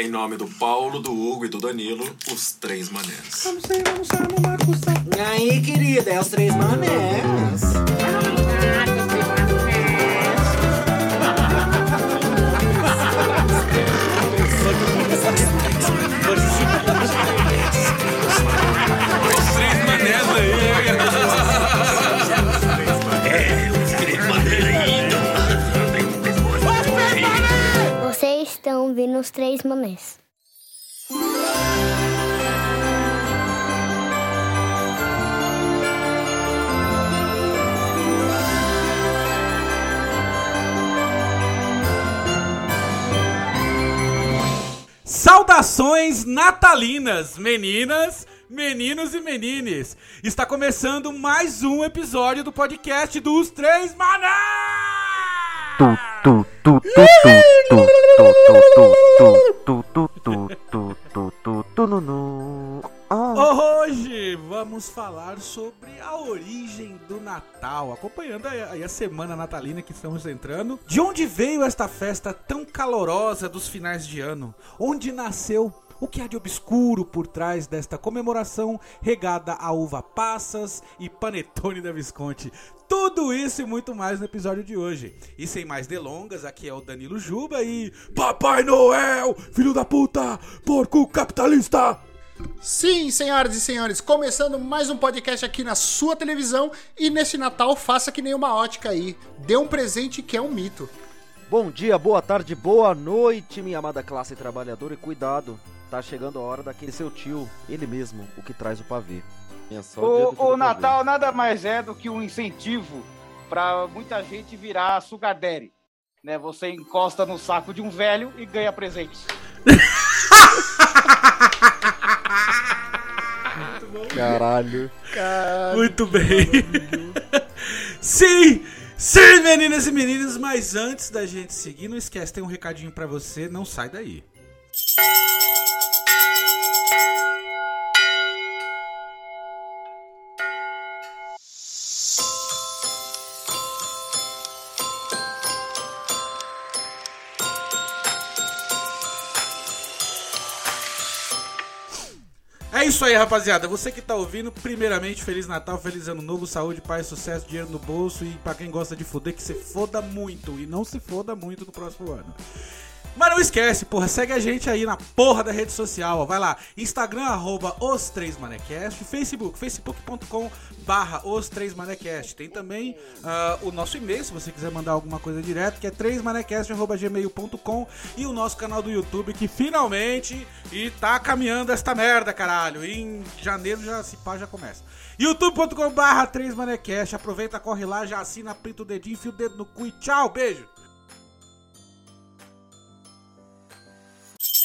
Em nome do Paulo, do Hugo e do Danilo, os três manés. Vamos sair, vamos sair, vamos E aí, querida, é os três manés. Três manés. Saudações natalinas, meninas, meninos e menines. Está começando mais um episódio do podcast dos Três Manés! tu tu Hoje vamos falar sobre a origem do Natal, acompanhando aí a semana natalina que estamos entrando. De onde veio esta festa tão calorosa dos finais de ano? Onde nasceu o que há de obscuro por trás desta comemoração regada a uva passas e panetone da Visconti. Tudo isso e muito mais no episódio de hoje. E sem mais delongas, aqui é o Danilo Juba e. Papai Noel, filho da puta, porco capitalista! Sim, senhoras e senhores, começando mais um podcast aqui na sua televisão e nesse Natal faça que nem uma ótica aí. Dê um presente que é um mito. Bom dia, boa tarde, boa noite, minha amada classe trabalhadora e cuidado. Tá chegando a hora daquele seu tio, ele mesmo, o que traz o pavê. É O, o. Natal nada mais é do que um incentivo para muita gente virar sugar daddy. Né? Você encosta no saco de um velho e ganha presentes. Caralho. Muito bem. sim, sim, meninas e meninos, mas antes da gente seguir, não esquece, tem um recadinho pra você, não sai daí. É isso aí, rapaziada. Você que tá ouvindo, primeiramente, Feliz Natal, Feliz Ano Novo, saúde, paz, sucesso, dinheiro no bolso e pra quem gosta de fuder, que se foda muito e não se foda muito no próximo ano. Mas não esquece, porra, segue a gente aí na porra da rede social, ó. Vai lá, Instagram, arroba os 3 manecast, Facebook, facebook.com barra os 3 manecast. Tem também ah, o nosso e-mail, se você quiser mandar alguma coisa direto, que é 3manecast.gmail.com e o nosso canal do YouTube, que finalmente e tá caminhando esta merda, caralho. Em janeiro já se pá, já começa. youtube.com barra 3 manecast, aproveita, corre lá, já assina, pinta o dedinho, enfia o dedo no cu e tchau, beijo.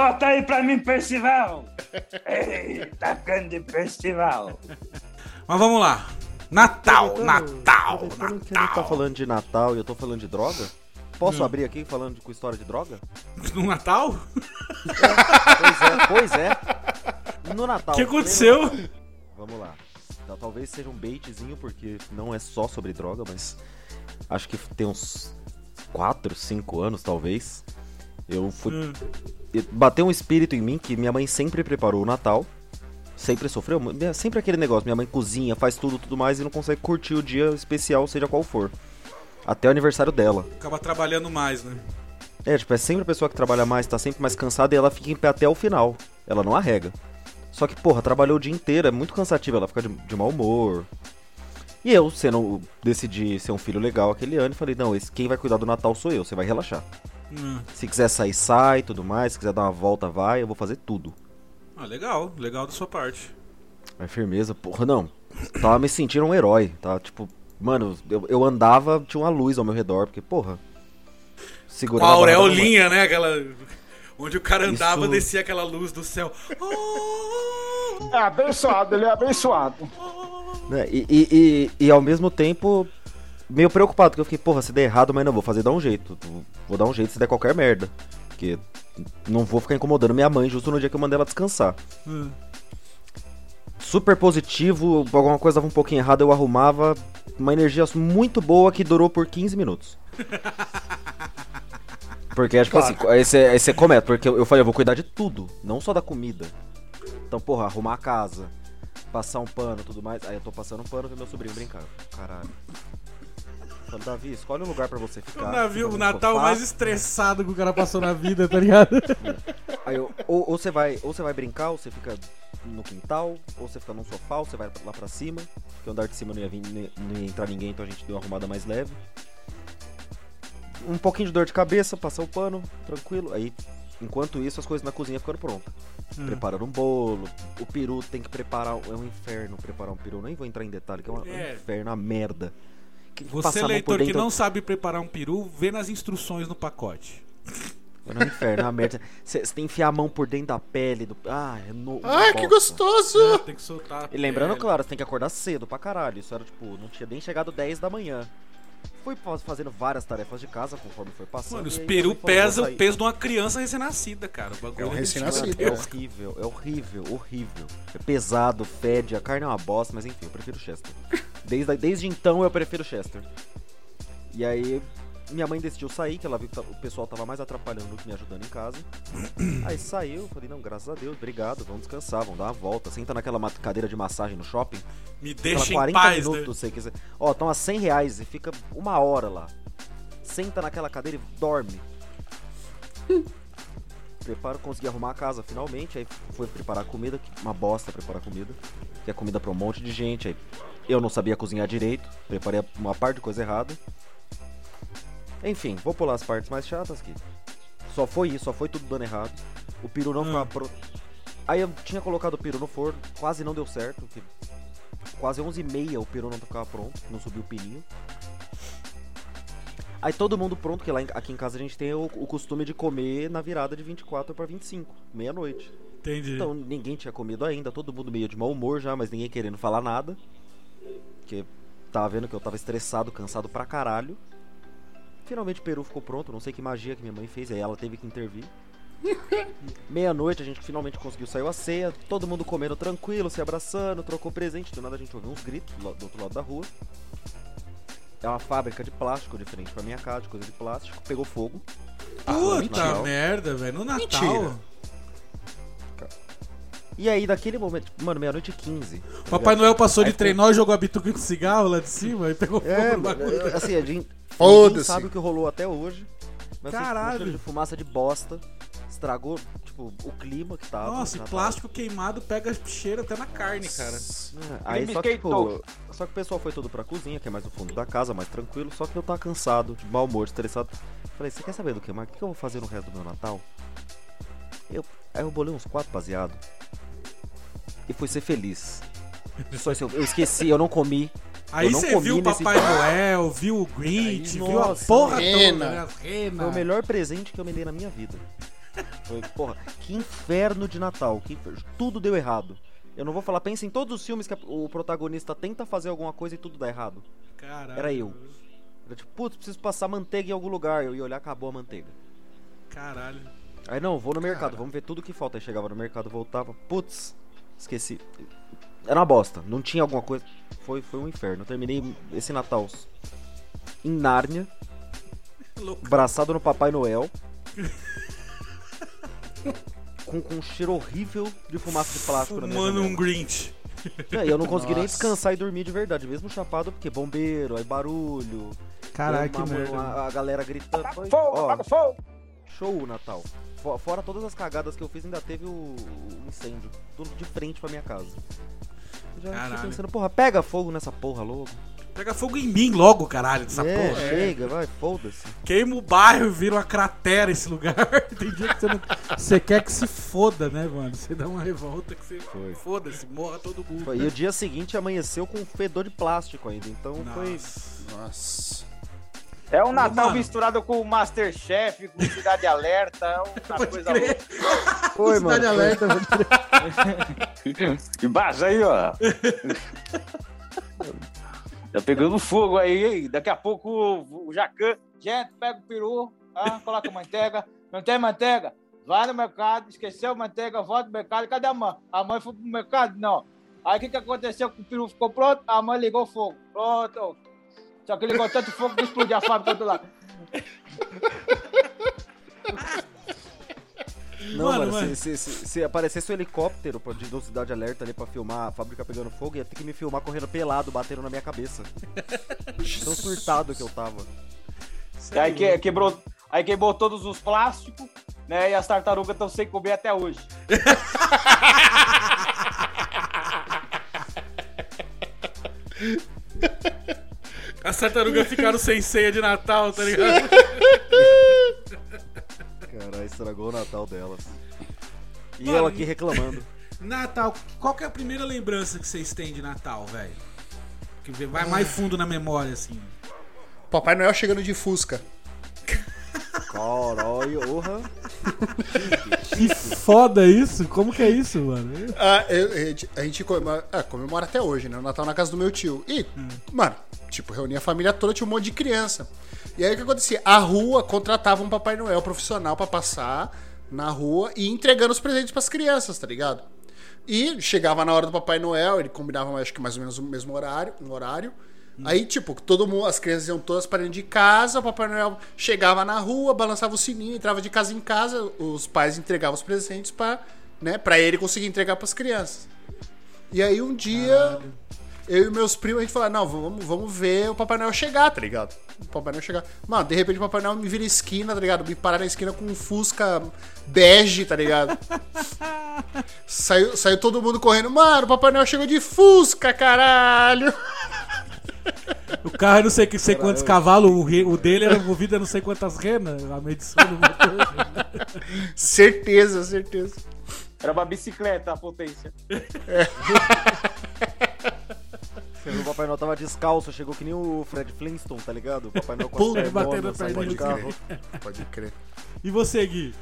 Bota aí pra mim, Percival! Eita, grande Percival! Mas vamos lá. Natal, Natal, que a gente tá Natal. falando de Natal e eu tô falando de droga. Posso Hum. abrir aqui falando de- com história de droga? No Natal? Pois é, pois é. No Natal. O que aconteceu? Natal. Vamos lá. Tá, talvez seja um baitzinho, porque não é só sobre droga, mas acho que tem uns 4, 5 anos, talvez. Eu fui. Hum. Bateu um espírito em mim que minha mãe sempre preparou o Natal. Sempre sofreu. Sempre aquele negócio, minha mãe cozinha, faz tudo, tudo mais e não consegue curtir o dia especial, seja qual for. Até o aniversário dela. Acaba trabalhando mais, né? É, tipo, é sempre a pessoa que trabalha mais, tá sempre mais cansada e ela fica em pé até o final. Ela não arrega. Só que, porra, trabalhou o dia inteiro, é muito cansativo, ela fica de, de mau humor. E eu, sendo, decidi ser um filho legal aquele ano, e falei, não, esse, quem vai cuidar do Natal sou eu, você vai relaxar. Hum. Se quiser sair, sai, tudo mais, se quiser dar uma volta, vai, eu vou fazer tudo. Ah, legal, legal da sua parte. Mas firmeza, porra, não. Tava me sentindo um herói, tá? Tipo, mano, eu, eu andava, tinha uma luz ao meu redor, porque, porra. Com Segurando a aureolinha, né? Aquela. Onde o cara andava, Isso- descia aquela luz do céu. Oh, É abençoado, ele é abençoado. Né? E, e, e, e ao mesmo tempo, meio preocupado, porque eu fiquei, porra, se der errado, mas não, vou fazer dar um jeito. Vou dar um jeito se der qualquer merda. Porque não vou ficar incomodando minha mãe justo no dia que eu mandei ela descansar. Hum. Super positivo, alguma coisa dava um pouquinho errado, eu arrumava. Uma energia muito boa que durou por 15 minutos. Porque acho que assim, aí você, aí você comenta, porque eu eu falei, eu vou cuidar de tudo, não só da comida. Então, porra, arrumar a casa, passar um pano e tudo mais. Aí eu tô passando um pano e meu sobrinho brincar. Caralho. Falei, Davi, escolhe um lugar pra você ficar. O, navio, o Natal sofá. mais estressado que o cara passou na vida, tá ligado? Aí eu, ou, ou você vai, ou você vai brincar, ou você fica no quintal, ou você fica num sofá, ou você vai lá pra cima. Porque o andar de cima não ia, vir, não ia entrar ninguém, então a gente deu uma arrumada mais leve. Um pouquinho de dor de cabeça, passar o pano, tranquilo. Aí, enquanto isso, as coisas na cozinha ficando prontas. Hum. Preparando um bolo, o peru tem que preparar. É um inferno preparar um peru. Nem vou entrar em detalhe, que é, uma- é É. um inferno, uma merda. Que Você, leitor que não sabe preparar um peru, vê nas instruções no pacote. É um inferno, é uma merda. Você tem que enfiar a mão por dentro da pele do. Ah, é no. Ai, que gostoso! Tem que soltar. a E lembrando, pele. claro, você tem que acordar cedo pra caralho. Isso era tipo, não tinha nem chegado 10 da manhã. Fui fa- fazendo várias tarefas de casa conforme foi passando. Mano, os peru pesa "Vou o sair." peso de uma criança recém-nascida, cara. O bagulho É um daquele recém-nascido. É horrível, é horrível, horrível. É pesado, fede, a carne é uma bosta, mas enfim, eu prefiro Chester. Desde, desde então eu prefiro Chester. E aí, minha mãe decidiu sair, que ela viu que tá- o pessoal tava mais atrapalhando do que me ajudando em casa. Aí saiu, falei, não, graças a Deus, obrigado, vamos descansar, vamos dar uma volta. Senta naquela cadeira de massagem no shopping. Me deixa em 40 paz, minutos, né? se quiser. Ó, toma 100 reais e fica uma hora lá. Senta naquela cadeira e dorme. Preparo, consegui arrumar a casa finalmente. Aí foi preparar comida, que uma bosta preparar comida. Que é comida pra um monte de gente. Aí eu não sabia cozinhar direito. Preparei uma parte de coisa errada. Enfim, vou pular as partes mais chatas aqui. Só foi isso, só foi tudo dando errado. O peru não Hum. ficava pronto. Aí eu tinha colocado o peru no forno, quase não deu certo. Quase 11h30 o peru não ficava pronto, não subiu o pininho. Aí todo mundo pronto, porque lá em- aqui em casa a gente tem o, o costume de comer na virada de 24 para 25, meia-noite. Entendi. Então ninguém tinha comido ainda, todo mundo meio de mau humor já, mas ninguém querendo falar nada. Porque tava vendo que eu tava estressado, cansado pra caralho. Finalmente o peru ficou pronto, não sei que magia que minha mãe fez, aí ela teve que intervir. Meia-noite a gente finalmente conseguiu sair a ceia, todo mundo comendo tranquilo, se abraçando, trocou presente, do nada a gente ouviu uns gritos do, outro lado da rua. É uma fábrica de plástico de frente pra minha casa, de coisa de plástico, pegou fogo. Puta Natal. merda, velho. No Natal. Mentira. E aí, daquele momento, tipo, mano, meia-noite e 15. tá Papai? Noel passou de Aí trenó e jogou a bituca com cigarro lá de cima e pegou fogo É, no mano, assim, a gente Foda-se. sabe o que rolou até hoje. Mas assim, Caralho. um cheiro de fumaça de bosta. Estragou, tipo, o clima que tava. Nossa, e plástico queimado pega cheiro até na carne, cara. É, Aí me só que, tipo, só que o pessoal foi todo pra cozinha, que é mais no fundo da casa, mais tranquilo. Só que eu tava cansado, de mau humor, estressado. Falei, você quer saber do que, Marco? O que eu vou fazer no resto do meu Natal? Eu, aí eu bolei uns quatro baseados. E fui ser feliz. Só isso, eu, esqueci, eu não comi. Aí eu não você comi viu o nesse Papai Noel, viu o Grinch, Aí, viu a nossa, porra rena. toda, né? Rena. Foi o melhor presente que eu me dei na minha vida. Foi, porra, que inferno de Natal. Que infer- Tudo deu errado. Eu não vou falar, pensa em todos os filmes que a- o protagonista tenta fazer alguma coisa e tudo dá errado. Caralho. Era eu. Era tipo, putz, preciso passar manteiga em algum lugar. Eu ia olhar, acabou a manteiga. Caralho. Aí não, vou no mercado, vamos ver tudo que falta. Aí chegava no mercado, voltava, putz, esqueci. Era uma bosta, não tinha alguma coisa. Foi, foi um inferno. Eu terminei esse Natal em Nárnia, Louco. braçado no Papai Noel. com, com um cheiro horrível de fumaça de plástico na minha Fumando um janela. Grinch. É, E eu não consegui nem Nossa. descansar e dormir de verdade, mesmo chapado, porque bombeiro, aí barulho. Uma- merda. A, a galera gritando. Fogo, fogo. show o Natal. Fo- Fora todas as cagadas que eu fiz, ainda teve o, o incêndio. Tudo de frente pra minha casa. Eu já Caralho. fiquei pensando, porra, pega fogo nessa porra logo. Pega fogo em mim logo, caralho, dessa é, porra. chega, vai, foda-se. Queima o bairro, vira uma cratera esse lugar. Tem dia que você não. Você quer que se foda, né, mano? Você dá uma revolta que você. Foi. Foda-se, morra todo mundo. Foi- E o dia seguinte amanheceu com um fedor de plástico ainda, então foi. Nossa. É um Natal Mano. misturado com o Masterchef, com Cidade Alerta, é uma Pode coisa crer. louca. Foi, Cidade mano. Alerta, Embaixo aí, ó. Tá pegando fogo aí, hein? Daqui a pouco o, o Jacan, gente, pega o peru, ah, coloca manteiga. Não tem manteiga? Vai no mercado, esqueceu a manteiga, volta no mercado. Cadê a mãe? A mãe foi pro mercado? Não. Aí o que, que aconteceu? O peru ficou pronto, a mãe ligou o fogo. Pronto. Só que ligou tanto fogo que explodiu a fábrica do lado. Não, Mano, mano, mano. Se, se, se- se aparecesse um helicóptero pra- de velocidade alerta ali pra filmar a fábrica pegando fogo, ia ter que me filmar correndo pelado, batendo na minha cabeça. Tão surtado que eu tava. Aí que, quebrou, aí queimou todos os plásticos, né? E as tartarugas estão sem comer até hoje. As tartarugas ficaram sem ceia de Natal, tá ligado? Caralho, estragou o Natal delas. E Mano, ela aqui reclamando. Natal, qual que é a primeira lembrança que vocês têm de Natal, velho? Que vai mais fundo na memória, assim. Papai Noel chegando de Fusca. Caralho, orra. Que foda isso? Como que é isso, mano? Ah, eu- a gente, a gente comemora, ah, comemora até hoje, né? O Natal na casa do meu tio. E, mano, tipo, reunia a família toda, tinha um monte de criança. E aí o que acontecia? A rua contratava um Papai Noel profissional pra passar na rua e ir entregando os presentes pras crianças, tá ligado? E chegava na hora do Papai Noel, ele combinava, acho que mais ou menos o mesmo horário, um horário. Aí, tipo, todo mundo, as crianças iam todas para dentro de casa, o Papai Noel chegava na rua, balançava o sininho, entrava de casa em casa, os pais entregavam os presentes para, né, para ele conseguir entregar para as crianças. E aí um dia eu e meus primos a gente falou: "Não, vamos, vamos ver o Papai Noel chegar, tá ligado? O Papai Noel chegar. Mano, de repente o Papai Noel me vira esquina, tá ligado? Me parar na esquina com um Fusca bege, tá ligado? Saiu, saiu todo mundo correndo. Mano, o Papai Noel chegou de Fusca, caralho! O carro é não sei, que- sei quantos cavalos, o, o dele era movido a não sei quantas renas, a medição do motor. Certeza, certeza. Era uma bicicleta a potência. Viu, o Papai Noel tava descalço, chegou que nem o Fred Flintstone, tá ligado? O Papai Noel com batendo a saindo perninha de carro. Pode crer. E você, Gui?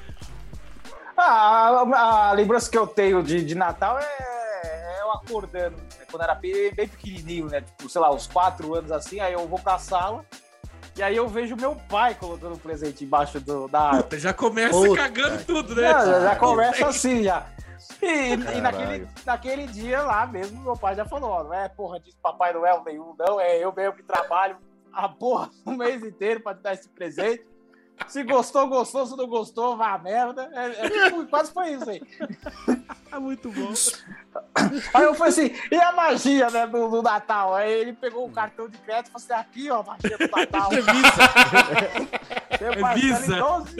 Ah, a, a lembrança que eu tenho de, de Natal é, é eu acordando, né, quando era bem, bem pequenininho, né? Tipo, sei lá, uns quatro anos assim, aí eu vou pra sala e aí eu vejo meu pai colocando um presente embaixo do, da árvore. Já começa Puta cagando tudo, né? Não, já, já começa assim já. E, e naquele, naquele dia lá mesmo, meu pai já falou, ó, não é porra de Papai Noel nenhum, não, é eu mesmo que trabalho a porra o mês inteiro pra te dar esse presente. Se gostou, gostou, se não gostou, vá a merda. É, é tipo, quase foi isso aí. É muito bom. Aí eu falei assim, e a magia né, do, do Natal? Aí ele pegou o cartão de crédito e falou assim, aqui ó, a magia do Natal. É parcela em Visa. 12.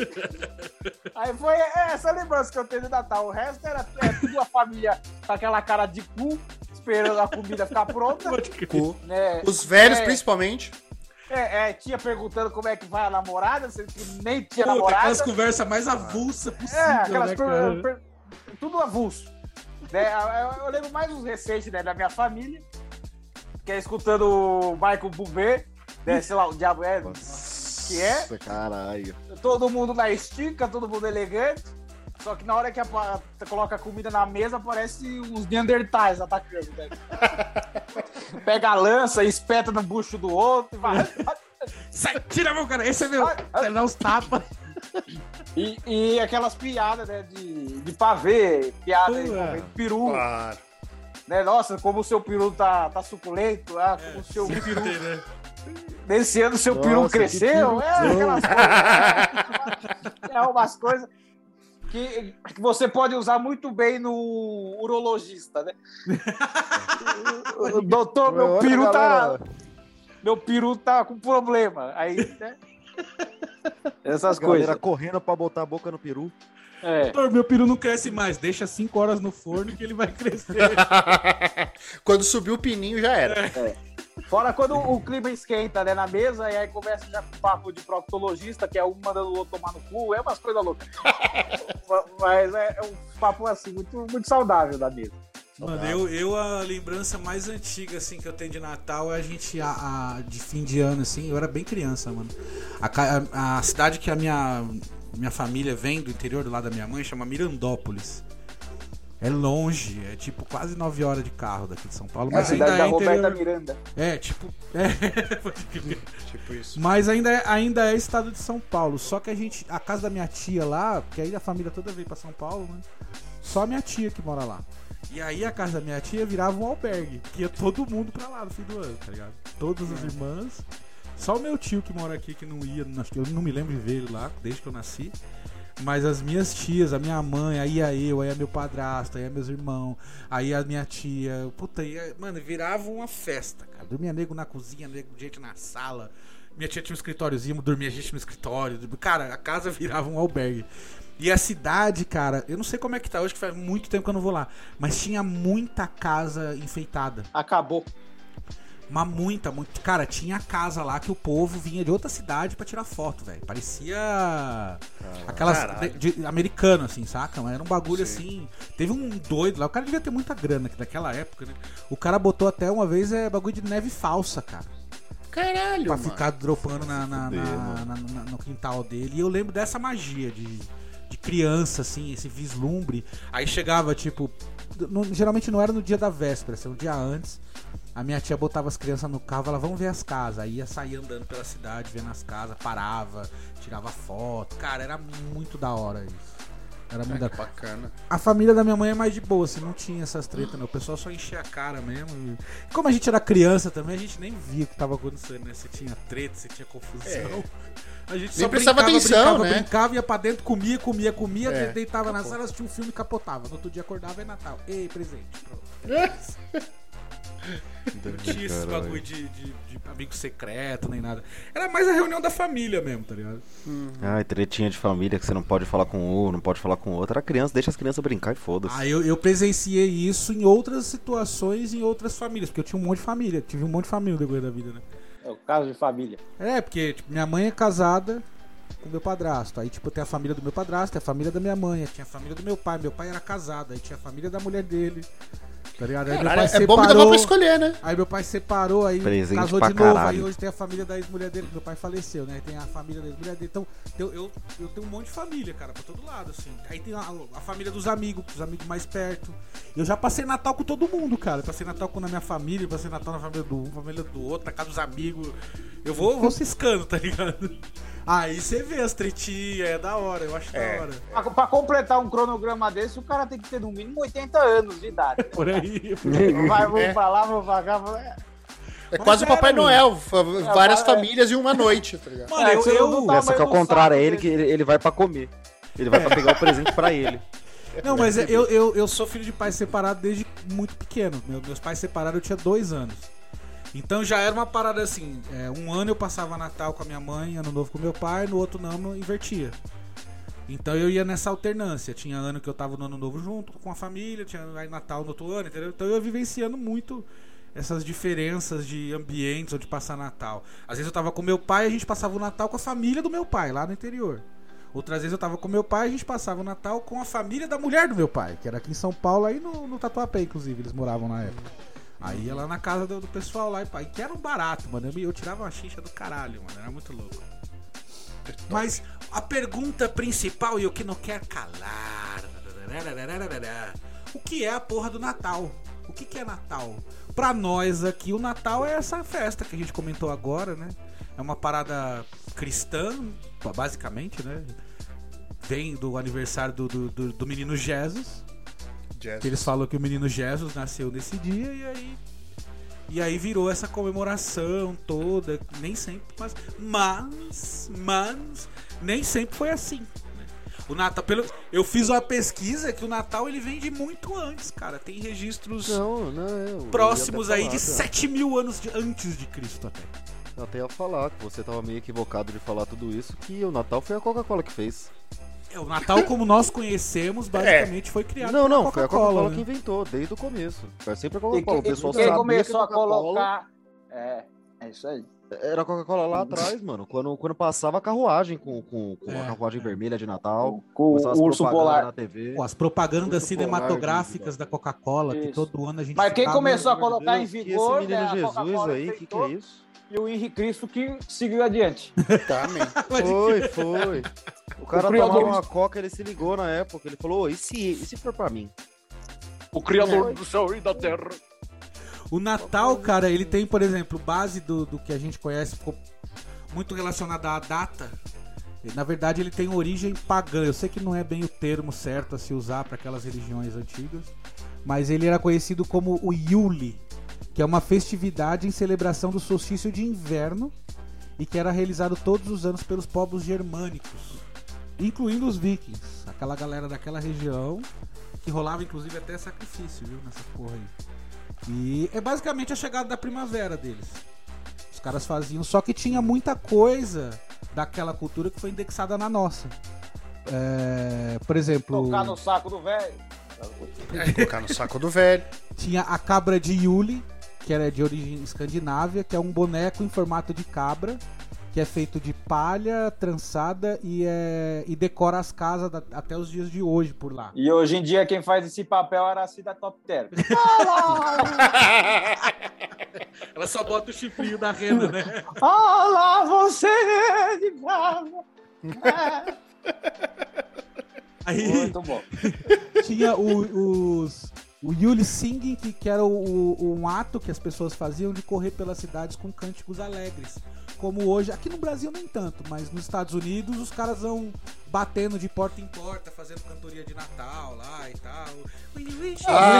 Aí foi essa lembrança que eu tenho de Natal. O resto era é, tudo a família com aquela cara de cu, esperando a comida ficar pronta. Cu. Né? Os velhos, É, principalmente. É, é, tinha perguntando como é que vai a namorada, sendo que nem tinha Puta, namorada. aquelas conversas mais avulsas possível, É, aquelas né, per- cara? per- tudo avulso. Né? Eu, eu lembro mais os recentes né, da minha família, que é escutando o Michael Bublé, né, sei lá, o diabo é, que é, Nossa, caralho. todo mundo na estica, todo mundo elegante, só que na hora que a, coloca a comida na mesa, aparece uns Neandertais atacando, né? Pega a lança, espeta no bucho do outro e vai. Sai, tira a mão, cara. Esse é meu. Você uns tapas. E, e aquelas piadas, né, de, de pavê, piada Ué. envolvendo peru, Claro. né? Nossa, como o seu peru tá, tá suculento, ah, como o seu peru. né? Nesse ano seu Nossa, peru cresceu, peru é aquelas coisas. É umas coisas que, que você pode usar muito bem no urologista, né? Doutor, meu peru tá. Meu peru tá com problema. Aí, né? Essas coisas. correndo pra botar a boca no peru. É. Doutor, meu peru não cresce mais. Deixa 5 horas no forno que ele vai crescer. Quando subiu o pininho, já era. Fora quando o clima esquenta, né, na mesa, e aí começa já com papo de proctologista, que é um mandando o outro tomar no cu, é umas coisas loucas. Mas é, é um papo, assim, muito, muito saudável da mesa. Mano, eu, eu a lembrança mais antiga, assim, que eu tenho de Natal é a gente, a, a- de fim de ano, assim, eu era bem criança, mano. A, a- a cidade que a minha, minha família vem, do interior do lado da minha mãe, chama Mirandópolis. É longe, é tipo quase 9 horas de carro daqui de São Paulo, É a mas ainda cidade da é Roberta interior. Miranda. É, tipo, é. Tipo isso. Mas ainda é, ainda é estado de São Paulo. Só que a gente. A casa da minha tia lá, porque aí a família toda veio pra São Paulo, né? Só a minha tia que mora lá. E aí a casa da minha tia virava um albergue. Que ia todo mundo pra lá no fim do ano, tá ligado? Todas as irmãs. Só o meu tio que mora aqui que não ia. Eu não me lembro de ver ele lá desde que eu nasci. Mas as minhas tias, a minha mãe, aí ia eu, aí ia meu padrasto, aí ia meus irmãos, aí a minha tia. Puta, ia, mano, virava uma festa, cara. Dormia nego na cozinha, nego gente na sala. Minha tia tinha um escritóriozinho, dormia gente no escritório. Cara, a casa virava um albergue. E a cidade, cara, eu não sei como é que tá hoje, que faz muito tempo que eu não vou lá. Mas tinha muita casa enfeitada. Acabou. Mas muita, muito. Cara, tinha casa lá que o povo vinha de outra cidade pra tirar foto, velho. Parecia. Aquelas. Caralho. De, de- americano, assim, saca? Mas era um bagulho assim. Teve um doido lá. O cara devia ter muita grana que daquela época, né? O cara botou até uma vez é bagulho de neve falsa, cara. Caralho, Pra mano. ficar dropando na, na- na- mano. na- na- no quintal dele. E eu lembro dessa magia de, de criança, assim, esse vislumbre. Aí chegava, tipo. no- geralmente não era no dia da véspera, assim, um dia antes. A minha tia botava as crianças no carro, ela vamos ver as casas. Aí ia sair andando pela cidade, vendo as casas, parava, tirava foto. Cara, era muito da hora isso. Era muito da É, bacana. a família da minha mãe é mais de boa, assim, não tinha essas tretas, não. O pessoal só enchia a cara mesmo. E como a gente era criança também, a gente nem via o que tava acontecendo, né? Se tinha treta, se tinha confusão. A gente Nem prestava atenção, brincava, né? brincava, ia pra dentro, comia, comia, comia, É, deitava na acabou. sala, assistia um filme e capotava. No outro dia acordava e Natal. Ei, presente. Pronto. Não tinha esse bagulho de, de, de amigo secreto, nem nada. Era mais a reunião da família mesmo, tá ligado? Ai, tretinha de família que você não pode falar com um, não pode falar com outro. Era criança, deixa as crianças brincar e foda-se. Ah, eu, eu presenciei isso em outras situações, em outras famílias, porque eu tinha um monte de família, tive um monte de família no decorrer da vida, né? É o caso de família. É, porque tipo, minha mãe é casada com meu padrasto. Aí, tipo, tem a família do meu padrasto, tem a família da minha mãe, tinha a família do meu pai. Meu pai era casado, aí tinha a família da mulher dele. Tá ligado? Aí meu pai é bom que dava separou. pra escolher, né? Aí meu pai separou, aí Presente casou de novo. caralho. Aí hoje tem a família da ex-mulher dele, meu pai faleceu, né? Aí tem a família da ex-mulher dele. Então, eu, eu, eu tenho um monte de família, cara, pra todo lado, assim. Aí tem a, a família dos amigos, os amigos mais perto. Eu já passei Natal com todo mundo, cara. Eu passei Natal com na minha família, passei Natal na família do um, família do outro, na casa dos amigos. Eu vou, vou ciscando, tá ligado? Aí você vê as tretinhas, é da hora, eu acho É. da hora. Pra, pra completar um cronograma desse, o cara tem que ter no mínimo 80 anos de idade. Por aí. Vai, vou É. pra lá, vou pra cá. Vou... É, É quase o Papai mano. Noel, fa- várias é. famílias em uma noite, tá ligado? Mano, É, eu, eu, tá- Essa que é o tamanho do contrário, é ele que ele, ele vai pra comer. Ele vai pra pegar o presente pra ele. Não, mas é- eu, eu, eu sou filho de pais separados desde muito pequeno. Meu- meus pais separaram, eu tinha dois anos. Então já era uma parada assim: é, um ano eu passava Natal com a minha mãe, ano novo com meu pai, no outro ano eu invertia. Então eu ia nessa alternância. Tinha ano que eu tava no ano novo junto com a família, tinha Natal no outro ano, entendeu? Então eu ia vivenciando muito essas diferenças de ambientes onde passar Natal. Às vezes eu tava com meu pai, a gente passava o Natal com a família do meu pai, lá no interior. Outras vezes eu tava com meu pai, a gente passava o Natal com a família da mulher do meu pai, que era aqui em São Paulo, aí no, no Tatuapé, inclusive, eles moravam na época. Aí ia lá na casa do, do pessoal lá, e pai, que era um barato, mano. Eu, eu tirava uma xixa do caralho, mano. Era muito louco. Mas a pergunta principal e o que não quer calar. O que é a porra do Natal? O que, que é Natal? Pra nós aqui, o Natal é essa festa que a gente comentou agora, né? É uma parada cristã, basicamente, né? Vem do aniversário do, do, do- do menino Jesus. Jazz. Que eles falam que o menino Jesus nasceu nesse dia e aí. E aí virou essa comemoração toda. Nem sempre, mas. Mas. Mas. Nem sempre foi assim. né? O Natal. Pelo, eu fiz uma pesquisa que o Natal ele vem de muito antes, cara. Tem registros Não, não. próximos aí de falar, 7 mil anos de- antes de Cristo até. Eu até ia falar que você tava meio equivocado de falar tudo isso, que o Natal foi a Coca-Cola que fez. É, o Natal, como nós conhecemos, basicamente foi criado não, não, foi a Coca-Cola, Coca-Cola né? que inventou, desde o começo. Foi sempre a Coca-Cola. O quem, pessoal quem sabia começou que a Coca-Cola colocar. É, é isso aí. Era a Coca-Cola lá atrás, mano. Quando, quando passava a carruagem com, com, com É, a carruagem vermelha de Natal. Com o urso propagandas polar. na TV. Pô, as propagandas Urso polar, cinematográficas gente, da Coca-Cola, que todo ano a gente Mas quem começou a colocar em Deus, que vigor, esse né, menino a Jesus aí, que que inventou. é isso? E o Henrique Cristo que seguiu adiante. Também. Foi, foi. O cara Cumpriu a tomava dor. uma coca, ele se ligou na época. Ele falou, "Ô, e se, e se for pra mim? O criador do céu e da terra. O Natal, cara, ele tem, por exemplo, base do, do que a gente conhece, ficou muito relacionada à data. E, Na verdade, ele tem origem pagã. Eu sei que não é bem o termo certo a se usar para aquelas religiões antigas, mas ele era conhecido como o Yule, que é uma festividade em celebração do solstício de inverno e que era realizado todos os anos pelos povos germânicos, incluindo os vikings, aquela galera daquela região que rolava inclusive até sacrifício, viu, nessa porra aí. E é basicamente a chegada da primavera deles. Os caras faziam, só que tinha muita coisa daquela cultura que foi indexada na nossa. É, por exemplo, Tocar no saco do velho. Colocar no saco do velho. tinha a cabra de Yule, que era de origem escandinávia, que é um boneco em formato de cabra, que é feito de palha trançada e, é, e decora as casas da- até os dias de hoje por lá. E hoje em dia quem faz esse papel era a Cida Top Term. Ela só bota o chifrinho da renda, né? Olá, você de casa. Aí Muito bom. tinha o- os. O Yule Singing, que, que era o- o- um ato que as pessoas faziam de correr pelas cidades com cânticos alegres. Como hoje, aqui no Brasil nem tanto, mas nos Estados Unidos os caras vão batendo de porta em porta, fazendo cantoria de Natal lá e tal. Ah, o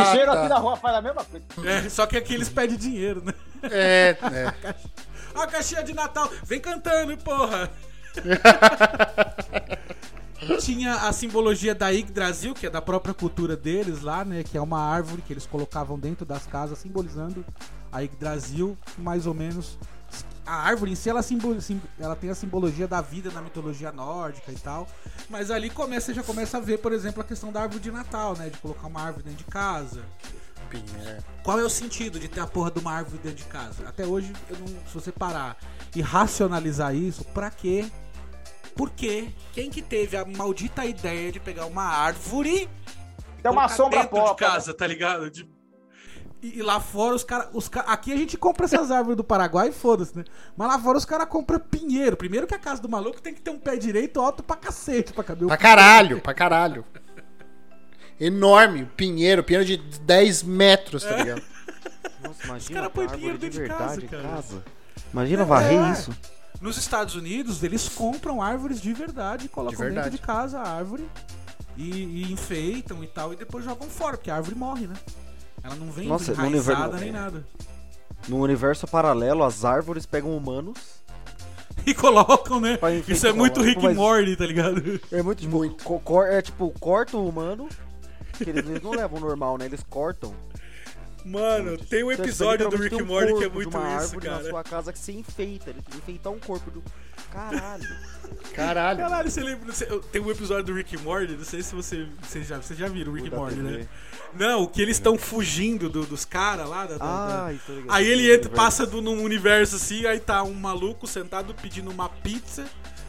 lixeiro tá. aqui na rua faz a mesma coisa. É, só que aqui eles pedem dinheiro, né? É, é. A caixinha de Natal, vem cantando, porra! Tinha a simbologia da Yggdrasil, que é da própria cultura deles lá, né? Que é uma árvore que eles colocavam dentro das casas, simbolizando a Yggdrasil, mais ou menos. A árvore em si, ela, simbol- sim- ela tem a simbologia da vida na mitologia nórdica e tal. Mas ali começa, você já começa a ver, por exemplo, a questão da árvore de Natal, né? De colocar uma árvore dentro de casa. É. Qual é o sentido de ter a porra de uma árvore dentro de casa? Até hoje, eu não, se você parar e racionalizar isso, pra quê? Por quê? Quem que teve a maldita ideia de pegar uma árvore Tem uma colocar sombra dentro de própria. casa, tá ligado? De- E, e lá fora os caras. Os ca- Aqui a gente compra essas árvores do Paraguai e foda-se, né? Mas lá fora os caras compram pinheiro. Primeiro que a casa do maluco tem que ter um pé direito alto pra cacete pra caber o Pra caralho, pra caralho. Enorme, pinheiro, pinheiro de 10 metros, tá ligado? Nossa, imagina caras a põem de dentro de verdade casa, cara. casa. Imagina varrer É. isso. Nos Estados Unidos, eles compram árvores de verdade, colocam De verdade. dentro de casa a árvore e, e enfeitam e tal, e depois jogam fora, porque a árvore morre, né? Ela não vem Nossa, no enraizada universo- nem nada. No universo paralelo, as árvores pegam humanos. E colocam, né? Isso é muito Rick mas- and Morty, tá ligado? É muito tipo, Muito. é tipo, corta o humano. Que eles, eles não levam normal, né? Eles cortam. Mano, tem um Então, episódio do Rick um Morty que é muito de uma isso, árvore na cara. sua casa que se enfeita. Ele tem que enfeitar um corpo do. Caralho. Caralho. Caralho, você lembra? você- tem um episódio do Rick and Morty, não sei se você, você já, vocês já viram o Rick Morty, TV. né? Não, que eles estão fugindo do- dos caras lá. Da, da- da- ligado. Aí ele entra, passa do, num universo assim, aí tá um maluco sentado pedindo uma pizza,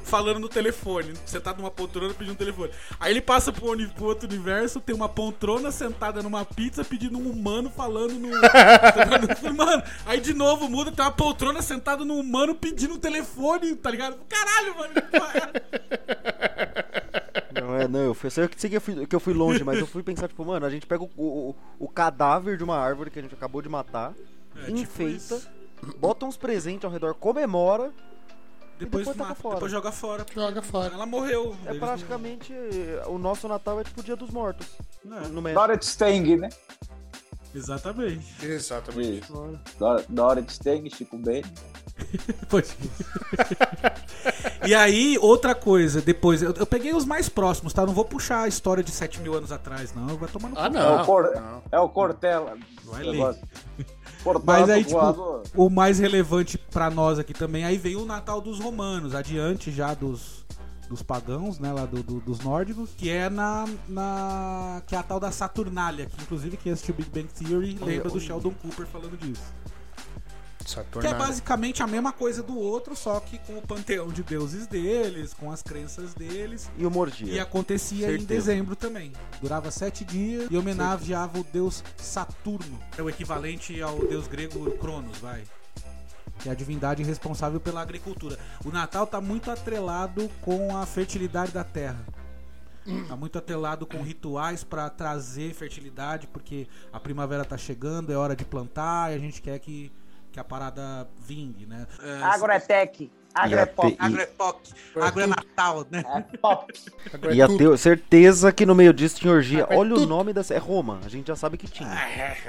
falando no telefone. Sentado numa poltrona pedindo um telefone. Aí ele passa pro, pro outro universo, tem uma poltrona sentada numa pizza pedindo um humano falando no. mano, aí de novo muda, tem uma poltrona sentada num humano pedindo um telefone, tá ligado? Caralho, mano. é? Não, é, não, eu fui, sei que sei que eu fui, que eu fui longe, mas eu fui pensar, tipo, mano, a gente pega o, o, o cadáver de uma árvore que a gente acabou de matar, É, tipo enfeita, isso. bota uns presentes ao redor, comemora. Depois, depois mata, fora. depois joga fora. Joga fora. Ela morreu. É praticamente. O nosso Natal é tipo o dia dos mortos. não- É, No. Dorothy Stang, né? exatamente. Exatamente. Isso. Dor- Dorothy Stang, Chico Ben. Pode. e aí, outra coisa, depois, eu, eu peguei os mais próximos, tá? Não vou puxar a história de 7 mil anos atrás, não. Vai tomar no Ah, cu. É o, não. Cor... não. é o Cortella. Vai ler. Portanto, Mas aí, tipo, voador. o mais relevante pra nós aqui também, aí vem o Natal dos romanos, adiante já dos, dos pagãos, né, lá do- do- dos nórdicos, que é na, na. que é a tal da Saturnália, que inclusive quem assistiu Big Bang Theory lembra do Sheldon Cooper falando disso. Que é basicamente a mesma coisa do outro, só que com o panteão de deuses deles, com as crenças deles. E o Mordia. E acontecia em Certeza. dezembro também. Durava sete dias e homenageava o deus Saturno. É o equivalente ao deus grego Cronos, vai. Que é a divindade responsável pela agricultura. O Natal tá muito atrelado com a fertilidade da terra. Tá muito atrelado com rituais pra trazer fertilidade, porque a primavera tá chegando, é hora de plantar e a gente quer que, que a parada vingue, né? É, Agrotec. E é pop, agro é Natal, né? É pop. É tudo. ter certeza que no meio disso tinha orgia. É Olha o nome dessa. É Roma, a gente já sabe que tinha.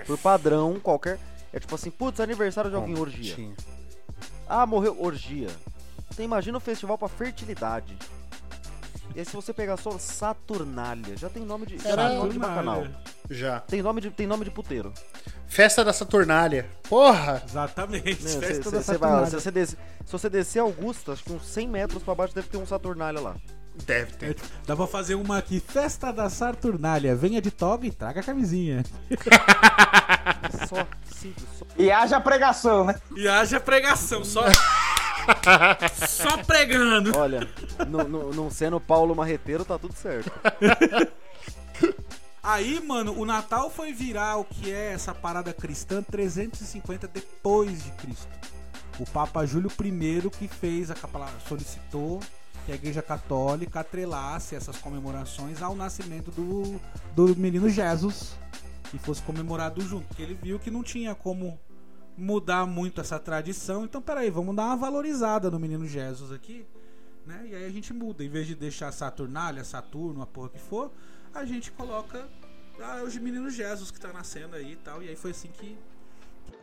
Por padrão, qualquer. É tipo assim, putz, aniversário de alguém, orgia. Tinha. Ah, morreu, orgia. Você imagina um festival pra fertilidade. E aí se você pegar só Saturnália, já tem nome de. Já Era- tem nome de bacanal. Já. Tem nome de, tem nome de puteiro. Festa da Saturnália. Porra! Exatamente. Né, festa cê- da cê- cê vai Saturnália. se, você desce- se você descer Augusta, acho que uns 100 metros pra baixo deve ter um Saturnália lá. Deve ter. Dá pra fazer uma aqui, festa da Saturnália. Venha de toga e traga a camisinha. Só, simples, só. E haja pregação, né? E haja pregação, só. só pregando. Olha, não- não não sendo Paulo Marreteiro, tá tudo certo. Aí, mano, o Natal foi virar o que é essa parada cristã 350 depois de Cristo. O Papa Júlio I que fez a solicitou que a Igreja Católica atrelasse essas comemorações ao nascimento do, do menino Jesus e fosse comemorado junto, porque ele viu que não tinha como mudar muito essa tradição. Então, peraí, vamos dar uma valorizada no menino Jesus aqui, né? E aí a gente muda, em vez de deixar Saturnália, Saturno, a porra que for, a gente coloca ah, os meninos Jesus que tá nascendo aí e tal. E aí foi assim que.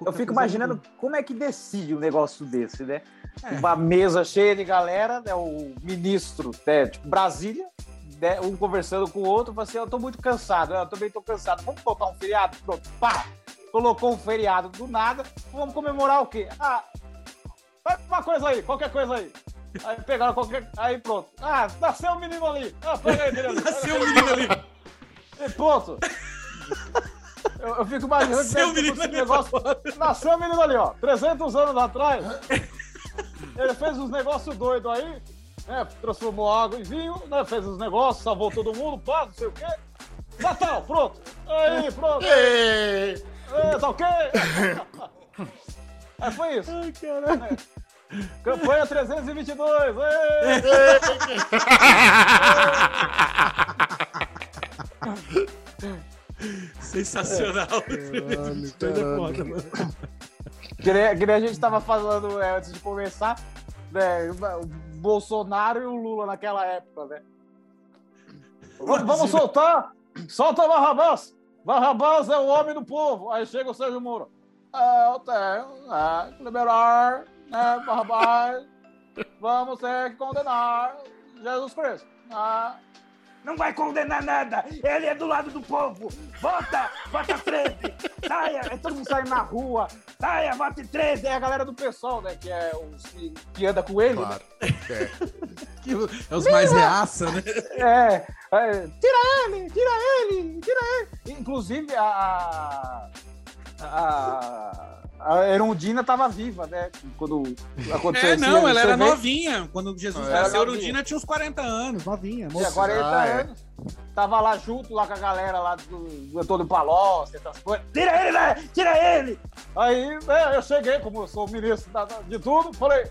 Eu fico imaginando como é que decide um negócio desse, né? É. Uma mesa cheia de galera, né? O ministro, né? Tipo, Brasília, né? um conversando com o outro, fala assim, eu tô muito cansado, eu também tô cansado, vamos botar um feriado? Pronto, pá! Colocou um feriado do nada, vamos comemorar o quê? Ah, uma coisa aí, qualquer coisa aí. Aí pegaram qualquer. Aí pronto. Ah, nasceu um menino ali. Ah, pega aí, ali. Nasceu o menino ali. E pronto. Eu, eu fico imaginando que Nasceu ter menino ali. negócio. Nasceu o menino ali, ó. 300 anos atrás. Ele fez uns negócios doidos aí, né? Transformou água em vinho, né? Fez uns negócios, salvou todo mundo, pá, não sei o quê. Natal, pronto. Aí, pronto. Ei! É, tá ok? Aí foi isso. Ai, caralho. Campanha 322. Ei! Sensacional. É foda, mano. Que nem, que nem a gente tava falando é, antes de começar, né? O Bolsonaro e o Lula naquela época, né? Vamos, vamos soltar! Solta Barrabás! Barrabás é o homem do povo! Aí chega o Sérgio Moro. É, eu tenho, né, que liberar, né. Vamos ter que condenar Jesus Cristo. né? Não vai condenar nada! Ele é do lado do povo! Vota! Vota 13! Saia! Aí todo mundo saindo na rua! Saia! Vote 13! É a galera do pessoal, né? Que é os que, que anda com ele. Claro. É. Que É os mais reaça, né? É, é, tira ele, tira ele, tira ele. Inclusive, a, a, a Erundina estava viva, né? Quando aconteceu É, não, ela era novinha. Quando Jesus Era nasceu, a. Erundina tinha uns 40 anos, novinha. Tinha moça. 40 Ah, é. anos. Tava lá junto lá com a galera lá do, do Antônio Palocci, essas coisas. Tira ele, né? Tira ele! Aí, né, eu cheguei, como eu sou o ministro de tudo, falei,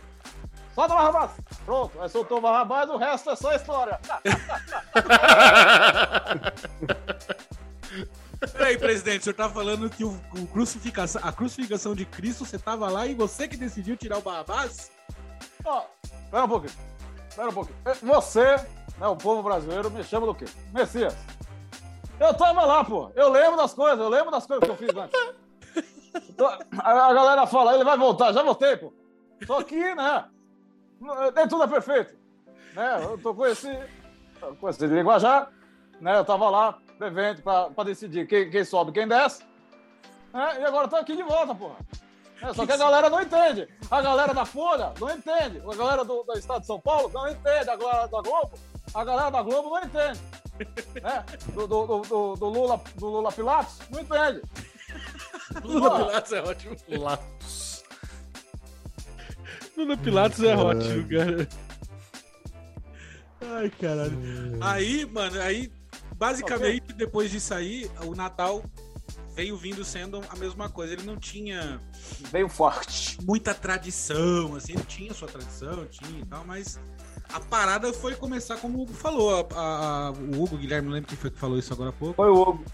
solta o Barrabás. Pronto, aí soltou o Barrabás, o resto é só história. Peraí, presidente, o senhor tá falando que o, o crucificação, a crucificação de Cristo, você tava lá e você que decidiu tirar o Barrabás? Ó, Espera um pouquinho. Espera um pouquinho. Eh, Você, né, o povo brasileiro, me chama do quê? Messias. Eu tava lá, pô. Eu lembro das coisas, eu lembro das coisas que eu fiz antes. Tô- A a galera fala, ele vai voltar. Já voltei, pô. Só que, né? Nem tudo é perfeito. Né? Eu tô com esse, com esse linguajar. Né? Eu tava lá no evento pra, pra decidir quem, quem sobe quem desce. Né? E agora tô aqui de volta, porra. É, só que a galera não entende. A galera da Folha não entende. A galera do, do Estado de São Paulo não entende. A galera da Globo, a galera da Globo não entende. Né? Do, do, do, do- do Lula, do Lula Pilatos não entende. Lula Pilatos é ótimo. Latos. Lula Pilatos é ótimo, cara. Ai, caralho. Aí, mano, aí, basicamente, depois disso aí, o Natal veio vindo sendo a mesma coisa. Ele não tinha Veio forte. muita tradição, assim, ele tinha sua tradição, tinha e tal, mas a parada foi começar como o Hugo falou. A- a- o Hugo, Guilherme, não lembro quem foi que falou isso agora há pouco. Foi o Hugo.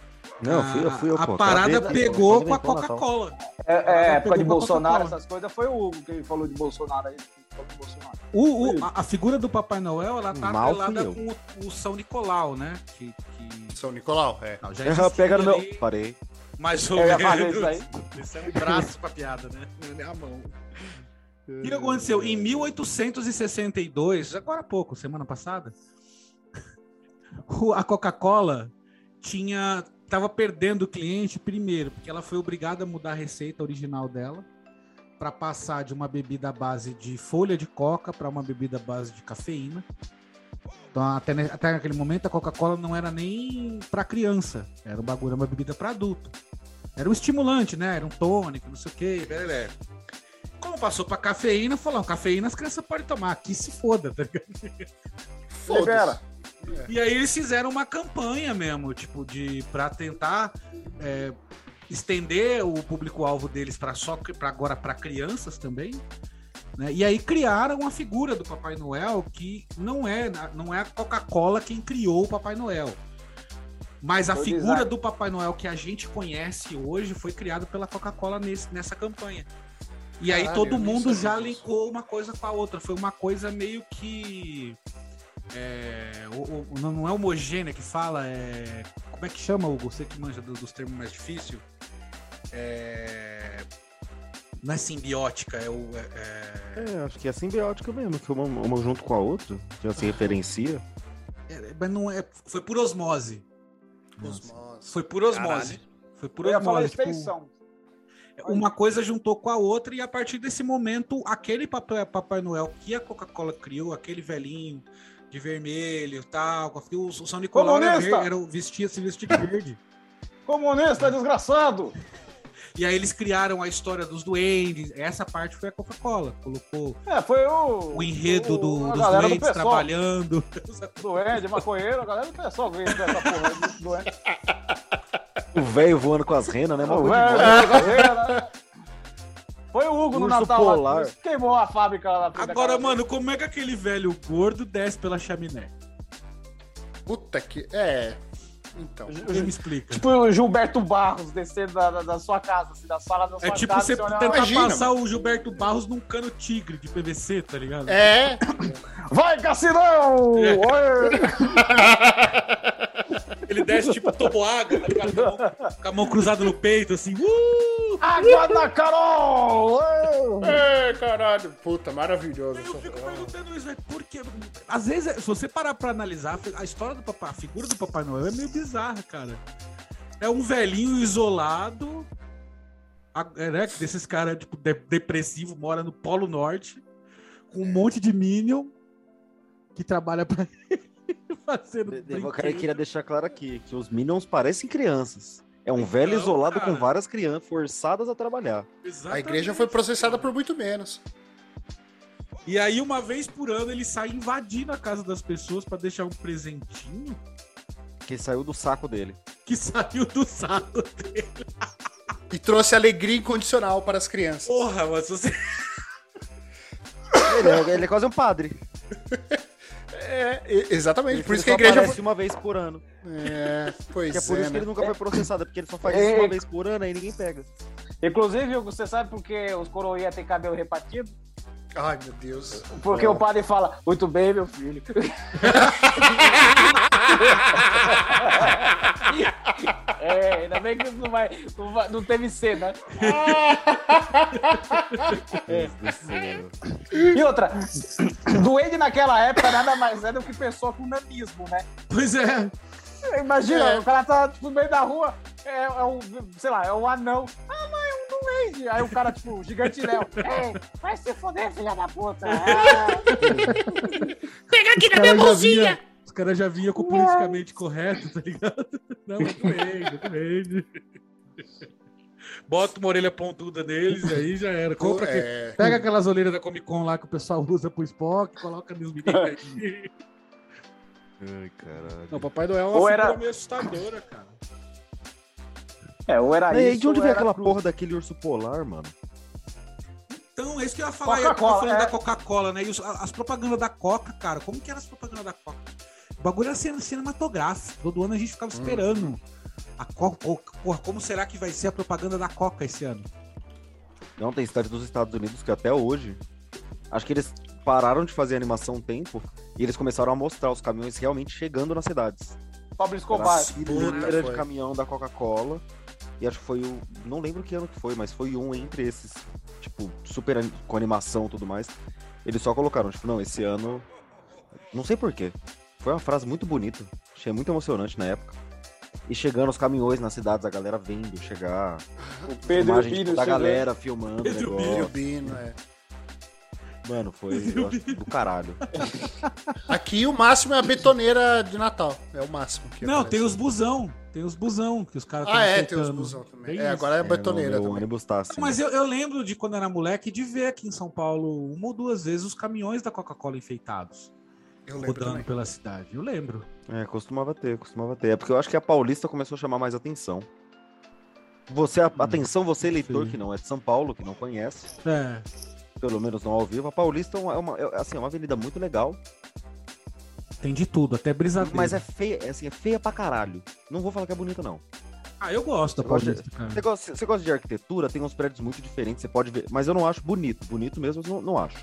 Não, fui eu, fui eu, a, pô. a parada pegou com a o. Coca-Cola. É, é época de a Bolsonaro, essas coisas, foi o Hugo que falou de Bolsonaro aí. Falou de Bolsonaro. O, o- a, a figura do Papai Noel, ela tá Mal atrelada com o, o São Nicolau, né? Que, que São Nicolau, é. não, já existia Pega no meu. Parei. Mais ou ia menos. fazer isso aí. Isso é um braço pra piada, né? Não é a mão. O que aconteceu? Em 1862, agora há pouco, semana passada, o- a Coca-Cola tinha estava perdendo o cliente primeiro, porque ela foi obrigada a mudar a receita original dela para passar de uma bebida à base de folha de coca para uma bebida à base de cafeína. Então, até, até naquele momento, a Coca-Cola não era nem para criança, era um bagulho, era uma bebida para adulto. Era um estimulante, né? Era um tônico, não sei o quê. belé. Como passou pra cafeína, falaram, cafeína as crianças podem tomar, aqui se foda, tá ligado? Libera. E aí eles fizeram uma campanha mesmo, tipo, de para tentar é, estender o público-alvo deles para só para agora para crianças também. Né? E aí criaram a figura do Papai Noel que não é não é a Coca-Cola quem criou o Papai Noel. Mas a o figura do Papai Noel que a gente conhece hoje foi criada pela Coca-Cola nessa campanha. E aí Caralho, todo mundo já linkou uma coisa com a outra. Foi uma coisa meio que. É, o- o- não é homogênea que fala, é. Como é que chama, Hugo? Você que manja do- dos termos mais difíceis? É. Não é simbiótica, é o. é- é- É, acho que é simbiótica mesmo, que uma, uma junto com a outra, já se referencia. é- mas não é. Foi por osmose. Osmose. Foi por osmose. Foi por Eu osmose. tipo, uma coisa juntou com a outra e a partir desse momento aquele papai, Papai Noel que a Coca-Cola criou, aquele velhinho de vermelho, tal, com- o, o São Nicolau era, ver- era o- vestia se vestia de verde. Comunista, desgraçado! E aí eles criaram a história dos duendes. Essa parte foi a Coca-Cola, colocou É, foi o. o enredo do- a dos do duendes pessoal. trabalhando. Doente, maconheiro, a galera do pessoal que vem dessa porra aí, doente. O velho voando com as renas, né? O Bagulho de velho, bola. galera. Foi o Hugo no Natal lá, polar. queimou a fábrica lá na Agora, mano, como é que aquele velho gordo desce pela chaminé? Puta que. É. Então. Quem me explica? Tipo o Gilberto Barros descendo da, da, da sua casa, assim, da sala da sua É tipo casa. você olhar- tentar Imagina, passar o Gilberto Barros num cano tigre de PVC, tá ligado? É. Vai, Cassinão! É. Ele desce tipo toboágua, tá ligado? Com a mão- Com a mão cruzada no peito, assim. Uh! Água da Carol! Oi! É, caralho. Puta, maravilhoso. Eu fico perguntando isso, velho, por quê? Às vezes, se você parar pra analisar, a história do papai, a figura do Papai Noel é meio bizarra, cara. É um velhinho isolado, é, né, desses caras, tipo, de- depressivo, mora no Polo Norte, com um monte de Minion que trabalha pra ele, fazendo Eu queria- deixar claro aqui que os Minions parecem crianças. É um velho Não, isolado cara. com várias crianças forçadas a trabalhar. A igreja foi processada por muito menos. E aí, uma vez por ano, ele sai invadindo a casa das pessoas pra deixar um presentinho Que saiu do saco dele. que saiu do saco dele. E trouxe alegria incondicional para as crianças. Porra, mas você. Ele é, ele é quase um padre. É, e- exatamente. Por isso que a ele igreja. aparece uma vez por ano. É, pois Que é por é, isso que né? ele nunca foi processado, porque ele só faz É. isso uma vez por ano aí ninguém pega. Inclusive, Hugo, você sabe por que os coroinhas têm cabelo repartido? Ai, meu Deus. Porque o padre fala, muito bem, meu filho. é, ainda bem que isso não, vai, não, vai- não teve cena. E outra, doente naquela época nada mais é do que pessoa com nanismo, né? Pois é. Imagina, É. o cara tá tipo, no meio da rua, é, é um, sei lá, é um anão. Ah, mãe, é um duende. Aí o cara, tipo, gigantinel. Ei, vai se foder, filha da puta. Ah. Pega aqui na minha bolsinha! Os caras já vinham com o politicamente correto, tá ligado? Não, doente, doente. Bota uma orelha pontuda neles e aí já era. Compra aqui. É, Pega aquelas orelhas da Comic Con lá que o pessoal usa pro Spock, coloca nos meninos aí. Ai, caralho. Não, Papai Noel é uma Ou figura era- meio assustadora, cara. É, ou era E aí, isso. de onde veio aquela cruz. porra daquele urso polar, mano? Então, é isso que eu ia falar. Eu tava Coca-Cola, falando é. da Coca-Cola, né? E os- as propagandas da Coca, cara. Como que era as propagandas da Coca? O bagulho era cine- cinematográfico. Todo ano a gente ficava esperando. A Coca, porra, como será que vai ser a propaganda da Coca esse ano? Não, tem cidade dos Estados Unidos que até hoje. Acho que eles pararam de fazer animação um tempo e eles começaram a mostrar os caminhões realmente chegando nas cidades. Pablo Era Escobar. a fileira de caminhão da Coca-Cola. E acho que foi o. Não lembro que ano que foi, mas foi um entre esses. Tipo, super com animação e tudo mais. Eles só colocaram, tipo, não, esse ano. Não sei porquê. Foi uma frase muito bonita. Achei muito emocionante na época. E chegando os caminhões nas cidades, a galera vendo chegar. O Pedro imagem, Pino tipo, da galera filmando o Pedro negócio. Filho Bino, é. Mano, foi eu acho, do caralho. Aqui o máximo é a betoneira de Natal. É o máximo que Não, aparece. tem os busão. Tem os busão que os caras Ah, é, tem os busão também. Tem É, isso. agora é a betoneira o meu também. ônibus tá assim. Mas eu, eu lembro de quando era moleque de ver aqui em São Paulo uma ou duas vezes os caminhões da Coca-Cola enfeitados Eu lembro rodando também. pela cidade. Eu lembro. É, costumava ter, costumava ter. É porque eu acho que a Paulista começou a chamar mais atenção. Você, a- atenção, você eleitor Sim. que não é de São Paulo, que não conhece, É. pelo menos não ao vivo, a Paulista é uma, é uma- é, assim, é uma avenida muito legal, Tem de tudo, até brisadeiro. mas é feia, é, assim, é feia pra caralho. Não vou falar que é bonita, não. Ah, eu gosto da Você gosta Paulista, cara. Você gosta, você gosta de arquitetura, tem uns prédios muito diferentes, você pode ver, mas eu não acho bonito. Bonito mesmo, eu não, não acho.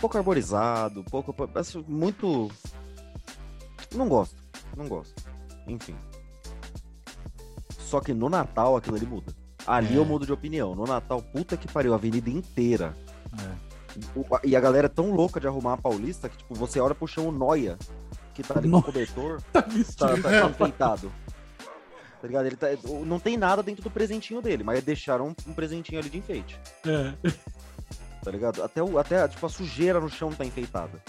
Pouco arborizado, pouco. Acho muito. Não gosto, não gosto. Enfim. Só que no Natal aquilo ali muda. Ali É. eu mudo de opinião. No Natal, puta que pariu, a avenida inteira. É. E a galera é tão louca de arrumar a Paulista que, tipo, você olha pro chão o Noia, que tá ali com No- o cobertor, Tá tá, vestido. tá, tá enfeitado. Tá ligado? Ele tá, não tem nada dentro do presentinho dele, mas deixaram um, um presentinho ali de enfeite, É. tá ligado? Até, o, até tipo, a sujeira no chão tá enfeitada.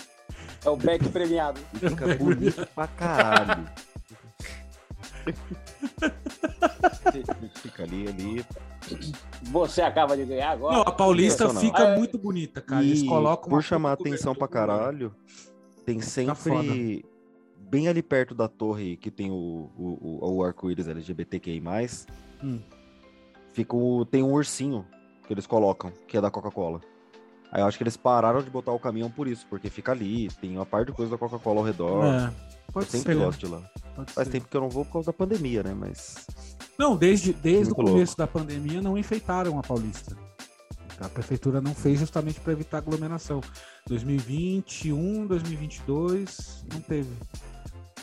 É o Beck premiado. E fica bonito pra caralho. fica ali, ali. Você acaba de ganhar agora. Não, a Paulista Sensacional. fica É. muito bonita, cara. Eles E colocam uma por chamar atenção pra caralho, tem sempre. Bem ali perto da torre que tem o, o, o, o arco-íris LGBTQI, Hum. fica o, tem um ursinho que eles colocam, que é da Coca-Cola. Aí eu acho que eles pararam de botar o caminhão por isso, porque fica ali, tem uma parte de coisa da Coca-Cola ao redor. É. eu Pode sempre ser. gosto de lá. Faz ser. tempo que eu não vou por causa da pandemia, né? Mas. Não, desde, desde o começo da pandemia não enfeitaram a Paulista. A prefeitura não fez justamente para evitar aglomeração. 2021, 2022, não teve.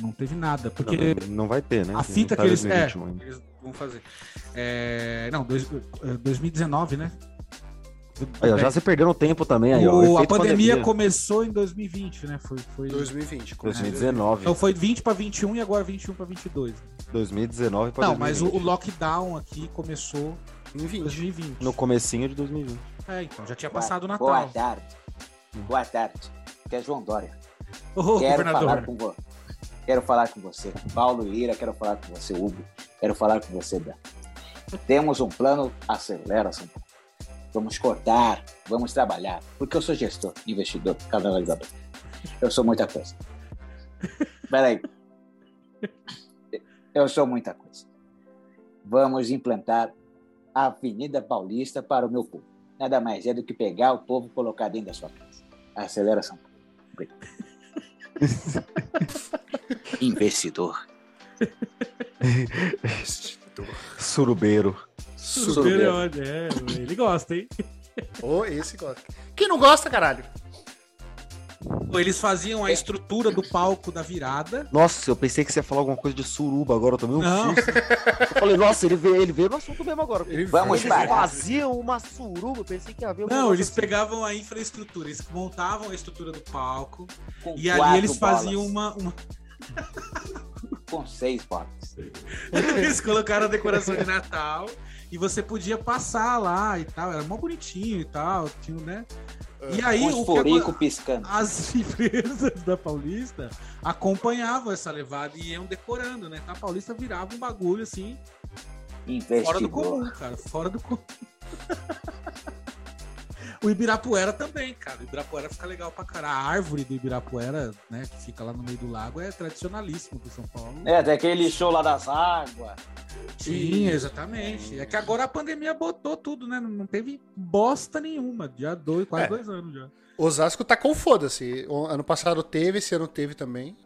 Não teve nada. Porque Não, não vai ter, né? a fita tá que eles. É, 2021 ainda. eles vão fazer. É, não, dois, é, 2019, né? Aí, ó, já se perdeu no tempo também, aí, ó. O- a efeito pandemia, começou em 2020, né? Foi, foi, 2020. como 2019. então foi 20 para 21 e agora 21 para 22. 2019 pra Não, mas o, o 2020. lockdown aqui começou Em em 20. 2020. No comecinho de 2020. É, então já tinha passado o Boa Natal. tarde. Boa tarde. Que é João Dória. Ô, Quero falar governador. com você. Quero falar com você. Paulo Lira, quero falar com você, Hugo. Quero falar com você, Dan. Temos um plano, acelera, São Paulo. Vamos cortar, vamos trabalhar. Porque eu sou gestor, investidor, canalizador. Eu sou muita coisa. Peraí. Eu sou muita coisa. Vamos implantar a Avenida Paulista para o meu povo. Nada mais é do que pegar o povo e colocar dentro da sua casa. Acelera, São Paulo. Obrigado. Investidor. Surubeiro. Superior, é, ele gosta, hein? Ô, esse gosta. Quem não gosta, caralho? Eles faziam a estrutura do palco da virada. Nossa, eu pensei que você ia falar alguma coisa de suruba agora, eu tomei um Não. susto. Eu falei, nossa, ele veio, ele veio no assunto mesmo agora. Ele Vamos Eles parar. faziam uma suruba, eu pensei que ia haver um Não, eles assim. pegavam a infraestrutura, eles montavam a estrutura do palco Com e ali eles faziam bolas, uma, uma- Com seis bolas. Eles colocaram a decoração de Natal e você podia passar lá e tal. Era mó bonitinho e tal. Tinha, né? E aí, Com o que piscando. as empresas da Paulista acompanhavam essa levada e iam decorando, né? Então, A Paulista virava um bagulho assim, fora do Investidor. comum, cara. Fora do comum. O Ibirapuera também, cara. O Ibirapuera fica legal pra caralho. A árvore do Ibirapuera, né, que fica lá no meio do lago, é tradicionalíssimo do São Paulo. É, tem aquele show lá das águas. Sim, exatamente. É que agora a pandemia botou tudo, né? Não não teve bosta nenhuma. Já dois, quase É. dois anos já. Osasco tá com foda-se. Ano passado teve, esse ano teve também.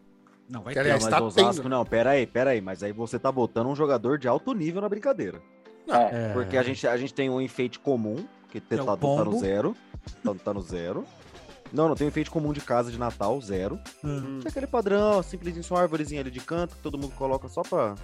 Não, vai Que, ter. Não, aliás, mas tá Osasco, tendo. não, pera aí, pera aí. Mas aí você tá botando um jogador de alto nível na brincadeira. É. É. Porque a gente, a gente tem um enfeite comum, que tá, É o tá- tá no zero. Tá, tá no zero. Não, não, tem um enfeite comum de casa de Natal, zero. Hum. Que é aquele padrão, simplesinho, só uma arvorezinha ali de canto, que todo mundo coloca só pra,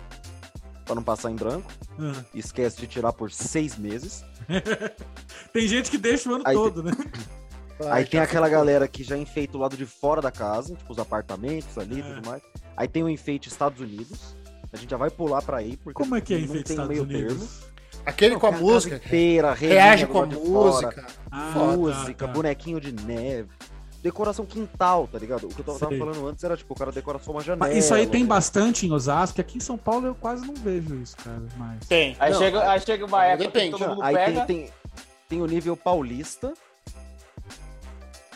pra não passar em branco. Hum. E esquece de tirar por seis meses. Tem gente que deixa o ano Aí todo, né? Aí tem aquela ficou. galera que já enfeita o lado de fora da casa, tipo os apartamentos ali e É. tudo mais. Aí tem o enfeite Estados Unidos. A gente já vai pular pra aí, porque Como é que é não enfeite tem Estados meio Unidos? termo. Aquele com a música. inteira, Reage com a música. Ah, música, tá, tá. bonequinho de neve. Decoração quintal, tá ligado? O que eu tava Sei. falando antes era tipo, o cara decora só uma janela. Mas isso aí tem bastante em Osasco, aqui em São Paulo eu quase não vejo isso, cara. Mas... Tem. Aí, Não, chega, aí chega uma época depende, que todo mundo Aí pega. tem, tem, tem o nível paulista.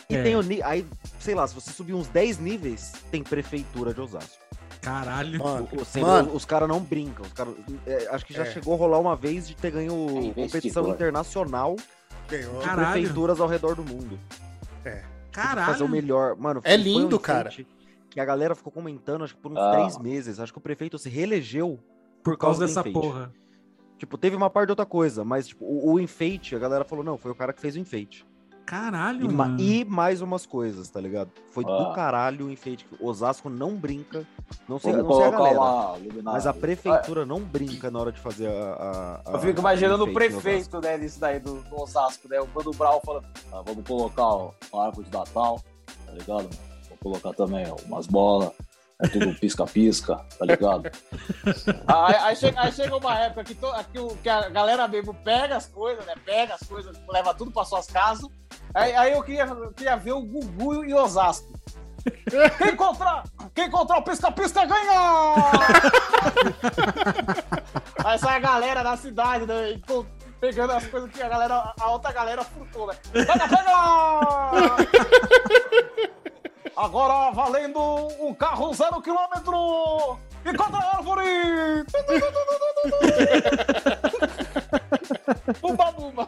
E É. tem o nível. Aí, sei lá, se você subir uns 10 níveis, tem prefeitura de Osasco. Caralho. Mano, O- sempre- mano. os caras não brincam. Os cara, é, acho que já É. chegou a rolar uma vez de ter ganho É competição investidor. internacional ganhou. de Caralho. prefeituras ao redor do mundo. É. Fazer o Caralho. melhor. Mano, É um lindo, enfeite cara. Que a galera ficou comentando, acho que por uns Ah. três meses. Acho que o prefeito se reelegeu Por causa do dessa enfeite. porra. Tipo, teve uma parte de outra coisa, mas tipo, o, o enfeite, a galera falou, não, foi o cara que fez o enfeite. Caralho, E, ma- mano. e mais umas coisas, tá ligado? Foi do Ah. caralho o enfeite. Osasco não brinca. Não sei, Vamos não sei a galera. lá. Mas a prefeitura não brinca na hora de fazer a. a- a- Eu fico imaginando o prefeito, né, disso daí, do, do Osasco, né? O Mano Brown falando, ah, vamos colocar ó, uma árvore de Natal, tá ligado? Vou colocar também ó, umas bolas, é tudo pisca-pisca, tá ligado? aí, aí chega, aí chega uma época que, to- que, o- que a galera mesmo pega as coisas, né? Pega as coisas, leva tudo pra suas casas. Aí, aí eu, queria, eu queria ver o Gugu e Osasco. Quem encontrar, quem encontrar o pisca-pisca ganha! Aí sai a galera da cidade, né? Pegando as coisas que a galera, a outra galera furtou, né? Pega, pega! Agora valendo um carro zero quilômetro! Encontra a árvore! Bumba, bumba!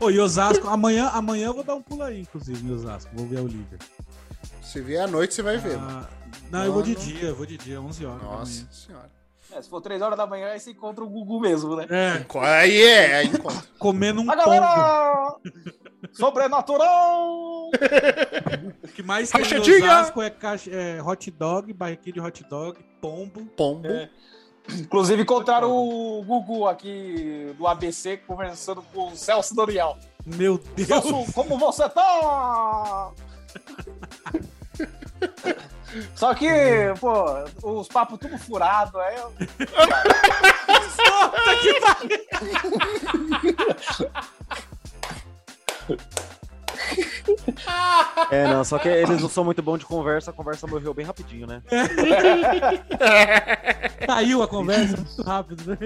Ô, e Osasco, amanhã, amanhã eu vou dar um pulo aí, inclusive, em Osasco. Vou ver a Olivia. Se vier à noite, você vai ver, mano. Ah, não, eu vou de dia, eu vou de dia, 11 horas. Nossa senhora. É, se for 3 horas da manhã, aí você encontra o Gugu mesmo, né? É, Aí é, aí encontra. comendo um A galera! Sobrenatural! O que mais tem em! Osasco é, caixa- é hot dog, barriquinha de hot dog, pombo. Pombo. É. Inclusive encontraram o Gugu aqui do ABC conversando com o Celso Dorial. Meu Deus. Celso, como você tá? Só que, pô, os papos tudo furado, aí eu... É, não, só que eles não são muito bons de conversa, a conversa morreu bem rapidinho, né? Caiu a conversa muito rápido, né?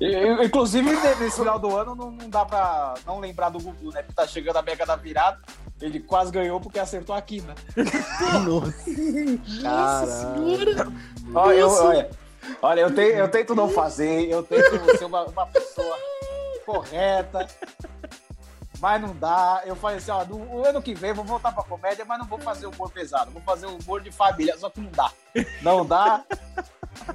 Eu- Inclusive, nesse final do ano, não, não dá pra não lembrar do Gugu, né? Porque tá chegando a Mega da Virada. Ele quase ganhou porque acertou aqui, né? Caralho. Olha, eu, olha, olha eu, tenho, eu tento não fazer, eu tento ser uma, uma pessoa correta, mas não dá. Eu falei assim, ó, no, o ano que vem eu vou voltar pra comédia, mas não vou fazer humor pesado, vou fazer humor de família, só que não dá. Não dá.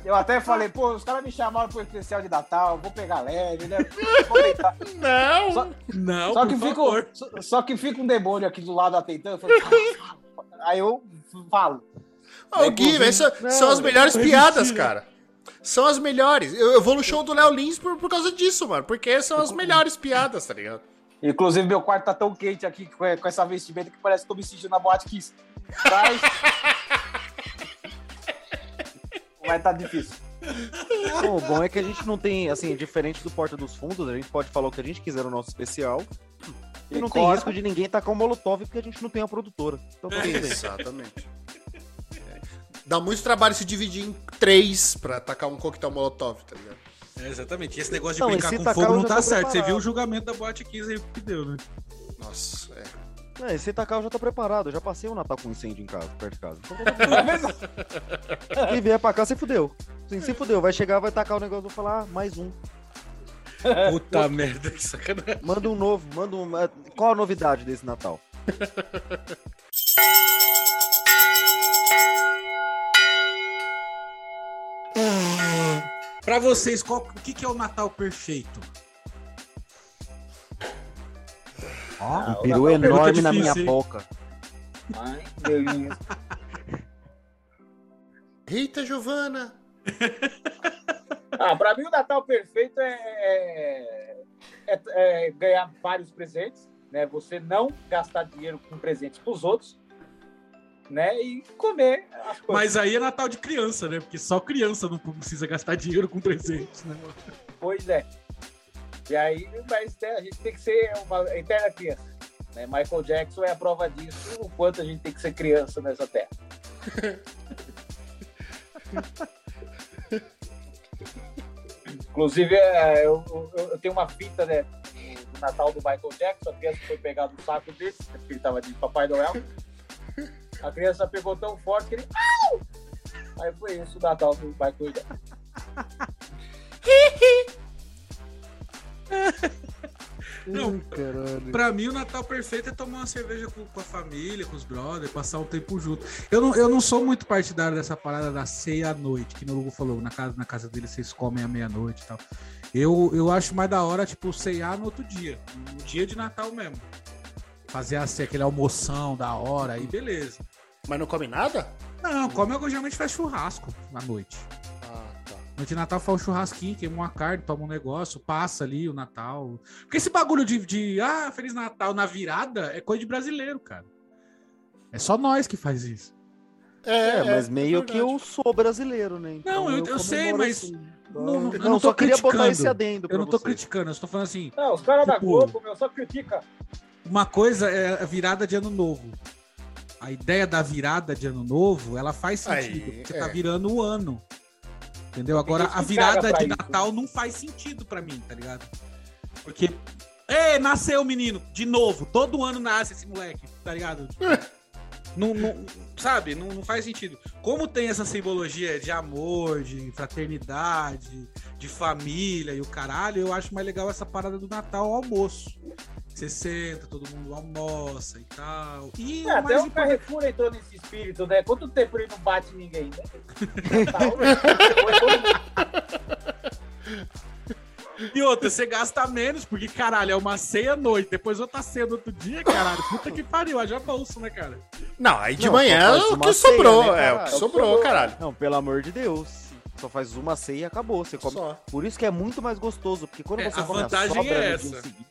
Eu até falei, pô, os caras me chamaram pro especial de Natal, vou pegar leve, né? Não! Só, Não, só que, por fica, favor. só, só que fica um demônio aqui do lado atentando. eu falei. Aí eu falo. Ô, Gui, velho, são, são as melhores foi piadas, mentira. cara. São as melhores. Eu, eu vou no show do Léo Lins por, por causa disso, mano. Porque são as melhores piadas, tá ligado? Inclusive, meu quarto tá tão quente aqui com, essa vestimenta que parece que tô me sentindo na boate Kiss. Mas... Mas tá difícil. Bom, o bom é que a gente não tem, assim, diferente do Porta dos Fundos, a gente pode falar o que a gente quiser no nosso especial. E, E não tem corta. risco de ninguém tacar um molotov porque a gente não tem a produtora. Então tá bem. Exatamente. Dá muito trabalho se dividir em três pra atacar um coquetel molotov, tá ligado? É, exatamente. E esse negócio de Não, brincar com tacar, fogo não tá certo. Você preparado. viu o julgamento da Boate 15 aí que deu, né? Nossa, é. É, esse Itacal já tá preparado. Eu já passei o Natal com incêndio em casa, perto de casa. Então, Quem vier pra cá, você fudeu. Sim, se fudeu. Vai chegar, vai tacar o negócio, vou falar, ah, mais um. Puta merda, que sacanagem. Manda um novo, manda um. é, Qual a novidade desse Natal? Pra vocês, qual, o que, que é o Natal perfeito? Ah, Um peru enorme pergunta na minha difícil, hein? boca. Ai, Deus. Eita, Giovana! Ah, pra mim o Natal perfeito é, é- é- é ganhar vários presentes, né? Você não gastar dinheiro com presentes pros outros, né? E comer as coisas. Mas aí é Natal de criança, né? Porque só criança não precisa gastar dinheiro com presentes, né? Pois é. E aí, mas né, a gente tem que ser uma eterna criança. Né? Michael Jackson é a prova disso, o quanto a gente tem que ser criança nessa terra. Inclusive, é, eu, eu- eu tenho uma fita né, do Natal do Michael Jackson. A criança foi pegar no saco dele, porque ele estava de Papai Noel. A criança pegou tão forte que ele. Au! Aí foi isso o Natal do Michael Jackson. Não, pra mim o Natal perfeito é tomar uma cerveja com, com a família, com os brothers, passar um tempo junto. Eu não, eu não sou muito partidário dessa parada da ceia à noite, que no Hugo falou, na casa, na casa dele vocês comem à meia-noite e tal. Eu, eu acho mais da hora, tipo, ceiar no outro dia, no dia de Natal mesmo. Fazer assim, aquele almoção da hora, aí beleza. Mas não come nada? Não, come eu geralmente faz churrasco à noite. Ah, tá. Noite de Natal faz um churrasquinho, queima uma carne, toma um negócio, passa ali o Natal. Porque esse bagulho de, de ah, Feliz Natal na virada é coisa de brasileiro, cara. É só nós que faz isso. É, mas meio verdade. que eu sou brasileiro, né? Então Não, eu- eu sei, comemoro mas assim. não- não- eu Não, não tô só queria botar criticando. esse adendo pra Eu não tô você. criticando, eu estou falando assim, Não, os caras da Tipo- Globo, meu, só critica. Uma coisa é a virada de ano novo. A ideia da virada de ano novo, ela faz sentido. Aí, porque é. tá virando o ano. Entendeu? Agora, a virada de isso, Natal não faz sentido pra mim, tá ligado? Porque. Ê, nasceu o menino, de novo. Todo ano nasce esse moleque, tá ligado? Não, não- sabe? Não, não faz sentido. Como tem essa simbologia de amor, de fraternidade, de família e o caralho, eu acho mais legal essa parada do Natal ao almoço. Você senta, todo mundo almoça e tal. E É, o até mais o Carrefour entrou nesse espírito, né? Quanto tempo ele não bate ninguém, né? E outra, você gasta menos, porque, caralho, é uma ceia à noite, depois outra ceia no outro dia, caralho. Puta que pariu, haja bolso, né, cara? Não, aí de Não, manhã é o que ceia, sobrou. né, é, o que sobrou, caralho. Não, pelo amor de Deus. Só faz uma ceia e acabou. Você come. Só. Por isso que é muito mais gostoso, porque quando É, você a come vantagem a sobra é no dia essa. seguinte,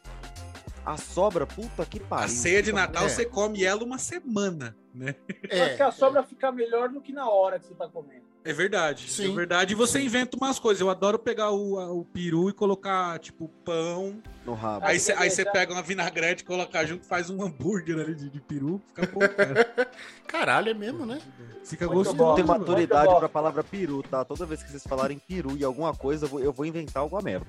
a sobra, puta que pariu. A ceia de Natal, É. você come ela uma semana, né? Acho que a sobra fica melhor do que na hora que você tá comendo. É verdade. Sim. É verdade. E você inventa umas coisas. Eu adoro pegar o, o peru e colocar, tipo, pão. No rabo. Aí você aí pega uma vinagrete, colocar junto, faz um hambúrguer ali de, de peru. Fica bom, cara. Caralho, é mesmo, né? Fica Muito gostoso. bom. Não tem maturidade pra palavra peru, tá? Toda vez que vocês falarem peru e alguma coisa, eu vou, eu vou inventar alguma merda.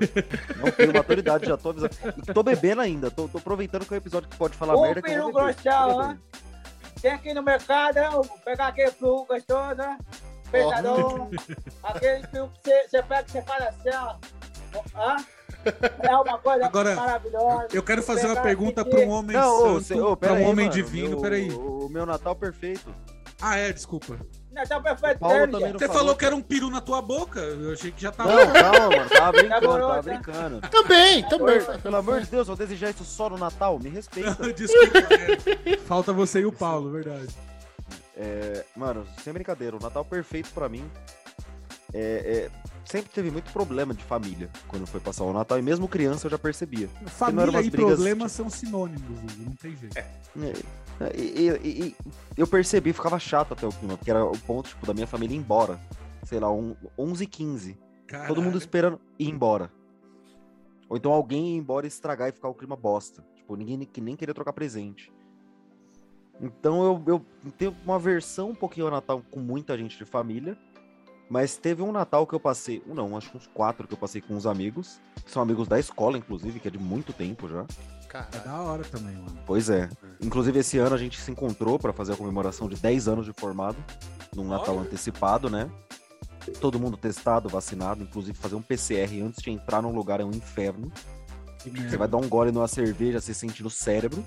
Não tenho maturidade, já tô avisando. E tô bebendo ainda, tô, tô aproveitando que é um episódio que pode falar Ô, merda. peru ó. bebendo. Tem aqui no mercado, pegar aquele peru gostoso, né? Pesadão. Aquele peru que você, você pega e você fala assim, ó. Hã? É uma coisa Agora, maravilhosa. Eu quero fazer uma pergunta para um homem Não, santo, pera um aí, homem mano, divino, meu- peraí. O meu Natal perfeito. Ah, é, desculpa. Tá perfeito Paulo dele, também gente. não Você falou falou que era um peru na tua boca? Eu achei que já tava. Não, calma, mano. Tava brincando, Demorou, tava tá? brincando. Também, também. Pelo amor de Deus, eu desejar isso só no Natal, me respeita. Desculpa, é. Falta você e o Paulo, verdade. É, mano, sem brincadeira, o Natal perfeito pra mim é, é, sempre teve muito problema de família quando foi passar o Natal, e mesmo criança eu já percebia. Família e brigas, problemas são sinônimos, não tem jeito. É, E, e- e- e eu percebi, ficava chato até o clima, porque era o ponto tipo, da minha família ir embora. Sei lá, um, 11 15 Todo mundo Caralho. esperando ir embora. Ou então alguém ir embora e estragar e ficar o clima bosta. Tipo, ninguém que nem queria trocar presente. Então eu, eu tenho uma versão um pouquinho ao Natal com muita gente de família. Mas teve um Natal que eu passei, um não, acho que uns quatro que eu passei com uns amigos, que são amigos da escola, inclusive, que é de muito tempo já. É Caralho. da hora também, mano. Pois é. Inclusive, esse ano a gente se encontrou pra fazer a comemoração de 10 anos de formado, num Natal antecipado, né? Todo mundo testado, vacinado, inclusive fazer um PCR antes de entrar num lugar é um inferno. Que Você vai dar um gole numa cerveja, você sente no cérebro.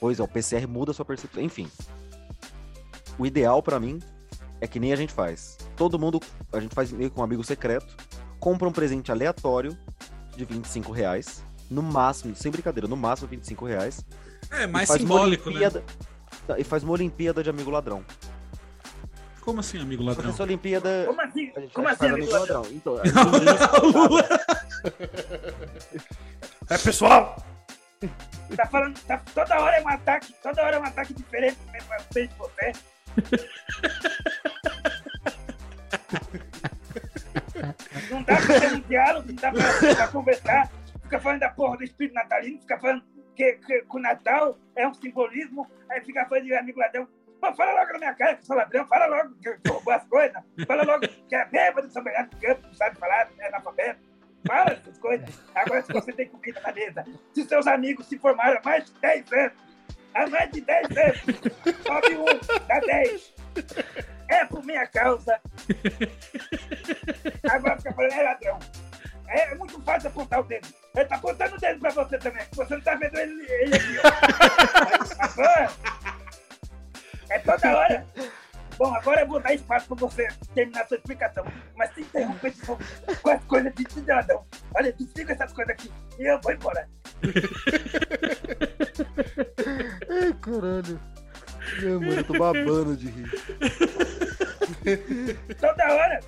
Pois é, o PCR muda a sua percepção. Enfim. O ideal pra mim é que nem a gente faz. Todo mundo, a gente faz meio com um amigo secreto, compra um presente aleatório de 25 reais. No máximo, sem brincadeira, no máximo 25 reais. É mais simbólico, né? E faz uma Olimpíada de amigo ladrão. Como assim, amigo ladrão? essa Olimpíada. Como assim? A gente Como assim, amigo amigo ladrão. Então, É, pessoal! Tá falando, tá, toda hora é um ataque, toda hora é um ataque diferente mesmo de você. Não dá pra ter um diálogo, não dá pra, pra conversar. Fica falando da porra do espírito natalino, fica falando que, que, que o Natal é um simbolismo, aí fica falando de amigo ladrão. Pô, fala logo na minha cara que sou ladrão, fala logo que eu roubou as coisas, fala logo que é bêbado de São Bernardo do Campo, não sabe falar, é analfabeto. Fala essas coisas. Agora, se você tem comida na mesa, se seus amigos se formaram há mais de 10 anos, há mais de 10 anos, sobe um, dá 10. É por minha causa. Agora fica falando, é ladrão. É muito fácil apontar o dedo. Ele tá apontando o dedo pra você também. Você não tá vendo ele, ele aqui, ó. Agora, é toda hora. Bom, agora eu vou dar espaço pra você terminar a sua explicação. Mas se interromper esse povo com as coisas de cidadão. Olha, desliga essas coisas aqui e eu vou embora. Ai, caralho. Meu, mano, eu tô babando de rir. Toda hora.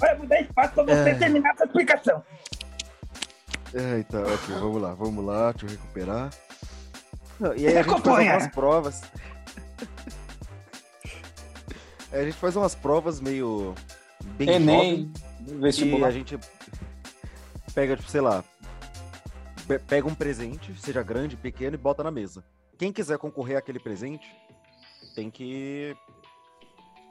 Olha, eu vou dar espaço pra você É. terminar a sua explicação. Ai, tá, ok, vamos lá, vamos lá, deixa eu recuperar. Não, e aí a gente faz Acompanha. algumas provas. Aí a gente faz umas provas meio. bem Enem, jovem, e vestibular. a gente pega, tipo, sei lá. Pe- Pega um presente, seja grande, pequeno, e bota na mesa. Quem quiser concorrer àquele presente, tem que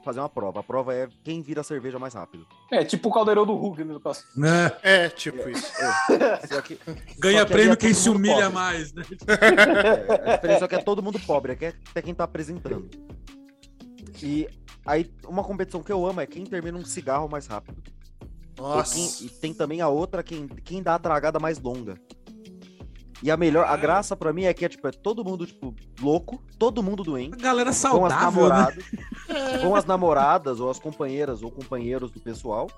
fazer uma prova. A prova é quem vira a cerveja mais rápido. É, tipo o caldeirão do Hulk, no caso. Né? É, tipo isso. Só que, Ganha Só que prêmio é quem se humilha pobre. mais, né? É, a diferença é que é todo mundo pobre, é que é até quem tá apresentando. E aí, uma competição que eu amo é quem termina um cigarro mais rápido. Nossa. quem- e tem também a outra, quem, quem dá a tragada mais longa. E a melhor, a graça pra mim é que é, tipo, é todo mundo, tipo, louco, todo mundo doente. A galera Vão as saudável, né? namoradas, vão as namoradas, ou as companheiras, ou companheiros do pessoal.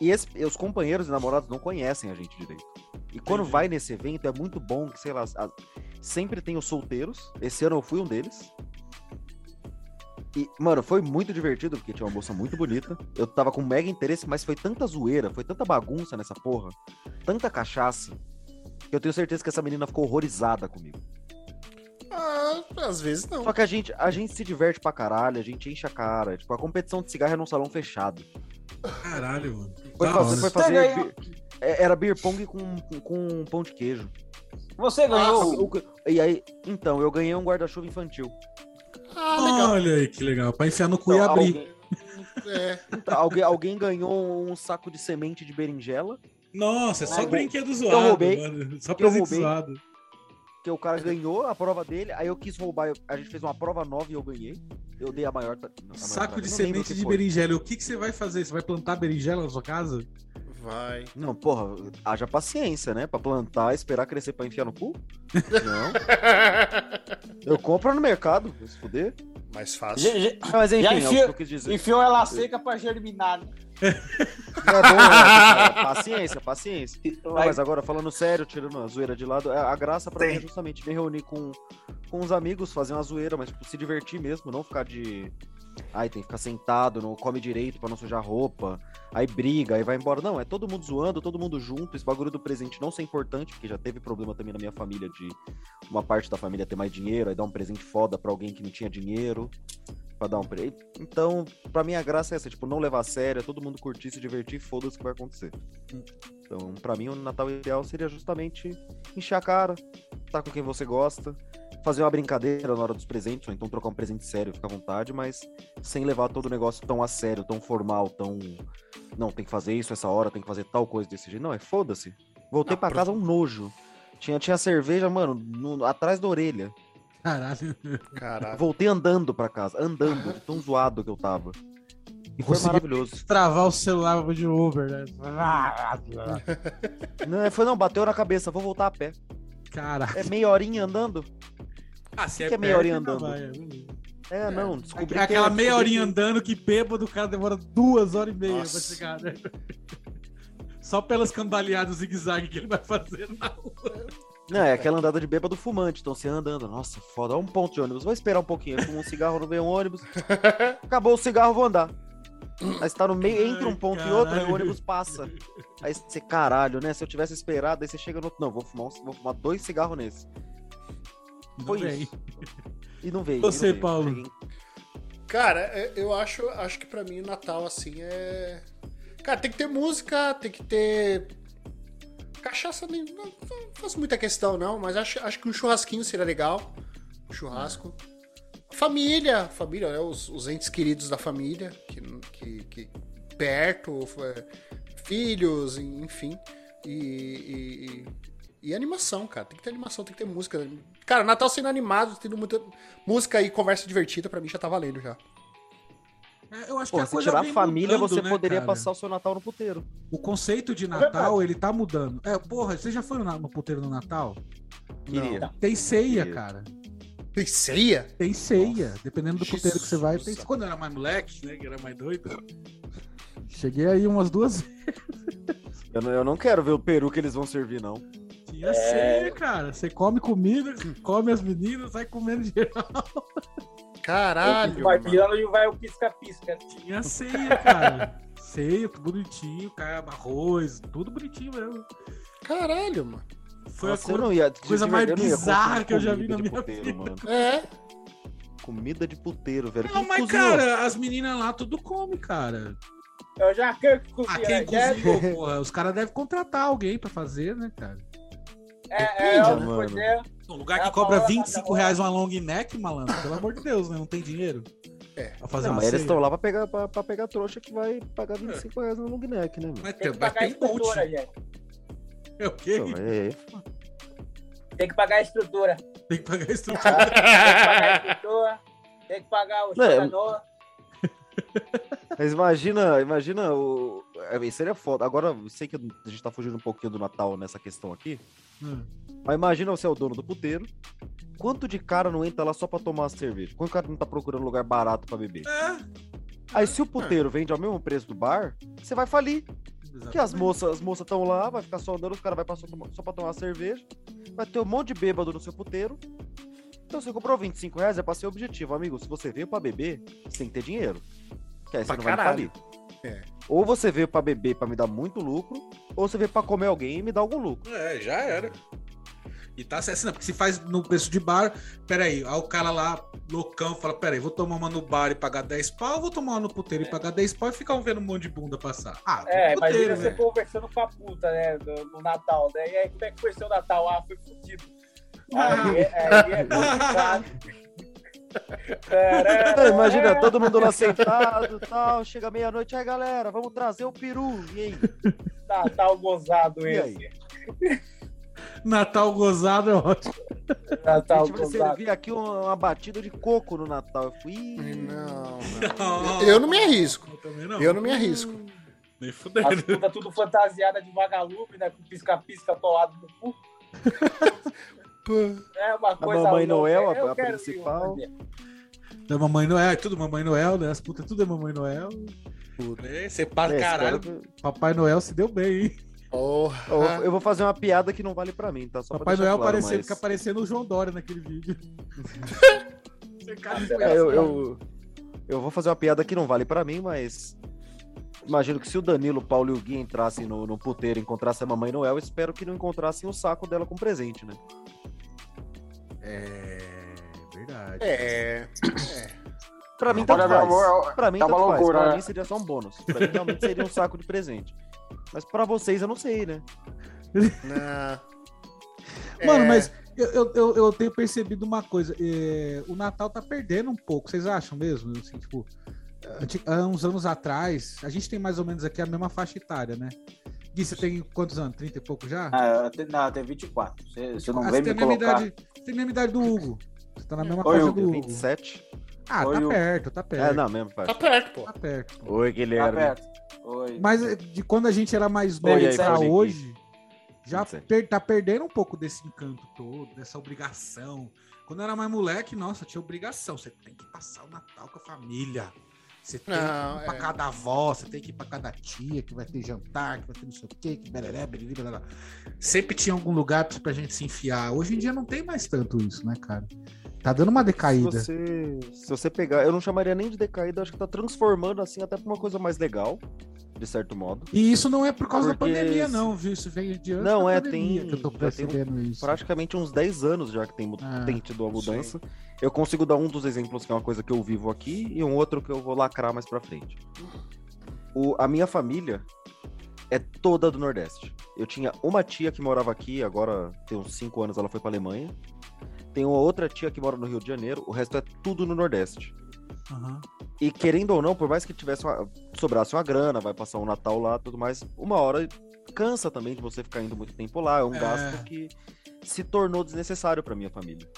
E esse- e os companheiros e namorados não conhecem a gente direito. E quando Entendi. vai nesse evento, é muito bom que, sei lá, a- sempre tem os solteiros. Esse ano eu fui um deles. E, mano, foi muito divertido, porque tinha uma moça muito bonita. Eu tava com mega interesse, mas foi tanta zoeira, foi tanta bagunça nessa porra, tanta cachaça, eu tenho certeza que essa menina ficou horrorizada comigo. Ah, às vezes não. Só que a gente, a gente se diverte pra caralho, a gente enche a cara. Tipo, a competição de cigarro é num salão fechado. Caralho, mano. Foi Da fazer, foi Você fazer é- Era beer pong com, com, com pão de queijo. Você ganhou. O- E aí, então, eu ganhei um guarda-chuva infantil. Ah, legal. Olha aí que legal. Pra enfiar no cu e Então, abrir. alguém, É. então, alguém, alguém ganhou um saco de semente de berinjela, Nossa, é só Eu- brinquedo eu zoado, roubei. mano. Só Eu presente roubei. zoado. que o cara ganhou a prova dele, aí eu quis roubar, eu- a gente fez uma prova nova e eu ganhei. Eu dei a maior. a maior Saco tarefa, de semente de berinjela. O que, que você vai fazer? Você vai plantar berinjela na sua casa? Vai. Não, porra, haja paciência, né? Pra plantar, esperar crescer pra enfiar no cu? Não. Eu compro no mercado, se fuder. Mais fácil. Já, já- mas enfim, Já é o enfia- que eu quis dizer. enfiou ela seca pra germinar. né? É bom, é, é, paciência, paciência. Não, mas agora, falando sério, tirando a zoeira de lado, a a graça pra mim é Sim. justamente me reunir com, com os amigos, fazer uma zoeira, mas tipo, se divertir mesmo, não ficar de. Ai, tem que ficar sentado, não come direito pra não sujar roupa, aí briga, aí vai embora. Não, é todo mundo zoando, todo mundo junto. Esse bagulho do presente não ser importante, porque já teve problema também na minha família de uma parte da família ter mais dinheiro, aí dar um presente foda pra alguém que não tinha dinheiro. Pra dar um presente. Então, pra mim a graça é essa, tipo, não levar a sério, é todo mundo curtir, se divertir, foda-se o que vai acontecer. Então, pra mim, o Natal ideal seria justamente encher a cara, estar com quem você gosta, fazer uma brincadeira na hora dos presentes, ou então trocar um presente sério, fica à vontade, mas sem levar todo o negócio tão a sério, tão formal, tão. Não, tem que fazer isso essa hora, tem que fazer tal coisa desse jeito. Não, é foda-se. Voltei pra casa um nojo. Tinha, tinha cerveja, mano, no- atrás da orelha. Caralho. Caralho. Voltei andando pra casa, andando, de tão zoado que eu tava. E foi maravilhoso. Travar o celular de Uber, né? Não, foi não, bateu na cabeça, vou voltar a pé. Caralho. É meia horinha andando? Ah, se que é meia horinha perto, andando? vai, é, beleza. É, não, descobri É aquela que é- meia horinha que- andando que bêbado o cara demora duas horas e meia Nossa. pra chegar, né? Só pelas cambaleadas zigue-zague que ele vai fazer na rua. Não, é aquela andada de bêbado fumante. Então você anda, anda. Nossa, foda. Um ponto de ônibus. Vou esperar um pouquinho. Eu fumo um cigarro, não vem um ônibus. Acabou o cigarro, vou andar. Aí você tá no meio, entre um ponto e outro, aí o caralho. ônibus passa. Aí você, caralho, né? Se eu tivesse esperado, aí você chega no outro. Não, vou fumar, um- vou fumar dois cigarros nesse. Foi Não vem. isso. E não veio. Você, não veio. Paulo? Cara, é- eu acho, acho que pra mim o Natal, assim, é. Cara, tem que ter música, tem que ter. Cachaça nem. Não, não faço muita questão, não, mas acho, acho que um churrasquinho seria legal. Um churrasco. Família, família, né? Os, os entes queridos da família, que, que, que perto, é, filhos, enfim. E, e, e- e animação, cara. Tem que ter animação, tem que ter música. Cara, Natal sendo animado, tendo muita música e conversa divertida, pra mim já tá valendo já. É, Eu acho Pô, que a se coisa tirar a família, mudando, você né, poderia cara? passar o seu Natal no puteiro. O conceito de É Natal, ele tá mudando. É, porra, você já foi no, na- no puteiro no Natal? Queria. Tem ceia, Queria. cara. Tem ceia? Tem ceia. Dependendo do puteiro que você vai, tem Jesus. Quando eu era mais moleque, né? Que era mais doido. Cheguei aí umas duas vezes. Eu não, eu não quero ver o peru que eles vão servir, não. Tinha ceia, cara. Você come comida, come as meninas, sai comendo geral. Caralho. vai virando e vai o pisca-pisca. Tinha ceia, cara. ceia, tudo bonitinho, cara, arroz, tudo bonitinho mesmo. Caralho, mano. Foi Nossa, a eu cor... não ia, coisa mais eu bizarra que eu já vi comida na de minha puteiro, vida. mano. É. Comida de puteiro, velho. Não, Quem mas, cozinhou? cara, as meninas lá tudo come, cara. Eu já quero que Ah, quem né? cozinhou, porra? Os caras devem contratar alguém pra fazer, né, cara? É, é, é, pois mano? é. Um lugar É que a cobra Paola 25 Magalhães. reais uma long neck, malandro. Pelo amor de Deus, né? Não tem dinheiro. É. Pra fazer Não, uma mas eles ceia. estão lá pra pegar, pra, pra pegar trouxa que vai pagar 25 reais no long neck, né, mano? Mas Tem tem, que mas pagar a tem um monte. estrutura, gente. É o quê? Então, é, é, Tem que pagar a estrutura. Tem que pagar tudo. Tá? Tem que pagar a estrutura. Tem que pagar o Não, é- jogador. Mas imagina, imagina o. É, seria foda. Agora, eu sei que a gente tá fugindo um pouquinho do Natal nessa questão aqui. Hum. Mas imagina você é o dono do puteiro. Quanto de cara não entra lá só pra tomar uma cerveja? Quanto cara não tá procurando lugar barato pra beber? É, Aí se o puteiro vende ao mesmo preço do bar, você vai falir. Porque as moças as moças estão lá, vai ficar só andando, os caras vão só, tomar- só pra tomar uma cerveja. Vai ter um monte de bêbado no seu puteiro. Então você comprou 25 reais, é pra ser objetivo. Amigo, se você veio pra beber, você tem que ter dinheiro. Que aí você Pra não vai caralho. falir. É. Ou você veio pra beber pra me dar muito lucro, ou você veio pra comer alguém e me dar algum lucro. É, já era. E tá assim, porque se faz no preço de bar, peraí, aí o cara lá, loucão, fala, peraí, vou tomar uma no bar e pagar 10 pau, ou vou tomar uma no puteiro e pagar 10 pau e ficar um vendo um monte de bunda passar. Ah, É, puteiro, você né? conversando com a puta, né? No, no Natal, né? E aí, como é que foi seu Natal? Ah, foi fudido. Ah. Aí, é, aí é complicado. É, imagina, todo mundo lá sentado e tal, chega meia-noite, aí galera, vamos trazer o peru. E aí? Natal gozado E esse. aí? Natal gozado é ótimo. A Natal gente vai gozado. servir aqui uma, uma batida de coco no Natal. Eu fui. "Ih, Não, Não, Eu não me arrisco. Eu também não. Eu não me arrisco. Nem As fudendo. putas tudo fantasiada de vagalume, né? Com pisca-pisca atolado no cu. É uma coisa Mamãe louca. Noel, a- Eu a principal. Da Mamãe Noel, é tudo Mamãe Noel, né? As putas tudo é Mamãe Noel. É, você para, é, caralho. que- Papai Noel se deu bem, hein? Porra. Eu, eu vou fazer uma piada que não vale pra mim, tá? Só pra Papai Noel claro, aparecendo, mas- fica parecendo o João Dória naquele vídeo. Você cara É, eu, eu, eu vou fazer uma piada que não vale pra mim, mas. Imagino que se o Danilo, o Paulo e o Gui entrassem no, no puteiro e encontrassem a Mamãe Noel, eu espero que não encontrassem o saco dela com presente, né? É verdade. É. Pra mim, tanto faz. amor, Pra mim, tá tanto uma faz. loucura, Pra né? mim seria só um bônus. Pra mim, realmente seria um saco de presente. Mas pra vocês, eu não sei, né? Não. Mano, É. mas Eu, eu, eu, tenho percebido uma coisa. é, o Natal tá perdendo um pouco, vocês acham mesmo? Assim, tipo, há uns anos atrás, a gente tem mais ou menos aqui a mesma faixa etária, né? Gui, você tem quantos anos? 30 e pouco já? Ah, eu tenho, não, eu tenho 24. Você, você não Ah, vem você me tem a mesma colocar. idade, você tem a mesma idade do Hugo. Você tá na mesma Oi, faixa Hugo, do Hugo. 27? Ah, Oi, tá Hugo. perto, tá perto. É, não, mesmo, pai. Tá perto, pô. Tá perto. pô. Oi, Tá Guilherme. perto. Oi. Mas eh, de quando a gente era mais novo pra hoje, já 27. per- tá perdendo um pouco desse encanto todo, dessa obrigação. Quando eu era mais moleque, nossa, tinha obrigação. Você tem que passar o Natal com a família. Você tem Não, que ir pra é. cada avó, você tem que ir pra cada tia, que vai ter jantar, que vai ter não sei o quê, que bereré, bererá. Sempre tinha algum lugar pra gente se enfiar. Hoje em dia não tem mais tanto isso, né, cara? Tá dando uma Se decaída. você, se você pegar, eu não chamaria nem de decaída, acho que tá transformando assim até pra uma coisa mais legal, de certo modo. E isso não é por causa Porque da pandemia, se- não, viu? Isso vem de antes Não, é, pandemia tem-. Praticamente uns 10 anos já que tem, Ah, tem tido a mudança. Eu consigo dar um dos exemplos que é uma coisa que eu vivo aqui e um outro que eu vou lacrar mais pra frente. O, a minha família é toda do Nordeste. Eu tinha uma tia que morava aqui, agora tem uns 5 anos ela foi pra Alemanha. Tem uma outra tia que mora no Rio de Janeiro, o resto é tudo no Nordeste. Aham. E querendo ou não, por mais que tivesse uma, sobrasse uma grana, vai passar um Natal lá tudo mais, uma hora cansa também de você ficar indo muito tempo lá. É um É. gasto que se tornou desnecessário pra minha família.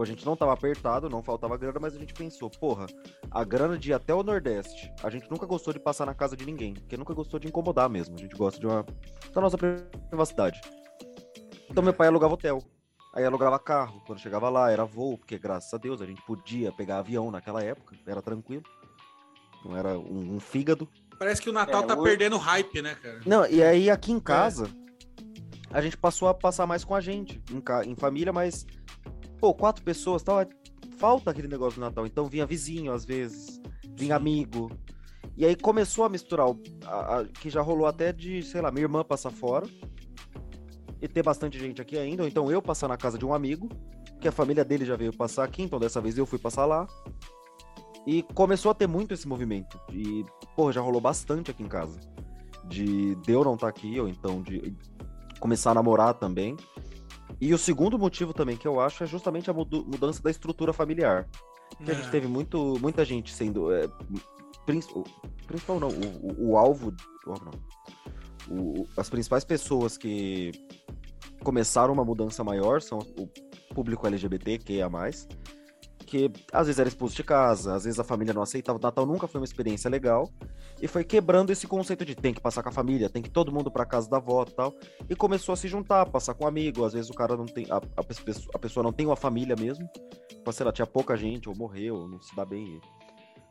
A gente não tava apertado, não faltava grana, mas a gente pensou, porra, a grana de ir até o Nordeste, a gente nunca gostou de passar na casa de ninguém, porque nunca gostou de incomodar mesmo. A gente gosta de uma. da nossa privacidade. Então meu pai alugava hotel. Aí alugava carro. Quando chegava lá, era voo, porque graças a Deus a gente podia pegar avião naquela época, era tranquilo. Não era um, um fígado. Parece que o Natal É, tá hoje- perdendo hype, né, cara? Não, e aí aqui É. em casa, a gente passou a passar mais com a gente, em, ca- em família, mas, pô, quatro pessoas, tal, é- falta aquele negócio do Natal. Então vinha vizinho às vezes, vinha amigo. E aí começou a misturar, o- a- a- que já rolou até de, sei lá, minha irmã passar fora e ter bastante gente aqui ainda, ou então eu passar na casa de um amigo, que a família dele já veio passar aqui, então dessa vez eu fui passar lá. E começou a ter muito esse movimento. E, pô, já rolou bastante aqui em casa. De, de eu não estar aqui, ou então de começar a namorar também. E o segundo motivo também que eu acho é justamente a mudança da estrutura familiar. Que a gente É. teve muito, muita gente sendo. É, principal não, o, o- o alvo. o alvo não. O- as principais pessoas que começaram uma mudança maior são o público LGBT, que é mais. Que às vezes era expulso de casa, às vezes a família não aceitava. O Natal nunca foi uma experiência legal. E foi quebrando esse conceito de tem que passar com a família, tem que todo mundo pra casa da avó e tal. E começou a se juntar, passar com um amigo. Às vezes o cara não tem. A, a pessoa- não tem uma família mesmo. Sei lá, tinha pouca gente, ou morreu, ou não se dá bem.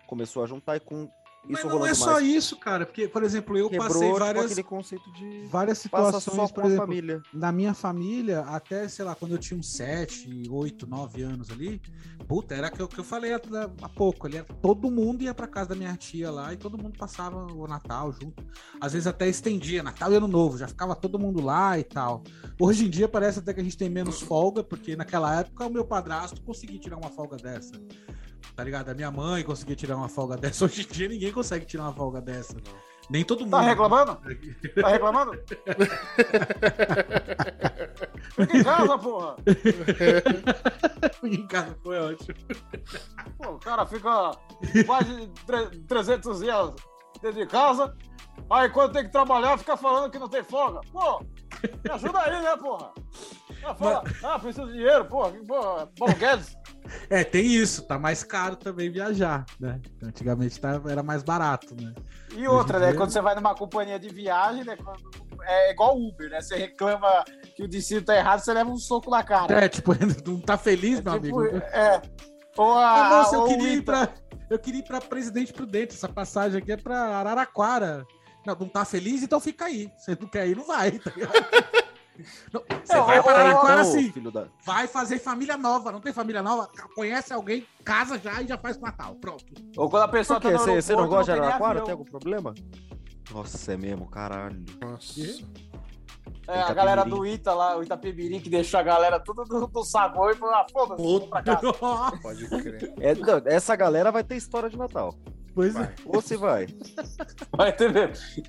começou a juntar e com Mas isso não é só mais. isso, cara. Porque, por exemplo, eu Quebrou passei tipo, várias, aquele conceito de várias situações, por exemplo, família. na minha família, até, sei lá, quando eu tinha uns 7, 8, 9 anos ali, puta, era o que eu, que eu falei há, há pouco ali, era- todo mundo ia pra casa da minha tia lá e todo mundo passava o Natal junto. Às vezes até estendia, Natal e Ano Novo, já ficava todo mundo lá e tal. Hoje em dia parece até que a gente tem menos folga, porque naquela época o meu padrasto conseguia tirar uma folga dessa. Tá ligado? A minha mãe conseguia tirar uma folga dessa. Hoje em dia ninguém consegue tirar uma folga dessa. Nem todo mundo. Tá reclamando? Tá reclamando? Fica em casa, porra. em casa foi ótimo. Pô, o cara fica quase tre- 300 dias dentro de casa, aí quando tem que trabalhar fica falando que não tem folga. Pô, me ajuda aí, né, porra? Ah, fala, ah, preciso de dinheiro, porra. Porra, Paulo Guedes. É, tem isso, tá mais caro também viajar, né? Antigamente tava, era mais barato, né? E outra, né? dia- Quando você vai numa companhia de viagem, né? é igual Uber, né? Você reclama que o destino tá errado, você leva um soco na cara. É, tipo, não tá feliz, meu Tipo, amigo? é. Ou a. Ah, nossa, eu ou queria ir pra. Eu queria ir pra Presidente Prudente. Essa passagem aqui é pra Araraquara. Não, não tá feliz, então fica aí. Você não quer ir, não vai, tá ligado? Não, Você vai pra ou- Araraquara Então, assim. filho da... Vai fazer família nova. Não tem família nova? Conhece alguém, casa já e já faz Natal. Pronto. Ou quando a pessoa Por quê? tá Você você não gosta de Araraquara? Tem algum problema? Nossa, é mesmo, caralho. Nossa. É, a galera do Ita lá, o Itapemirim, que deixou a galera tudo do, do sabor e falou, ah, foda-se, vamos pra casa. Pode crer. É, não, essa galera vai ter história de Natal. Pois é. Ou se vai. Vai ter mesmo.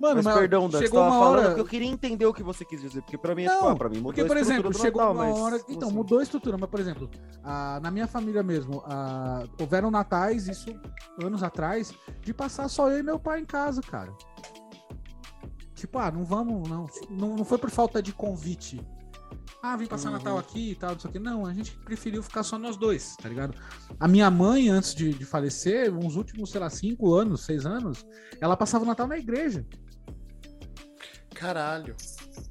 Mano, Mas, perdão, Dan, chegou uma falando hora... que eu queria entender o que você quis dizer, porque pra mim, é tipo, Não, ah, pra mim mudou Porque, a por estrutura exemplo, do chegou Natal, uma mas hora. Então, mudou a estrutura, mas, por exemplo, a- na minha família mesmo, a- houveram natais, isso anos atrás, de passar só eu e meu pai em casa, cara. Tipo, ah, não vamos, não. Não, não foi por falta de convite. Ah, vim passar Natal aqui e tal, não sei o que. Não, a gente preferiu ficar só nós dois, tá ligado? A minha mãe, antes de, de falecer, uns últimos, sei lá, cinco anos, seis anos, ela passava o Natal na igreja. Caralho.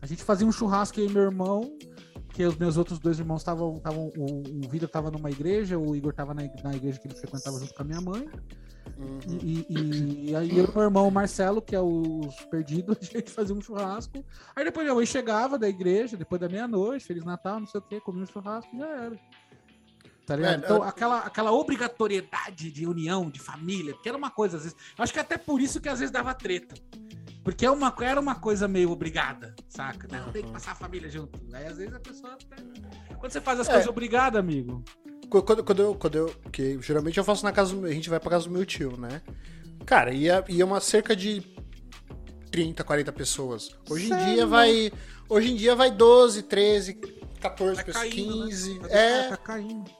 A gente fazia um churrasco e meu irmão, que os meus outros dois irmãos estavam. O, o Vida estava numa igreja, o Igor estava na, na igreja que ele frequentava junto com a minha mãe. Uhum. E, e- e aí eu e meu irmão o Marcelo, que é os perdidos, a gente fazia um churrasco. Aí depois minha mãe chegava da igreja, depois da meia-noite, Feliz Natal, não sei o que, comia um churrasco e já era. Tá ligado? É, então, eu- aquela, aquela obrigatoriedade de união, de família, porque era uma coisa, às vezes. Acho que até por isso que às vezes dava treta. Porque é uma, era uma coisa meio obrigada, saca? Não, tem que passar a família junto. Aí às vezes a pessoa. até- Quando você faz as É. coisas obrigada, amigo. Qu- Quando, quando eu. Quando eu que geralmente eu faço na casa do meu. A gente vai pra casa do meu tio, né? Cara, ia, ia uma cerca de 30, 40 pessoas. Hoje em dia vai. Hoje em dia vai 12, 13, 14 Tá pessoas, caindo, né? 15. Tá- É, Tá caindo.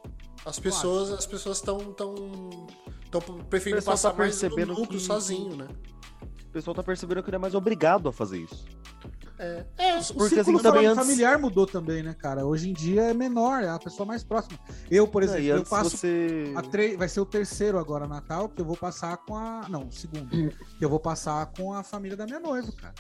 as pessoas as pessoas estão tão, tão preferindo pessoal passar tá mais no percebendo núcleo que- sozinho, né? O pessoal tá percebendo que ele é mais obrigado a fazer isso. É, é O Porque, círculo assim, também fami- antes- familiar mudou também, né, cara? Hoje em dia é menor, é a pessoa mais próxima. Eu, por exemplo, e eu passo você... a tre- vai ser o terceiro agora Natal, que eu vou passar com a. Não, o segundo. Que eu vou passar com a família da minha noiva, cara.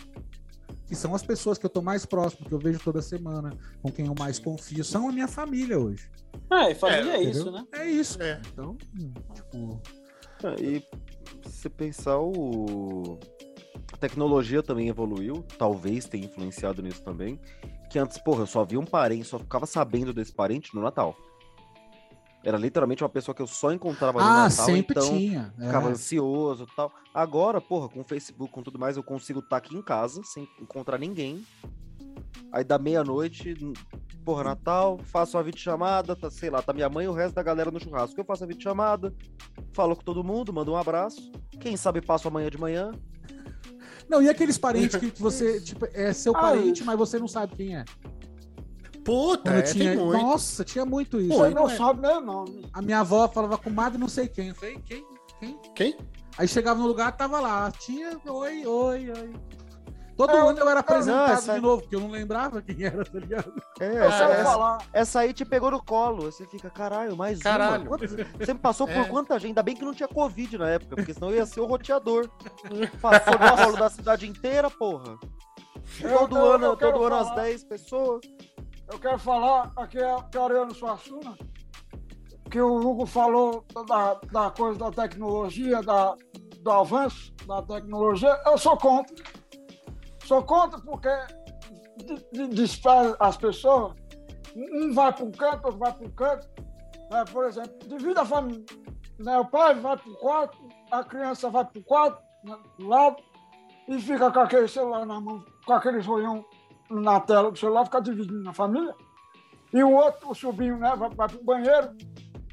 Que são as pessoas que eu tô mais próximo, que eu vejo toda semana, com quem eu mais confio. São a minha família hoje. É, família é, É, isso, né? É isso. É. Então, tipo. É, E se você pensar, o... tecnologia também evoluiu, talvez tenha influenciado nisso também. Que antes, porra, eu só via um parente, só ficava sabendo desse parente no Natal. Era literalmente uma pessoa que eu só encontrava no Ah, Natal, sempre então tinha. é. ficava ansioso e tal. Agora, porra, com o Facebook, com tudo mais, eu consigo estar aqui em casa sem encontrar ninguém. Aí da meia-noite, porra, Natal, faço uma videochamada, tá, sei lá, tá minha mãe e o resto da galera no churrasco. Eu faço a videochamada, falo com todo mundo, mando um abraço. Quem sabe passo amanhã de manhã. Não, e aqueles parentes que você, tipo, é seu Ah, parente, mas você não sabe quem é. Puta, é, eu tinha... tem muito. Nossa, tinha muito isso. Você Aí não não é- sabe meu nome. A minha avó falava com madre não sei quem. Eu falei, quem? Quem? Quem? Aí chegava no lugar, tava lá, a tia, oi, oi, oi. Todo Eu- ano eu era apresentado Não, essa- de novo, porque eu não lembrava quem era, tá ligado? É, Eu essa, essa, falar. essa aí te pegou no colo. Você fica, caralho, mais Caralho. uma. Você me passou É. por quanta gente? Ainda bem que não tinha Covid na época, porque senão eu ia ser o roteador. Passou no colo da cidade inteira, porra. Eu- Todo eu- ano, eu todo ano as falar- 10 pessoas. Eu quero falar aqui é que é Ariano Suassuna, que o Hugo falou da, da coisa da tecnologia, da, do avanço da tecnologia. Eu sou contra. Sou contra porque despesa as pessoas. Um vai para um canto, outro vai para um canto. né? Por exemplo, divide a família. Né? O pai vai para o quarto, a criança vai para o quarto, né? do lado, e fica com aquele celular na mão, com aquele zoião na tela do celular, fica dividindo na família. E o outro, o sobrinho, né, vai, vai pro banheiro.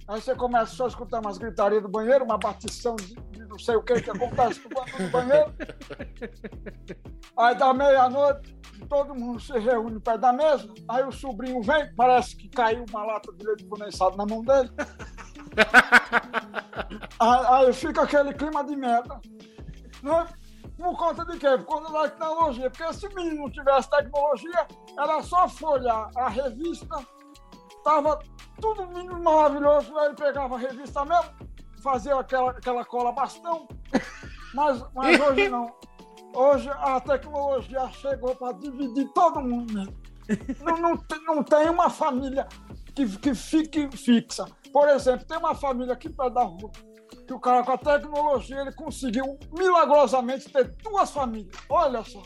Aí você começa só a escutar umas gritarias do banheiro, uma batição de, de não sei o que que acontece no, ba- no banheiro. Aí da meia-noite, todo mundo se reúne perto da mesa. Aí o sobrinho vem, parece que caiu uma lata de leite condensado na mão dele. Aí, aí fica aquele clima de merda. Né? Por conta de quê? Por conta da tecnologia. Porque se o menino não tivesse tecnologia, era só folhear a revista, tava tudo lindo, maravilhoso, aí ele pegava a revista mesmo, fazia aquela, aquela cola bastão, mas, mas hoje não. Hoje a tecnologia chegou para dividir todo mundo mesmo. Não, não, tem, não tem uma família que, que fique fixa. Por exemplo, tem uma família aqui perto da rua, que o cara com a tecnologia ele conseguiu milagrosamente ter duas famílias. Olha só.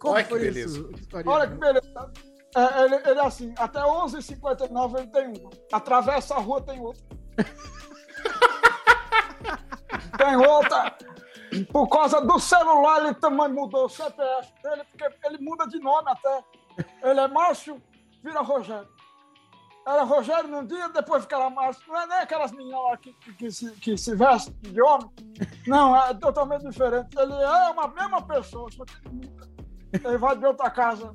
Como Olha que foi beleza. Olha que beleza. É, ele, ele assim, até 11h59 ele tem uma. Atravessa a rua tem outra. tem outra. Por causa do celular, ele também mudou o CPF dele, porque ele muda de nome até. Ele é Márcio, vira Rogério. era Rogério num dia, depois ficava Márcio. Não é nem aquelas meninas lá que, que, que se, que se vestem de homem. Não, é totalmente diferente. Ele é uma mesma pessoa, só que ele vai de outra casa.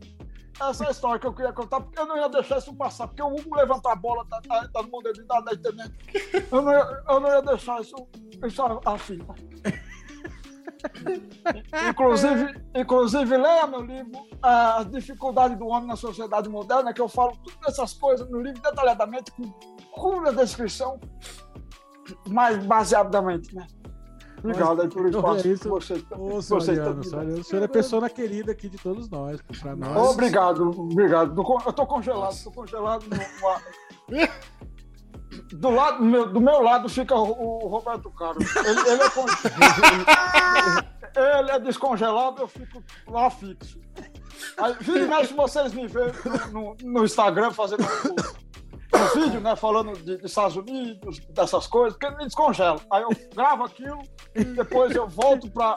Essa é a história que eu queria contar, porque eu não ia deixar isso passar, porque o Hugo levantar a bola, tá, tá, tá no mundo da, da internet. Eu não, ia, eu não ia deixar isso, isso assim. Inclusive, inclusive, leia meu livro As Dificuldades do Homem na Sociedade Moderna, que eu falo todas essas coisas no livro detalhadamente, com pura descrição, mas baseadamente, né? Obrigado pelo espaço. É isso. que vocês, Ô, que vocês Soriano, o senhor é pessoa querida aqui de todos nós, pra nós. Obrigado, obrigado. Eu tô congelado, tô congelado. no- Do, lado, meu, do meu lado fica o, o Roberto Carlos. Ele, ele é con- ele é descongelado, eu fico lá fixo. Aí, vira e mexe, vocês me veem no, no- no Instagram fazendo um, vídeo, né? Falando de, de Estados Unidos, dessas coisas, porque me descongela. Aí eu gravo aquilo, depois eu volto para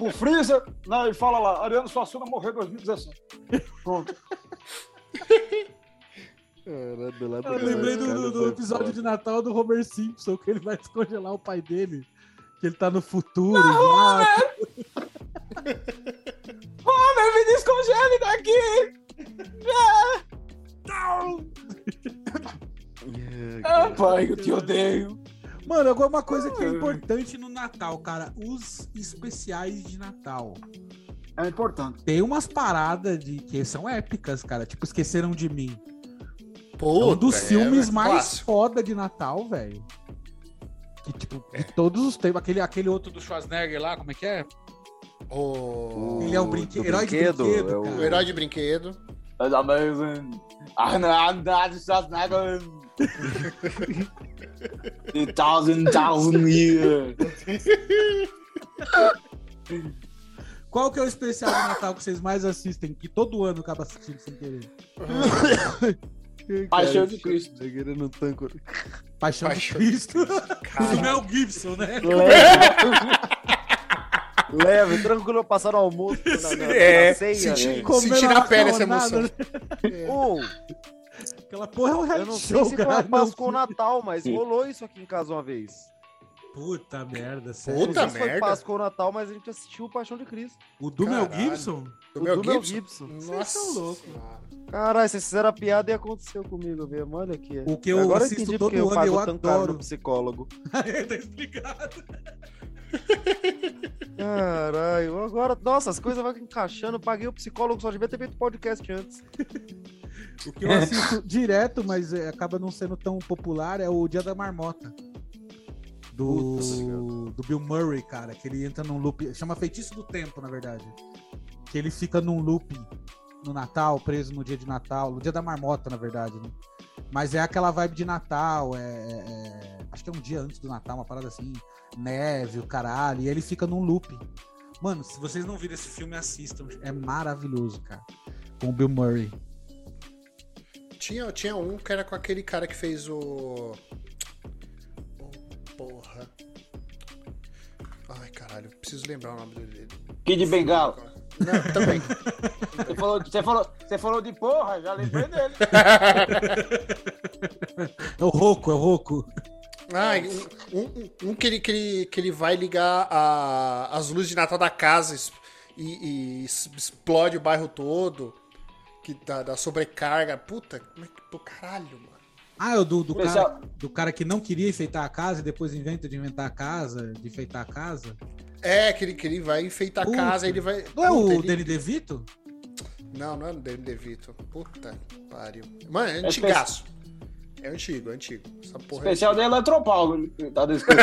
o freezer, né? E fala lá, Ariano Suassuna morreu em 2017. Pronto. Eu lembrei do, do- do episódio de Natal do Homer Simpson, que ele vai descongelar o pai dele. Que ele tá no futuro. já. Homem, me descongele daqui! Ah, pai, eu te odeio. Mano, agora uma coisa que é importante no Natal, cara. Os especiais de Natal. É importante. Tem umas paradas de que são épicas, cara. Tipo, Esqueceram de Mim. É Puta, um dos é, filmes é mais clássico. foda de Natal, velho. Que, tipo, de todos os tempos. Aquele, aquele outro do Schwarzenegger lá, como é que é? O... Ele é o do brinque... herói de brinquedo, brinquedo, é o- cara. o herói de brinquedo. That's amazing. I'm not Schwarzenegger. A thousand, thousand years. Qual que é o especial de Natal que vocês mais assistem? Que todo ano acaba assistindo sem querer. Paixão de Cristo. no tanco. Paixão, Paixão de de Cristo. Do Mel Gibson, né? Leve, tranquilo, passar o almoço na, na, É, na ceia. senti-? Comendo Sentir na pele essa emoção. né? Ou, Aquela porra é um eu não sei show, se foi cara. Páscoa ou Natal, mas rolou isso aqui em casa uma vez. Puta merda, sério. Puta sei se foi merda. Páscoa ou Natal, mas a gente assistiu o Paixão de Cristo. O do Mel. Gibson? O do Mel Gibson? Gibson. Nossa. Vocês são loucos. Caralho, vocês fizeram a piada e aconteceu comigo mesmo. Olha aqui. O que eu Agora assisto entendi todo porque eu ano, pago eu tão caro adoro. no psicólogo. tá explicado. Caralho, agora, nossa, as coisas vão encaixando. Paguei o psicólogo, só devia ter feito podcast antes. O que eu assisto direto, mas é, acaba não sendo tão popular, é o Dia da Marmota. Do, do Bill Murray, cara, que ele entra num loop. Chama Feitiço do Tempo, na verdade. Que ele fica num loop no Natal, preso no dia de Natal, no dia da marmota, na verdade, né? Mas é aquela vibe de Natal, é, é- é- acho que é um dia antes do Natal, uma parada assim, neve, o caralho, e ele fica num loop. Mano, se vocês não viram esse filme, assistam. É maravilhoso, cara. Com o Bill Murray. Tinha, tinha um que era com aquele cara que fez o. Oh, porra. Ai, caralho, preciso lembrar o nome dele. Kid Bengala. Não, também. Você falou, você, falou, você falou de porra, já lembrei dele. É o Roco, é o Roco. Ah, um, um- um que, ele, que, ele, que ele vai ligar a- as luzes de Natal da casa e, e explode o bairro todo. Que dá, dá sobrecarga. Puta, como é que. Pô, caralho, mano. Ah, é o do, do, Pessoal- cara, do cara que não queria enfeitar a casa e depois inventa de inventar a casa, de enfeitar a casa. É, que ele, que ele vai enfeitar a Puta. casa, ele vai. Não é o Puta, ele- Danny DeVito? Não, não é o Danny DeVito. Puta que pariu. Mano, é antigaço. É antigo, é antigo. Essa porra é Especial da Eletropaulo. Tá descrito.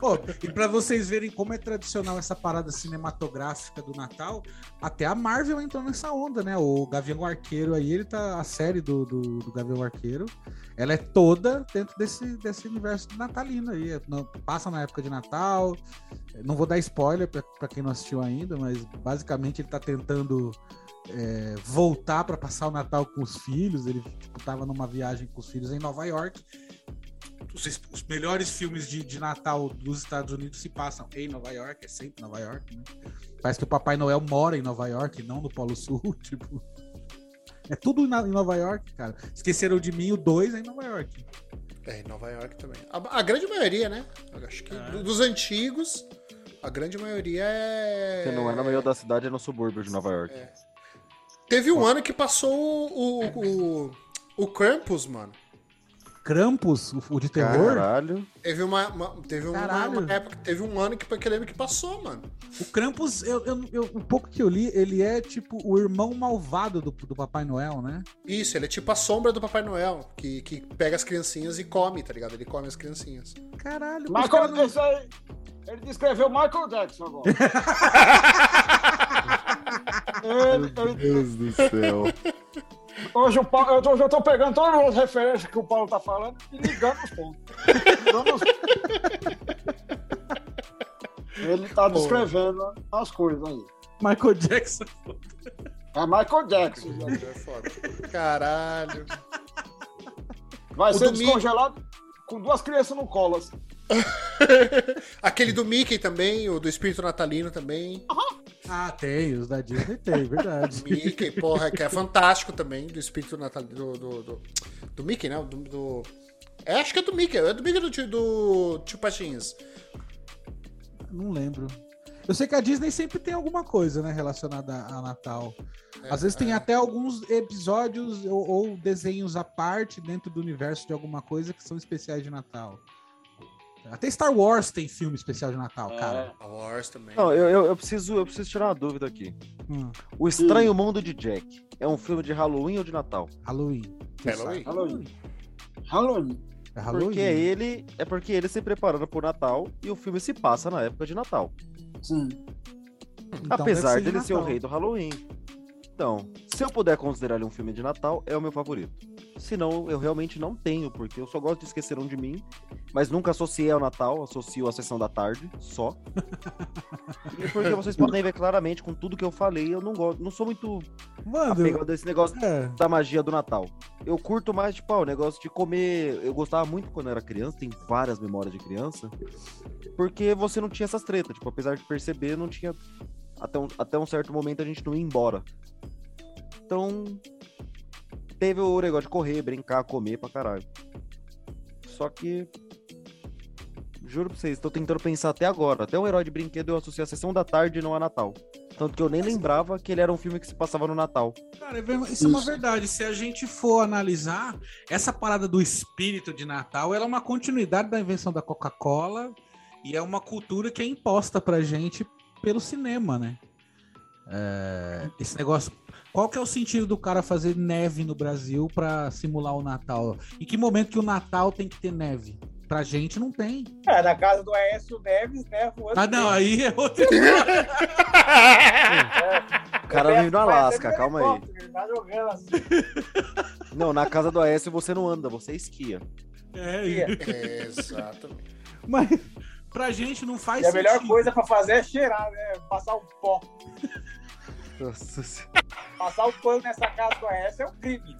Ó, e pra vocês verem como é tradicional essa parada cinematográfica do Natal, até a Marvel entrou nessa onda, né? O Gavião Arqueiro aí, ele tá. A série do, do, do Gavião Arqueiro, ela é toda dentro desse, desse universo natalino aí. É, não- passa na época de Natal. Não vou dar spoiler pra, pra quem não assistiu ainda, mas basicamente ele tá tentando. É, voltar pra passar o Natal com os filhos. Ele tipo, tava numa viagem com os filhos em Nova York os, os melhores filmes de, de Natal dos Estados Unidos se passam em Nova York, é sempre Nova York, né? Parece que o Papai Noel mora em Nova York, não no Polo Sul, tipo. É tudo na- em Nova York, cara. esqueceram de mim, o 2 é em Nova York. É, em Nova York também. A, a grande maioria, né? Eu acho que do- dos antigos, a grande maioria é. Que não é no meio da cidade, é no subúrbio de Nova York. Teve um ano que passou o, o, o, o Krampus, mano. Krampus, o, o de terror. Caralho. Teve uma, uma- teve uma, Caralho. uma época, teve um ano que, que eu lembro que passou, mano. O Krampus, eu, eu, eu- o pouco que eu li, ele é tipo o irmão malvado do, do Papai Noel, né? Isso, ele é tipo a sombra do Papai Noel, que, que pega as criancinhas e come, tá ligado? Ele come as criancinhas. Caralho, Michael, aí, ele descreveu Michael Jackson agora. ele- Deus do céu. hoje, o Paulo, eu tô, hoje eu tô pegando todas as referências que o Paulo tá falando e ligando os pontos. Ligando os- Ele tá descrevendo as coisas aí. Michael Jackson. É Michael Jackson. É foda. Caralho. Vai O ser descongelado com duas crianças no colo. Assim. Aquele do Mickey também, o do Espírito Natalino também. Ah, tem, os da Disney tem, verdade. Mickey, porra, que é fantástico também, do Espírito Natalino. Do, do, do, do Mickey, né? Do, do- É, acho que é do Mickey. É do Mickey do, tio- do Tio Patinhas. Não lembro. Eu sei que a Disney sempre tem alguma coisa, né, relacionada a Natal. Às vezes tem até alguns episódios ou, ou desenhos à parte dentro do universo de alguma coisa que são especiais de Natal. Até Star Wars tem filme especial de Natal, cara. Star Wars também. Não, eu, eu, eu preciso, eu preciso tirar uma dúvida aqui. Hum, O Estranho Mundo de Jack é um filme de Halloween ou de Natal? Halloween. Halloween. Halloween. Halloween. É Halloween. Porque ele é porque ele se preparando pro Natal e o filme se passa na época de Natal. Sim. Então apesar ser de dele ser o rei do Halloween. Então, se eu puder considerar ele um filme de Natal, é o meu favorito. Se não, eu realmente não tenho, porque eu só gosto de Esqueceram de Mim, mas nunca associei ao Natal, associo à sessão da tarde, só. e porque vocês podem ver claramente, com tudo que eu falei, eu não gosto, não sou muito Mano, apegado a esse negócio é, da magia do Natal. Eu curto mais, tipo, ah, o negócio de comer. Eu gostava muito quando eu era criança, tem várias memórias de criança. Porque você não tinha essas tretas. Tipo, apesar de perceber, não tinha. Até um, até um certo momento a gente não ia embora. Então. Teve o negócio de correr, brincar, comer pra caralho. Só que. Juro pra vocês, tô tentando pensar até agora. Até o herói de brinquedo eu associei a sessão da tarde e não a Natal. Tanto que eu nem lembrava que ele era um filme que se passava no Natal. Cara, é isso é uma verdade. Se a gente for analisar, essa parada do espírito de Natal, ela é uma continuidade da invenção da Coca-Cola e é uma cultura que é imposta pra gente pelo cinema, né? É, esse negócio. Qual que é o sentido do cara fazer neve no Brasil pra simular o Natal? Em que momento que o Natal tem que ter neve? Pra gente não tem. É, na casa do Aécio Neves, né? Ah, não, bem. aí é outro. O cara vive no Alasca, calma aí. Tá jogando assim. Não, na casa do Aécio você não anda, você esquia. É, É, exatamente. mas pra gente não faz E a melhor sentido. coisa pra fazer é cheirar, né? Passar um pó. Nossa senhora. Passar o pano nessa casa do Aécio é um crime.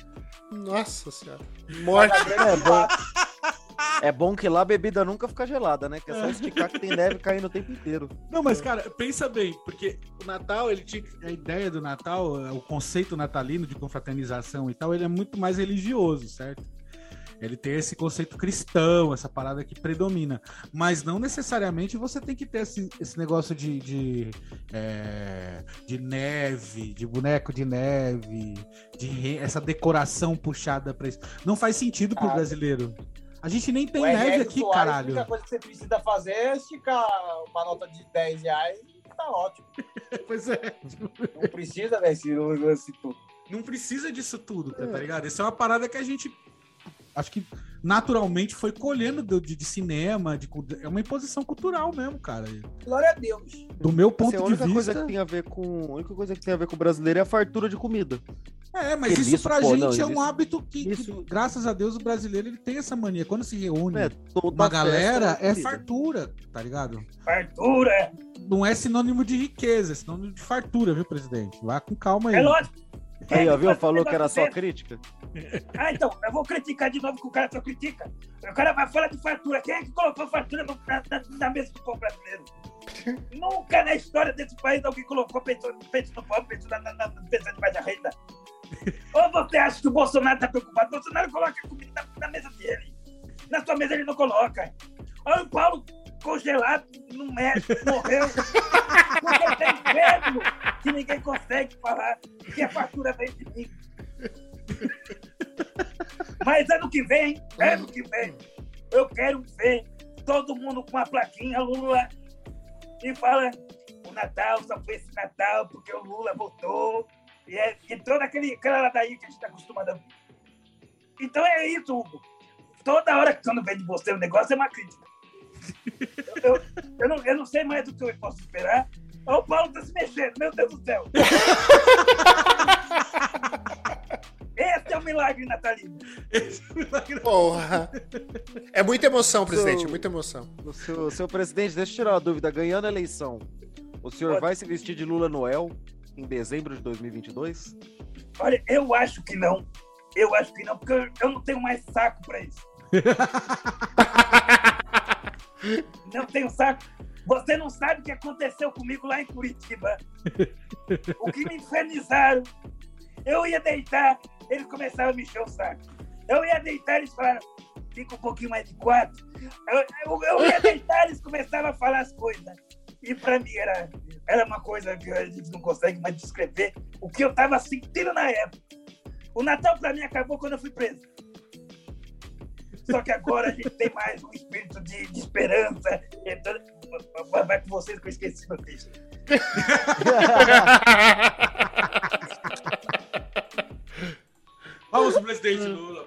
Nossa senhora. Morte. É bom. É bom que lá a bebida nunca fica gelada, né? Que é só esticar que tem neve caindo o tempo inteiro. Não, mas cara, pensa bem, porque o Natal, ele tinha a ideia do Natal, o conceito natalino de confraternização e tal, ele é muito mais religioso, certo? Ele tem esse conceito cristão, essa parada que predomina. Mas não necessariamente você tem que ter esse, esse negócio de, de, é, de neve, de boneco de neve, de essa decoração puxada pra isso. Não faz sentido pro Ah, brasileiro. A gente nem tem neve Henrique aqui, Soares, A caralho. única coisa que você precisa fazer é esticar uma nota de 10 reais e tá ótimo. Pois é. Não precisa desse lance tudo. Não precisa disso tudo, tá, tá ligado? Isso é uma parada que a gente acho que naturalmente foi colhendo do- de, de cinema, de, é uma imposição cultural mesmo, cara. Glória a Deus. Do meu Assim, ponto a de única coisa vista. que tem a ver com. A única coisa que tem a ver com o brasileiro é a fartura de comida. É, mas Que isso isso, pra pô, gente não, é um isso- hábito que, que, isso- graças a Deus, o brasileiro ele tem essa mania. Quando se reúne É, toda uma festa galera, é comida. fartura, tá ligado? Fartura. Não é sinônimo de riqueza, é sinônimo de fartura, viu, presidente? Vá com calma aí. É lógico. Aí, ó, viu? Falou que era só crítica. Ah, então, eu vou criticar de novo que o cara só critica. O cara vai falar de fartura. Quem é que colocou fartura no- na, na, na mesa do povo brasileiro? Nunca na história desse país alguém colocou pensando, pensando no povo, pensando na, na, na, pensando de baixa renda. Ou você acha que o Bolsonaro tá preocupado? O Bolsonaro coloca a comida na, na mesa dele. Na sua mesa ele não coloca. Olha o Paulo congelado no médico, morreu. Porque tem medo que ninguém consegue falar que a fatura vem de mim. Mas ano que vem, ano que vem, eu quero ver todo mundo com a plaquinha Lula e fala o Natal só foi esse Natal porque o Lula voltou. E, é, e toda aquele, aquela ladainha que a gente está acostumado a ver. Então é isso, Hugo. Toda hora que quando vem de você o negócio é uma crítica. Eu, eu, não, eu não sei mais do que eu posso esperar. Olha o Paulo tá se mexendo, meu Deus do céu. Esse é o milagre natalino. Porra. É muita emoção, presidente, Sou- muita emoção. O seu, seu presidente, deixa eu tirar uma dúvida. Ganhando a eleição, o senhor Pode. vai se vestir de Lula Noel em dezembro de 2022? Olha, eu acho que não. Eu acho que não, porque eu, eu não tenho mais saco pra isso. não tenho saco. Você não sabe o que aconteceu comigo lá em Curitiba. O que me infernizaram. Eu ia deitar, eles começaram a me encher o saco. Eu ia deitar, eles falaram, fica um pouquinho mais de quatro. Eu, eu, eu ia deitar, eles começaram a falar as coisas. E pra mim era, era uma coisa que a gente não consegue mais descrever o que eu tava sentindo na época. O Natal pra mim acabou quando eu fui preso. Só que agora a gente tem mais um espírito de, de esperança. Então, vai, com vocês que eu esqueci meu texto. Vamos, presidente Lula.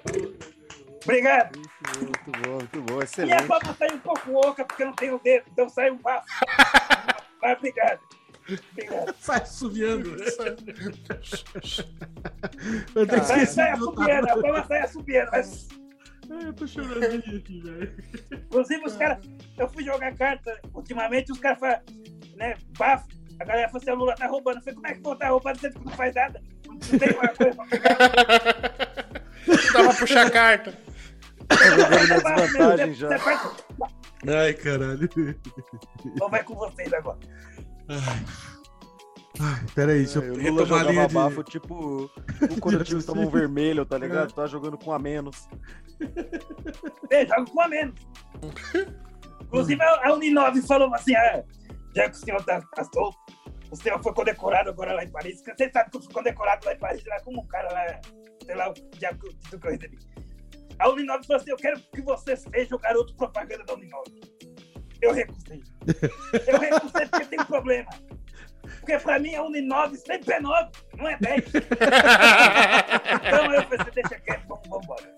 Obrigado. Muito bom, muito bom, Minha excelente. baba saiu um pouco oca porque eu não tenho dedo, então saiu um bafo. Mas obrigado. Obrigado. Sai que Sai, sai assobiando, a baba sai assobiando. Mas, Ai, eu tô chorando aqui, velho. inclusive, os caras. Eu fui jogar carta ultimamente, os caras falam, né, bafo. A galera falou assim: o Lula tá roubando. Eu falei, como é que o Lula tá roubando? Você não faz nada. Não tem uma coisa pra pegar. Dá pra puxar carta. Tá jogando na desvantagem já. Ai, caralho. Então vai com vocês agora. Ai, peraí, deixa É, eu o Lula retomar a linha de... bafo, tipo, o quando o time toma um vermelho, tá ligado? Tá jogando com a menos. É, joga com a menos. Inclusive, a Uninove falou assim: ah, já que o senhor tá, tá solto, o senhor foi condecorado agora lá em Paris. Você sabe que eu fui condecorado lá em Paris, lá como um cara lá, sei lá, o diabo eu- que eu recebi. A Uninove falou assim: eu quero que você seja o garoto propaganda da Uninove. Eu recusei. Eu recusei porque tem um problema. Porque pra mim a Uninove sempre é 9, não é 10. então eu pensei, deixa quieto, vamos, vamos embora.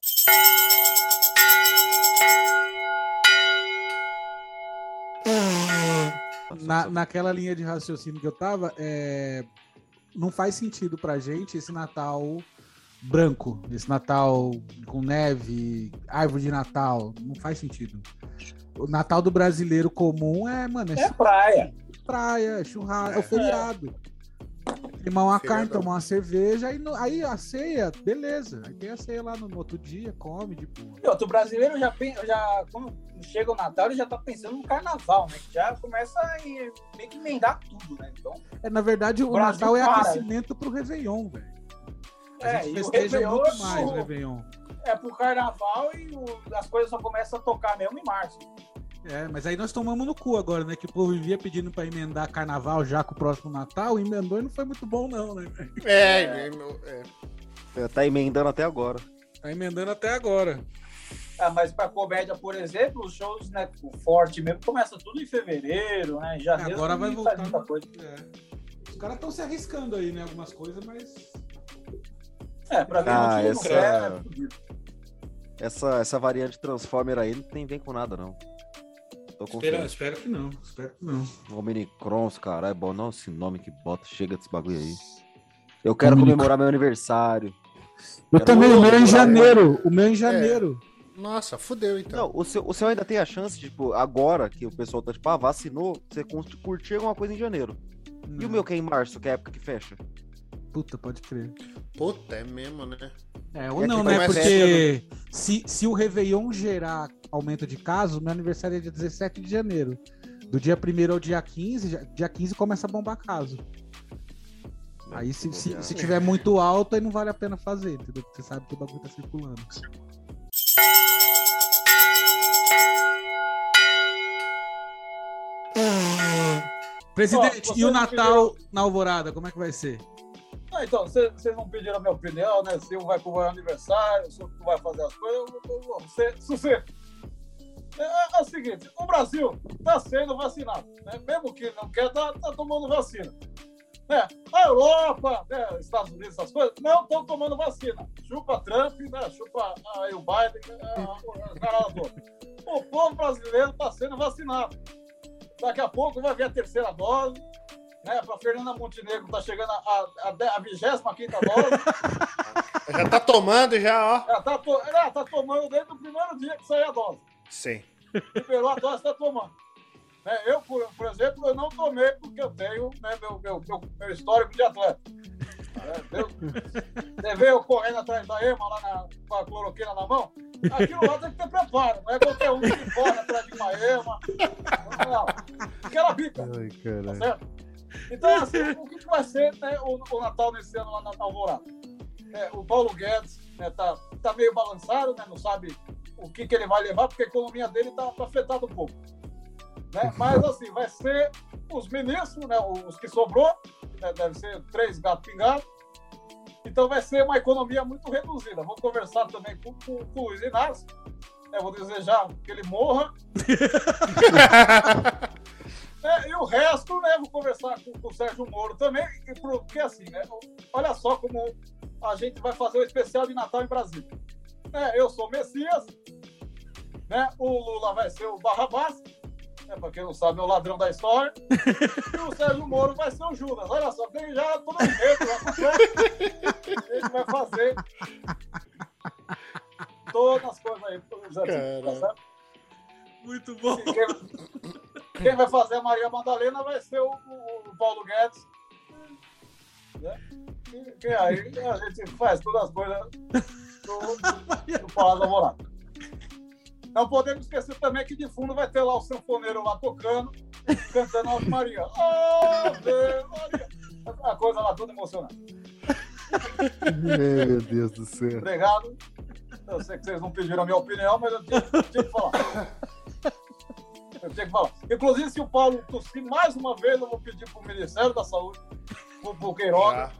Na, naquela linha de raciocínio que eu tava, é, não faz sentido pra gente esse Natal branco, esse Natal com neve, árvore de Natal, não faz sentido. O Natal do brasileiro comum é, mano, é, É praia. Praia, é churrasco, é o feriado. Tomar uma carne, Feriadão. tomar uma cerveja, aí, aí a ceia, beleza. Aí tem a ceia lá no, no outro dia, come de boa. E outro brasileiro já, já quando chega o Natal, ele já tá pensando no carnaval, né? Já começa a ir- meio que emendar tudo, né? Então, É, na verdade, o Brasil Natal é para. aquecimento pro Réveillon, velho. A É, gente e o festeja Réveillon muito é mais o Réveillon. é pro carnaval e o- as coisas só começam a tocar mesmo em março. É, mas aí nós tomamos no cu agora, né? Que o povo vivia pedindo pra emendar carnaval já com o próximo Natal, emendou e não foi muito bom, não, né? É, é, é. É, Tá emendando até agora. Tá emendando até agora. Ah, mas pra comédia, por exemplo, os shows, né, o forte mesmo, começa tudo em fevereiro, né? Em janeiro Agora vai voltar. muita coisa. É. Os caras estão se arriscando aí, né? Algumas coisas, mas. É, pra ver Ah, essa- não quer, é. Essa, essa variante Transformer aí não tem vem com nada, não. Tô Espero, espero que não. Espero que não. Omnicrons, cara, é bom. Não, esse nome que bota, chega desse bagulho aí. Eu quero Omnicron. comemorar meu aniversário. Eu Quero também, o meu é em janeiro. O meu é em janeiro. Nossa, fudeu então. Não, o seu, o seu ainda tem a chance, tipo, agora que o pessoal tá, tipo, ah, vacinou, você cur- curtir alguma coisa em janeiro. E o meu que é em março, que é a época que fecha? Puta, pode crer. Puta, é mesmo, né? É, ou É não, que né? Porque se, se o Réveillon gerar aumento de casos, meu aniversário é dia 17 de janeiro. Do dia 1 ao dia 15, já- dia 15 começa a bombar caso. Aí se, se, se tiver muito alto, aí não vale a pena fazer, entendeu? Porque você sabe que o bagulho tá circulando. Presidente, Ó, e o Natal na Alvorada, como é que vai ser? Ah, então, vocês não pediram a minha opinião, né? Se um vai comemorar aniversário, se outro vai fazer as coisas, você, sossego. É, é, é o seguinte, o Brasil está sendo vacinado, né? Mesmo que não quer, tá, tá tomando vacina. Né? A Europa, né, Estados Unidos, essas coisas, não estão tomando vacina. Chupa Trump, né? chupa aí o Biden, né? a, caralho. O povo brasileiro está sendo vacinado. Daqui a pouco vai vir a terceira dose, né? Para Fernanda Montenegro tá chegando a, a, a, de- a 25 dose. Já tá tomando, já, ó. Ela tá, to- tá tomando desde o primeiro dia que saiu a dose. Sim. Liberou a dose, tá tomando. Né, eu, por, por exemplo, eu não tomei porque eu tenho né, meu, meu, meu, meu histórico de atleta. É, eu- Você vê eu correndo atrás da EMA lá na, com a cloroquina na mão? Aquilo lá tem que ter preparo, não é qualquer um que corre atrás de uma EMA. Não, aquela bica. Tá certo? Então, assim, o que, vai ser né, o, o Natal nesse ano lá na Alvorada? É, o Paulo Guedes né, tá, tá meio balançado, né, não sabe o que, que ele vai levar, porque a economia dele tá, tá afetada um pouco. Né? Mas, assim, vai ser os ministros, né, os que sobrou, né, deve ser três gatos pingados. Então, vai ser uma economia muito reduzida. Vou conversar também com, com, com o Luiz Inácio. né, vou desejar que ele morra. É, e o resto, né, vou conversar com, com o Sérgio Moro também, porque assim, né, olha só como a gente vai fazer o especial de Natal em Brasília. É, eu sou o Messias, né, o Lula vai ser o Barrabás, né, para quem não sabe, é o ladrão da história, e o Sérgio Moro vai ser o Judas. Olha só, tem já todo tá pronto. a gente vai fazer todas as coisas aí. artigos, tá certo? Muito bom. Quem, quem vai fazer a Maria Madalena vai ser o, o- Paulo Guedes. Né? E, que aí a gente faz todas as coisas do, do Palácio Alvorada. Não podemos esquecer também que de fundo vai ter lá o sanfoneiro lá tocando, cantando Ave Maria. Ave Maria. A coisa lá toda emocionante. Meu Deus do céu. Obrigado. Eu sei que vocês não pediram a minha opinião, mas eu tinha, tinha que falar. Eu tinha que falar. Inclusive, se o Paulo tossir mais uma vez, eu vou pedir para o Ministério da Saúde, para o Queiroga,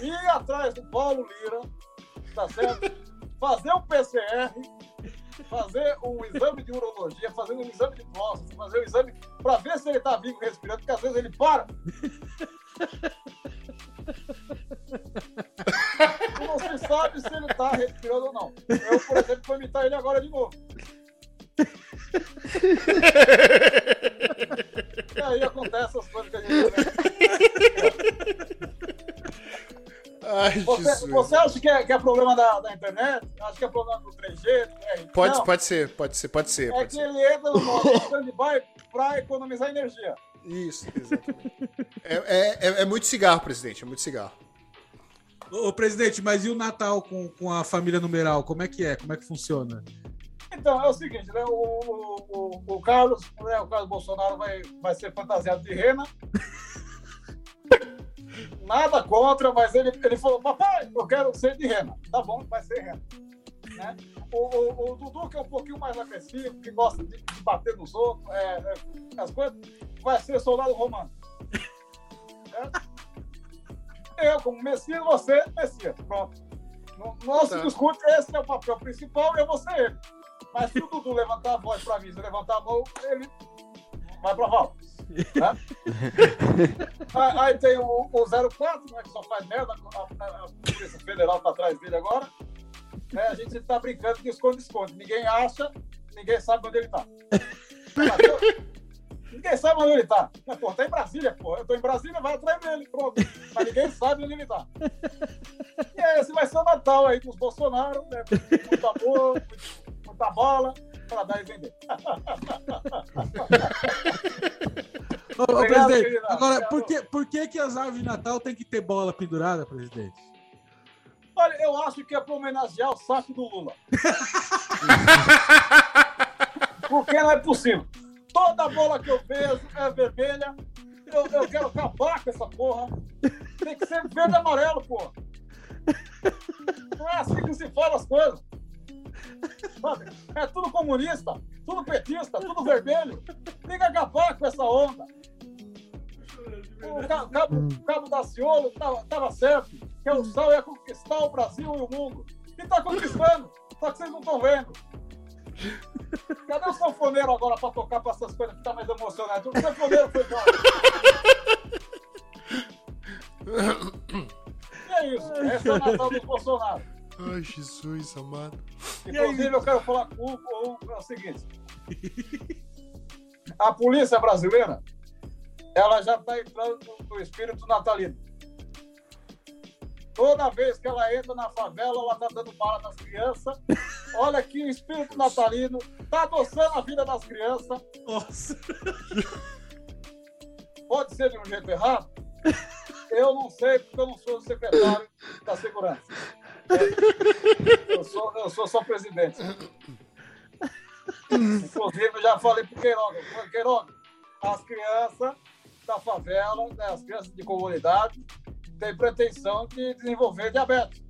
ir atrás do Paulo Lira, tá certo? Fazer o PCR, fazer o exame de urologia, fazer o exame de próstata, fazer o exame para ver se ele está vivo respirando, porque às vezes ele para. E não se sabe se ele está respirando ou não. Eu, por exemplo, vou imitar ele agora de novo. E aí acontece as coisas que a gente vê. Ai, Você, você acha que é, que é problema da, da internet? Acha que é problema do 3G? do R? Pode, Não, pode ser, pode ser, pode ser. É Pode que ser. ele entra no modo stand-by para economizar energia. Isso, exatamente. É, é, é- é muito cigarro, presidente, é muito cigarro. Ô, ô, presidente, mas e o Natal com, com a família numeral? Como é que é? Como é que funciona? Então, é o seguinte, né? O, o, o, o Carlos, né, o Carlos Bolsonaro vai, vai ser fantasiado de rena. Nada contra, mas ele, ele falou, papai, eu quero ser de rena. Tá bom, vai ser rena. Né? O, o, o Dudu, que é um pouquinho mais agressivo, que gosta de, de bater nos outros, é, é, as coisas, vai ser soldado romano. Certo? Eu, como Messias, você, Messias. Pronto. Não, não se Tá. discute, esse é o papel principal e eu vou ser ele. Mas se o Dudu levantar a voz pra mim, se levantar a mão, ele vai pra vala. Né? aí, tem o, o 04, né, que só faz merda, a, a- a Polícia Federal tá atrás dele agora. Né, a gente tá brincando de esconde-esconde. Ninguém acha, ninguém sabe onde ele tá. Ninguém sabe onde ele tá. Mas, pô, tá em Brasília, pô. Eu tô em Brasília, vai atrás dele, pronto. Mas ninguém sabe onde ele tá. E esse vai ser o Natal aí dos Bolsonaro, né? Muito amor, muito- muita bola, pra dar e vender. Ô, ô, Obrigado, presidente, querida. agora, Obrigado. por que, por que, que as árvores de Natal tem que ter bola pendurada, presidente? Olha, eu acho que é pra homenagear o saco do Lula. Porque não é possível. Toda bola que eu vejo é vermelha Eu, eu quero acabar com essa porra. Tem que ser verde e amarelo, porra. Não é assim que se fala as coisas. É tudo comunista, tudo petista, tudo vermelho. Tem que acabar com essa onda. O Ca- Cabo, o Cabo Daciolo estava tava certo, que o sol ia conquistar o Brasil e o mundo. E está conquistando, só que vocês não estão vendo. Cadê o sanfoneiro agora para tocar para essas coisas que tá mais emocionante? O sanfoneiro foi embora. E é isso, esse é o Natal do Bolsonaro. Ai, Jesus amado. Inclusive, eu quero falar com o, com o- seguinte. A polícia brasileira, ela já está entrando no, no espírito natalino. Toda vez que ela entra na favela, ela está dando bala nas crianças. Olha que o espírito natalino está adoçando a vida das crianças. Nossa. Pode ser de um jeito errado? Eu não sei, porque eu não sou o secretário da segurança. Eu sou, eu sou só presidente. Inclusive, eu já falei pro Queiroga. Queiroga, as crianças da favela, né, as crianças de comunidade, têm pretensão de desenvolver diabetes.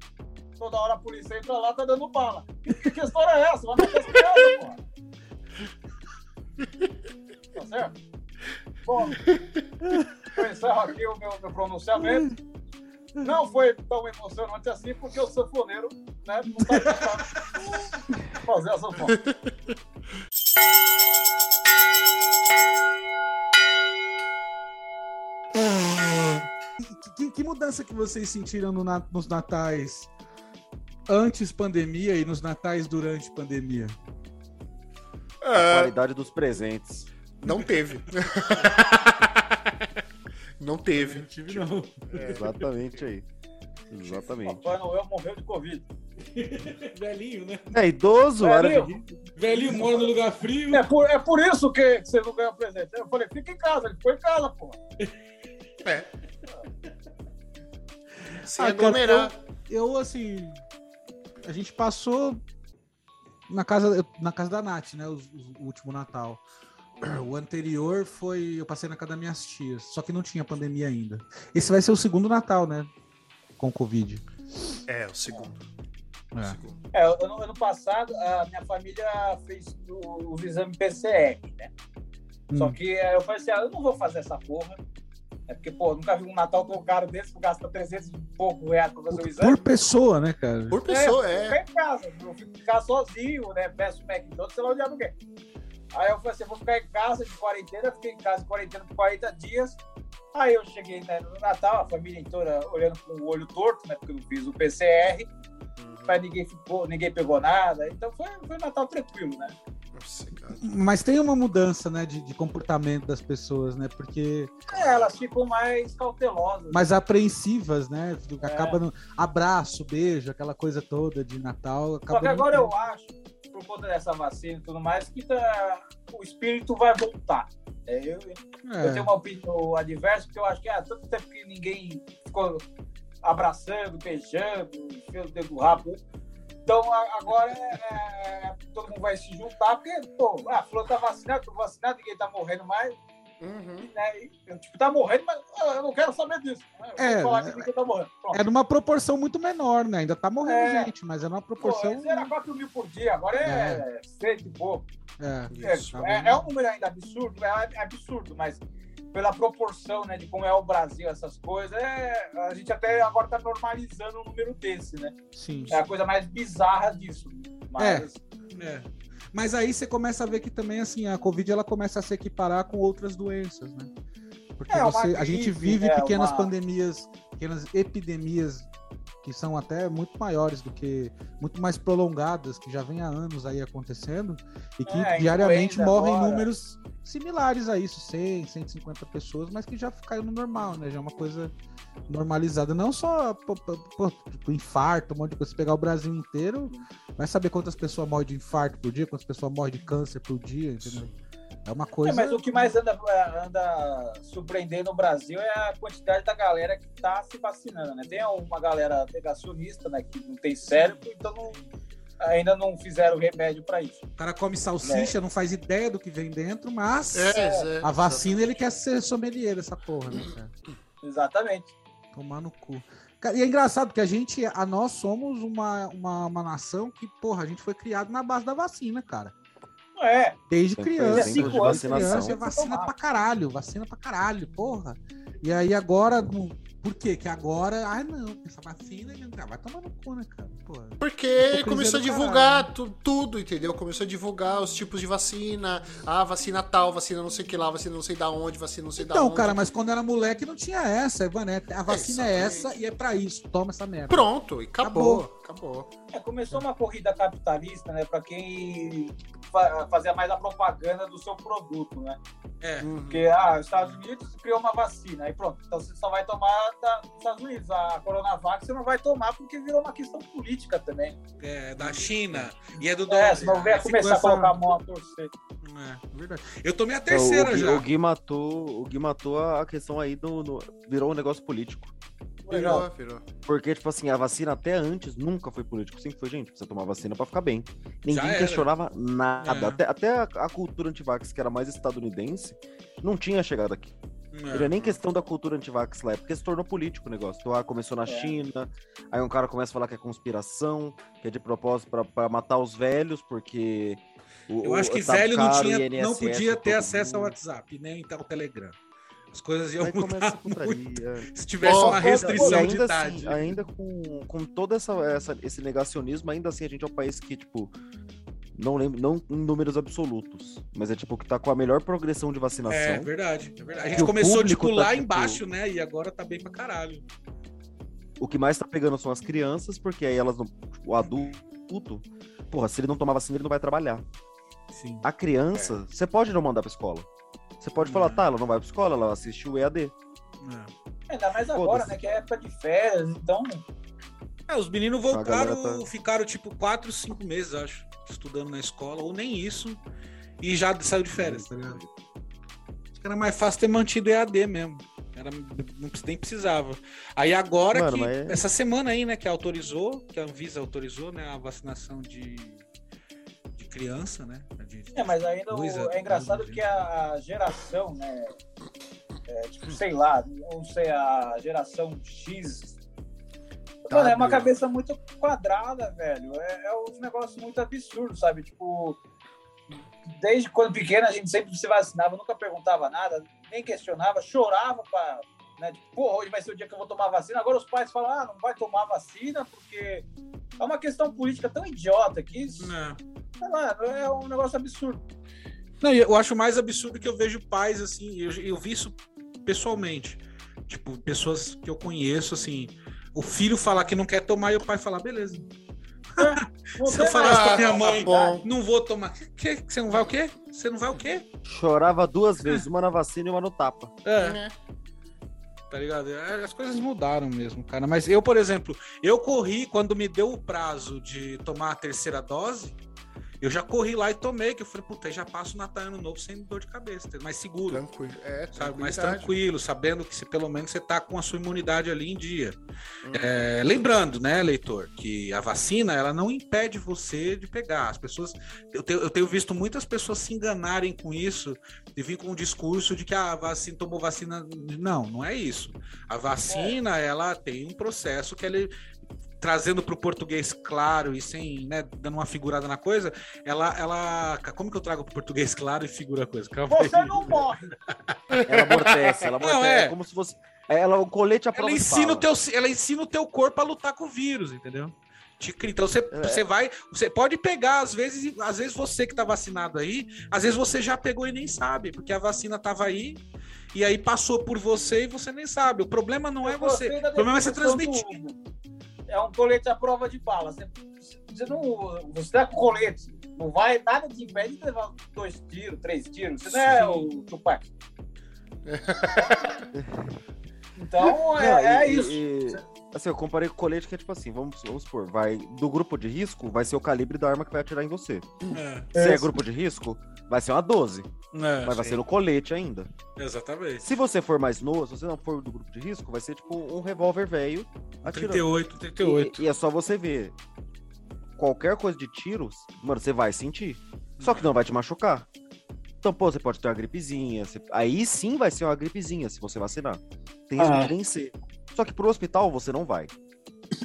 Toda hora a polícia entra lá, tá dando bala. Que, que história é essa? Vai matar as crianças, porra. Tá certo? Bom, eu encerro aqui o meu, meu pronunciamento. Não foi tão emocionante assim, porque o sanfoneiro né, não tá tentando fazer a sanfona. Que, que- mudança que vocês sentiram no nos natais antes pandemia e nos natais durante pandemia? É, Qualidade dos presentes. não teve. não teve. tive não. Exatamente aí. Exatamente. Papai Noel morreu de Covid. Velhinho, né? É idoso, Velhinho. Velhinho mora no lugar frio. É por, é por isso que você não ganhou presente. Eu falei, fica em casa. Ele ficou em casa, pô. É. Sem Ah, cara, aglomerar. Eu, assim, a gente passou na casa, na casa da Nath, né? O, o último Natal. O anterior foi. Eu passei na casa das minhas tias. Só que não tinha pandemia ainda. Esse vai ser o segundo Natal, né? Com Covid. É, o segundo. É. segundo. É, ano, ano passado, a minha família fez o- os exames PCR, né? Só Hum. que é, eu falei assim, ah, eu não vou fazer essa porra. É porque, pô, nunca vi um Natal tão caro desse, tu gasta 300 e pouco reais pra fazer o exame. Por pessoa, né, cara? Por pessoa, é. é. Ficar em casa, eu fico ficar sozinho, né? Peço o McDonald's, sei lá o diabo que é. Aí eu falei assim, vou ficar em casa de quarentena, fiquei em casa de quarentena por 40 dias. Aí eu cheguei né, no Natal, a família inteira olhando com o olho torto, né? Porque eu não fiz o PCR. Mas ninguém ficou, ninguém pegou nada. Então foi, foi um Natal tranquilo, né? Nossa, cara. Mas tem uma mudança, né, de, de comportamento das pessoas, né? Porque É, elas ficam mais cautelosas. mais apreensivas, né? Acaba É. no abraço, beijo, aquela coisa toda de Natal. Só que agora eu acho, por conta dessa vacina e tudo mais, que tá- o espírito vai voltar. É, eu, tendo. eu É. tenho uma opinião adversa, porque eu acho que há tanto tempo que ninguém ficou abraçando, beijando, enfiando o dedo no rabo. Então a- agora é- é- todo mundo vai se juntar, porque, pô, ah, fulano tá vacinado, tô vacinado, ninguém tá morrendo mais. Uhum. Né? E, tipo, tá morrendo, mas ah, eu não quero saber disso. Né? Eu É, né? tá morrendo. Pronto. É numa proporção muito menor, né? Ainda tá morrendo É. gente, mas é numa Pô, proporção. antes era 4 mil por dia, agora é, 100 e pouco. É. É, Isso. tá é, é um número ainda absurdo, é absurdo, mas pela proporção né, de como é o Brasil, essas coisas, é, a gente até agora está normalizando um número desse, né? Sim. É a coisa mais bizarra disso. Mas, É. Mas aí você começa a ver que também, assim, a Covid ela começa a se equiparar com outras doenças, né? Porque É, você, a gente gripe, vive é, pequenas uma- pandemias, pequenas epidemias que são até muito maiores do que, muito mais prolongadas, que já vem há anos aí acontecendo, e que É, diariamente influenza morrem agora. números similares a isso, 100, 150 pessoas, mas que já caiu no normal, né? Já é uma coisa normalizada. Não só pô, pô, tipo, infarto, um monte de coisa. Se pegar o Brasil inteiro, vai saber quantas pessoas morrem de infarto por dia, quantas pessoas morrem de câncer por dia, entendeu? É uma é, coisa. mas o que mais anda, anda surpreendendo no Brasil é a quantidade da galera que está se vacinando, né? Tem uma galera negacionista, né, que não tem cérebro, então não, ainda não fizeram remédio pra isso. O cara come salsicha, não faz ideia do que vem dentro, mas É, é, a vacina ele quer ser sommelier dessa porra, né, cara? Exatamente. Tomar no cu. E é engraçado que a gente, a nós somos uma, uma, uma nação que, porra, a gente foi criado na base da vacina, cara. Não é. Desde criança. Cinco anos. Criança é vacina pra caralho, vacina pra caralho, porra. E aí agora, por quê? Que agora, ai não, essa vacina, ah, vai tomar no cu, né, cara? Porra. Porque começou a divulgar tu- tudo, entendeu? Começou a divulgar os tipos de vacina. Ah, vacina tal, vacina não sei o que lá, vacina não sei da onde, vacina não sei da Então, onde. cara, mas quando era moleque não tinha essa, Ivanete. A vacina é exatamente. essa e é pra isso. Toma essa merda. Pronto, e acabou. Acabou. É, começou uma corrida capitalista, né? Pra quem fa fazia mais a propaganda do seu produto, né? É. Uhum. Porque, ah, os Estados Unidos criou uma vacina, aí pronto. Então você só vai tomar da, dos Estados Unidos. A Coronavac você não vai tomar porque virou uma questão política também. É, da China e é do É, senão vai começar a colocar a mão a torcer. É, verdade. Eu tomei a Então, terceira o, Gui, já. o Gui matou, o Gui matou a questão aí do, do- virou um negócio político. Legal. Virou, virou. Porque, tipo assim, a vacina até antes nunca foi político. Sempre foi, gente, precisa tomar vacina pra ficar bem. Ninguém era. questionava nada. É. Até, até a, a cultura antivax, que era mais estadunidense, não tinha chegado aqui. É. Não é nem questão da cultura antivax lá, é porque se tornou político o negócio. Então, ah, começou na É. China, aí um cara começa a falar que é conspiração, que é de propósito pra, pra matar os velhos, porque. o- Eu acho o- que tá velho não, tinha, não podia pra ter acesso ao. WhatsApp, nem então ao Telegram. As coisas iam mudar se tivesse uma e restrição ainda de idade. Assim, ainda com, com todo essa, essa- esse negacionismo, ainda assim a gente é um país que, tipo, não lembro, não em números absolutos, mas é tipo que tá com a melhor progressão de vacinação. É verdade, é verdade. A gente o começou, público tipo, tá, lá tipo- embaixo, né? E agora tá bem pra caralho. O que mais tá pegando são as crianças, porque aí elas não. O adulto, porra, se ele não tomar vacina, ele não vai trabalhar. Sim. A criança, você pode não mandar pra escola. Você pode falar, tá, ela não vai pra escola, ela assiste o EAD. Ainda mais agora, Foda-se. né? Que é época de férias, então. É, os meninos voltaram, tá- ficaram tipo 4, 5 meses, acho, estudando na escola, ou nem isso, e já saiu de férias, tá ligado? Acho que era mais fácil ter mantido EAD mesmo. Era, não nem precisava. Aí agora Mano, que. mas- Essa semana aí, né, que autorizou, que a Anvisa autorizou, né, a vacinação de criança, né? de- É, mas ainda o- a- é engraçado porque a geração, né? é, tipo, sei lá, não sei, a geração X. Mano, é uma cabeça muito quadrada, velho. É, é uns negócios muito absurdos, sabe? Tipo, desde quando pequena a gente sempre se vacinava, nunca perguntava nada, nem questionava, chorava pra. Né, pô, hoje vai ser o dia que eu vou tomar vacina. Agora os pais falam, ah, não vai tomar vacina porque é uma questão política tão idiota que, Não. sei lá, é um negócio absurdo. Não, eu acho mais absurdo que eu vejo pais assim, eu, eu vi isso pessoalmente. Tipo, pessoas que eu conheço, assim, o filho falar que não quer tomar e o pai falar, beleza. Não Se eu falasse pra minha mãe, bom. não vou tomar. Que? Você não vai o quê? Você não vai o quê? Chorava duas vezes, uma na vacina e uma no tapa. É. Tá ligado? É, As coisas mudaram mesmo, cara. Mas eu, por exemplo, eu corri quando me deu o prazo de tomar a terceira dose. Eu já corri lá e tomei, que eu falei, puta, já passo o Natal Ano Novo sem dor de cabeça, mais seguro. Tranquilo. É, sabe, mais tranquilo, sabendo que se pelo menos você tá com a sua imunidade ali em dia. É, lembrando, né, leitor, que a vacina ela não impede você de pegar. As pessoas, eu tenho, eu tenho visto muitas pessoas se enganarem com isso e vir com um discurso de que a vacina tomou vacina. Não, não é isso. A vacina ela tem um processo que ele trazendo para o português claro e sem, né, dando uma figurada na coisa, ela, ela, como que eu trago para português claro e figura a coisa? Calma aí. Você não morre. Ela amortece, ela Não, amortece. é. É como se fosse. Ela, o colete prova ela ensina, o teu, ela ensina o teu corpo a lutar com o vírus, entendeu? Então você, você vai, você pode pegar, às vezes, às vezes você que tá vacinado aí, às vezes você já pegou e nem sabe, porque a vacina tava aí e aí passou por você e você nem sabe. O problema não é você, o problema é você definição do transmitir. Hugo. É um colete à prova de bala. Você, você não. Você tá com colete. Não vai, nada te impede de levar dois tiros, três tiros. Você não é o Tupac. Então, é, Não, é isso. e- assim, eu comparei com o colete que é tipo assim, vamos, vamos supor, vai do grupo de risco, vai ser o calibre da arma que vai atirar em você. É, Se é grupo de risco, vai ser uma 12, é, mas vai sim, ser no colete ainda. Exatamente. Se você for mais novo, se você não for do grupo de risco, vai ser tipo um revólver velho atirando. 38, 38. E, e é só você ver. qualquer coisa de tiros, mano, você vai sentir. Só que não vai te machucar. Então, pô, você pode ter uma gripezinha. você- Aí sim vai ser uma gripezinha se você vacinar. Tem risco Ah. de nem ser. Só que pro hospital você não vai.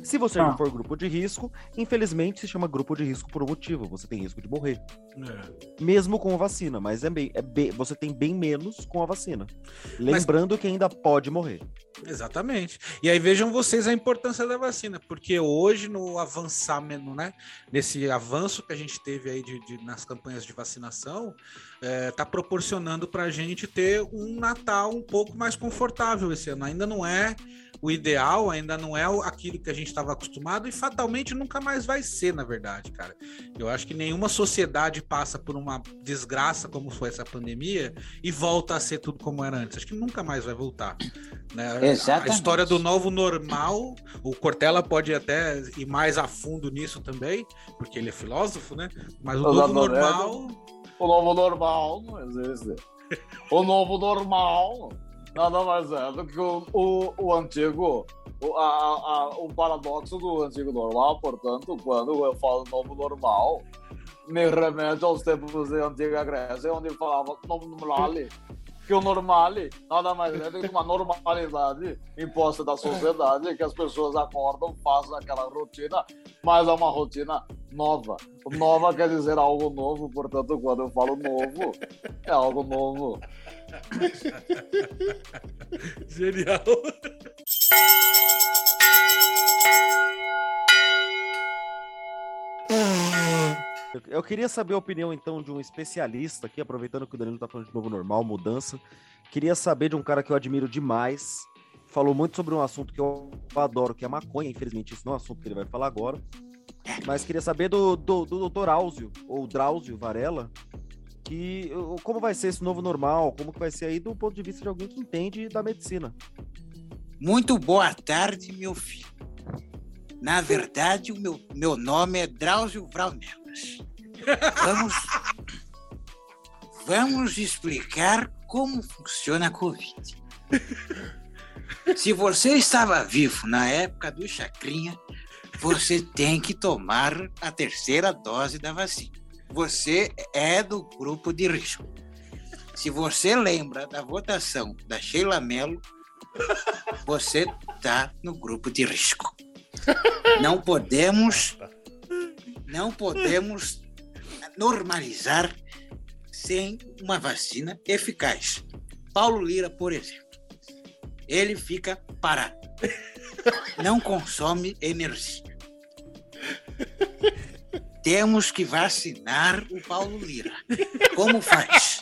Se você Ah. não for grupo de risco, infelizmente se chama grupo de risco por um motivo. Você tem risco de morrer. É. Mesmo com a vacina, mas é bem, é bem- você tem bem menos com a vacina. Lembrando que ainda pode morrer. Exatamente. E aí vejam vocês a importância da vacina, porque hoje no avançamento, né, nesse avanço que a gente teve aí de, de- nas campanhas de vacinação, está proporcionando para a gente ter um Natal um pouco mais confortável esse ano. Ainda não é o ideal, ainda não é aquilo que a gente estava acostumado e fatalmente nunca mais vai ser, na verdade, cara. Eu acho que nenhuma sociedade passa por uma desgraça como foi essa pandemia e volta a ser tudo como era antes. Acho que nunca mais vai voltar. Né? A história do novo normal, o Cortella pode até ir mais a fundo nisso também, porque ele é filósofo, né? Mas o novo Exatamente. normal. O novo normal não existe. O novo normal nada mais é do que o, o, o antigo, o, a, a- o paradoxo do antigo normal. Portanto, quando eu falo novo normal, me remete aos tempos da antiga Grécia, onde falava novo normale. Que o normale nada mais é do que uma normalidade imposta da sociedade, que as pessoas acordam, fazem aquela rotina, mas é uma rotina nova. Nova quer dizer algo novo, portanto, quando eu falo novo, é algo novo. Genial. Eu, queria saber a opinião, então, de um especialista aqui, aproveitando que o Danilo tá falando de novo normal, mudança. Queria saber de um cara que eu admiro demais. Falou muito sobre um assunto que eu adoro, que é maconha. Infelizmente, isso não é um assunto que ele vai falar agora. Mas queria saber do, do, do Dr. Áuzio, ou Drauzio Varela, que como vai ser esse novo normal, como que vai ser aí do ponto de vista de alguém que entende da medicina. Muito boa tarde, meu filho. Na verdade, o meu, meu nome é Drauzio Vraunelas. Vamos, vamos explicar como funciona a Covid. Se você estava vivo na época do Chacrinha, você tem que tomar a terceira dose da vacina. Você é do grupo de risco. Se você lembra da votação da Sheila Mello, você está no grupo de risco. Não podemos, não podemos normalizar sem uma vacina eficaz. Paulo Lira, por exemplo, ele fica parado, não consome energia. Temos que vacinar o Paulo Lira. Como faz?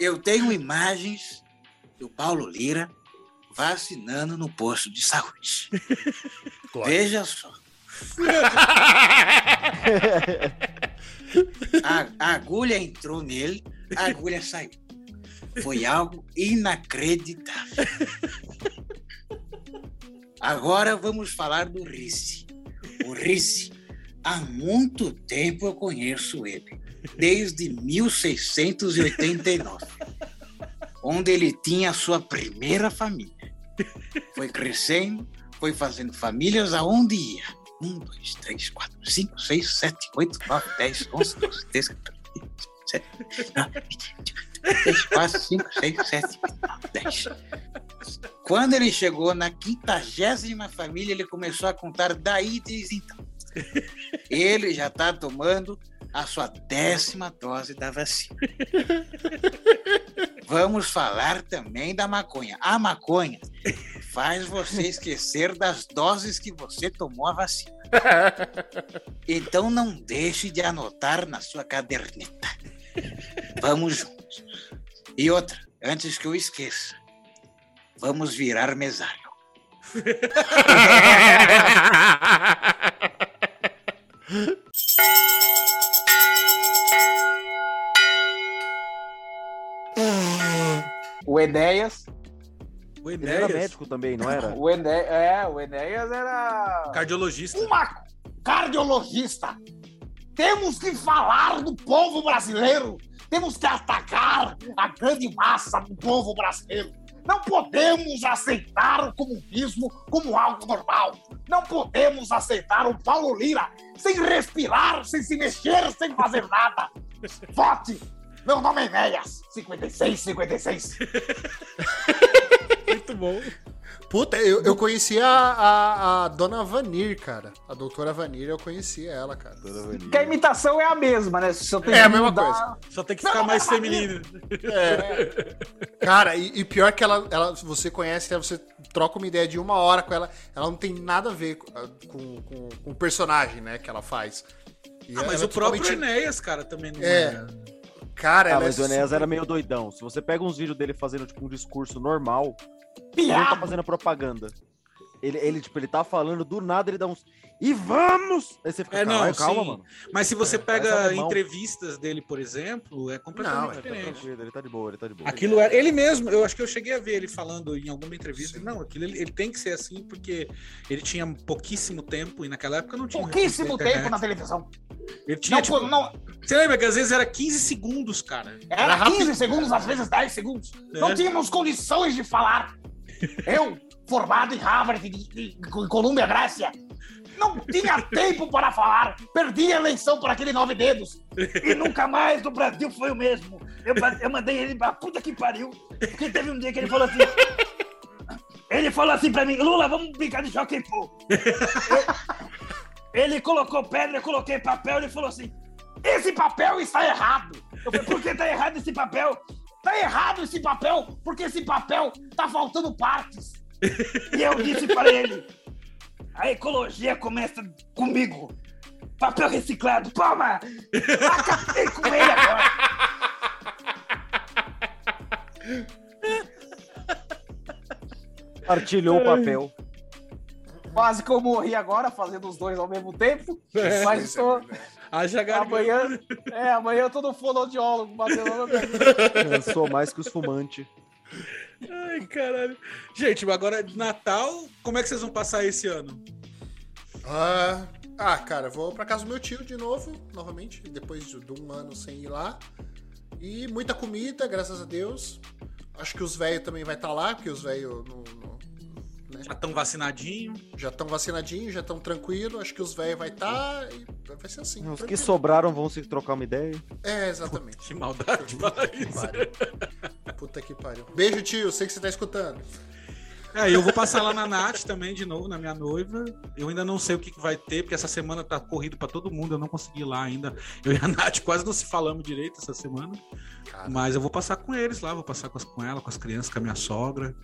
Eu tenho imagens do Paulo Lira vacinando no posto de saúde. Veja só. A, a agulha entrou nele, a agulha saiu. Foi algo inacreditável. Agora vamos falar do Risse. O Risse, há muito tempo eu conheço ele, desde 1689 onde ele tinha a sua primeira família. Foi crescendo, foi fazendo famílias aonde ia. Um, dois, três, quatro, cinco, seis, sete, oito, nove, dez, onze, doze, treze, 14, 15, 17, 19, 20, 3, 4, 5, 6, 7, 8, 9, 10. Quando ele chegou na quintagésima família, ele começou a contar daí desde então. Ele já está tomando a sua décima dose da vacina. Vamos falar também da maconha. A maconha faz você esquecer das doses que você tomou a vacina. Então não deixe de anotar na sua caderneta. Vamos juntos. E outra, antes que eu esqueça, vamos virar mesário. O Enéas. O Ele era Enéas, médico também, não era? O Ené, é, o Enéas era. cardiologista. Uma cardiologista. Temos que falar do povo brasileiro. Temos que atacar a grande massa do povo brasileiro. Não podemos aceitar o comunismo como algo normal. Não podemos aceitar o Paulo Lira sem respirar, sem se mexer, sem fazer nada. Vote! Meu nome é Enéas, 5656. Muito bom. Puta, eu, eu conheci a, a, a dona Vanir, cara. A doutora Vanir, eu conhecia ela, cara. Porque a imitação é a mesma, né? É a mesma mudar- coisa. Só tem que ficar mais feminino. É. Cara, e, e pior que ela, ela, você conhece, ela, você troca uma ideia de uma hora com ela, ela não tem nada a ver com, com, com- o personagem, né, que ela faz. E Ah, mas ela o próprio totalmente- Enéas, cara, também não É. é. Cara, Ah, ela mas é o Enéas super- era meio doidão. Se você pega uns vídeos dele fazendo, tipo, um discurso normal, ele não tá fazendo propaganda. Ele, ele, tipo, ele tá falando, do nada ele dá uns. E vamos! Aí você fica, É, não, "Caralho, calma, sim. mano. Mas se você É, pega entrevistas dele, por exemplo, é completamente Não, ele tá diferente. Ele tá de boa, ele tá de boa. Aquilo era. Ele mesmo, eu acho que eu cheguei a ver ele falando em alguma entrevista. Não, aquilo ele, ele tem que ser assim, porque ele tinha pouquíssimo tempo e naquela época não tinha. Pouquíssimo tempo na televisão. Ele tinha, Não, tipo, não, Você lembra que às vezes era 15 segundos, cara? Era 15 segundos, às vezes 10 segundos. É. Não tínhamos condições de falar. Eu, formado em Harvard e em Colômbia, Grécia, não tinha tempo para falar. Perdi a eleição por aquele nove dedos. E nunca mais no Brasil foi o mesmo. Eu, eu mandei ele pra puta que pariu. Porque teve um dia que ele falou assim. Ele falou assim pra mim, Lula, vamos brincar de em pô. Ele colocou pedra, eu coloquei papel, ele falou assim: Esse papel está errado. eu falei, por que tá errado esse papel? Tá errado esse papel, porque esse papel tá faltando partes. E eu disse para ele: a ecologia começa comigo. Papel reciclado, toma! Acabei com ele agora! Partilhou o papel. Quase que eu morri agora, fazendo os dois ao mesmo tempo. É. Mas estou. Haja garganta. Amanhã, é, amanhã eu tô no fonoaudiólogo, batendo na minha Eu sou mais que os fumantes. Ai, caralho. Gente, agora de Natal, como é que vocês vão passar esse ano? Ah, ah, cara, vou pra casa do meu tio de novo, novamente, depois de, um ano sem ir lá. E muita comida, graças a Deus. Acho que os velhos também vai estar lá, porque os velhos não- não- Já estão vacinadinhos? já estão vacinadinhos, já estão tranquilos. Acho que os velhos vai estar e vai ser assim. Os que tranquilo. sobraram vão se trocar uma ideia. É, exatamente. Que maldade, falar Que pariu. Puta que pariu. Beijo, tio. Sei que você tá escutando. É, eu vou passar lá na Nath também, de novo, na minha noiva. Eu ainda não sei o que, que vai ter, porque essa semana tá corrido pra todo mundo, eu não consegui ir lá ainda. Eu e a Nath quase não se falamos direito essa semana. Cara, Mas eu vou passar com eles lá, vou passar com, as- com ela, com as crianças, com a minha sogra.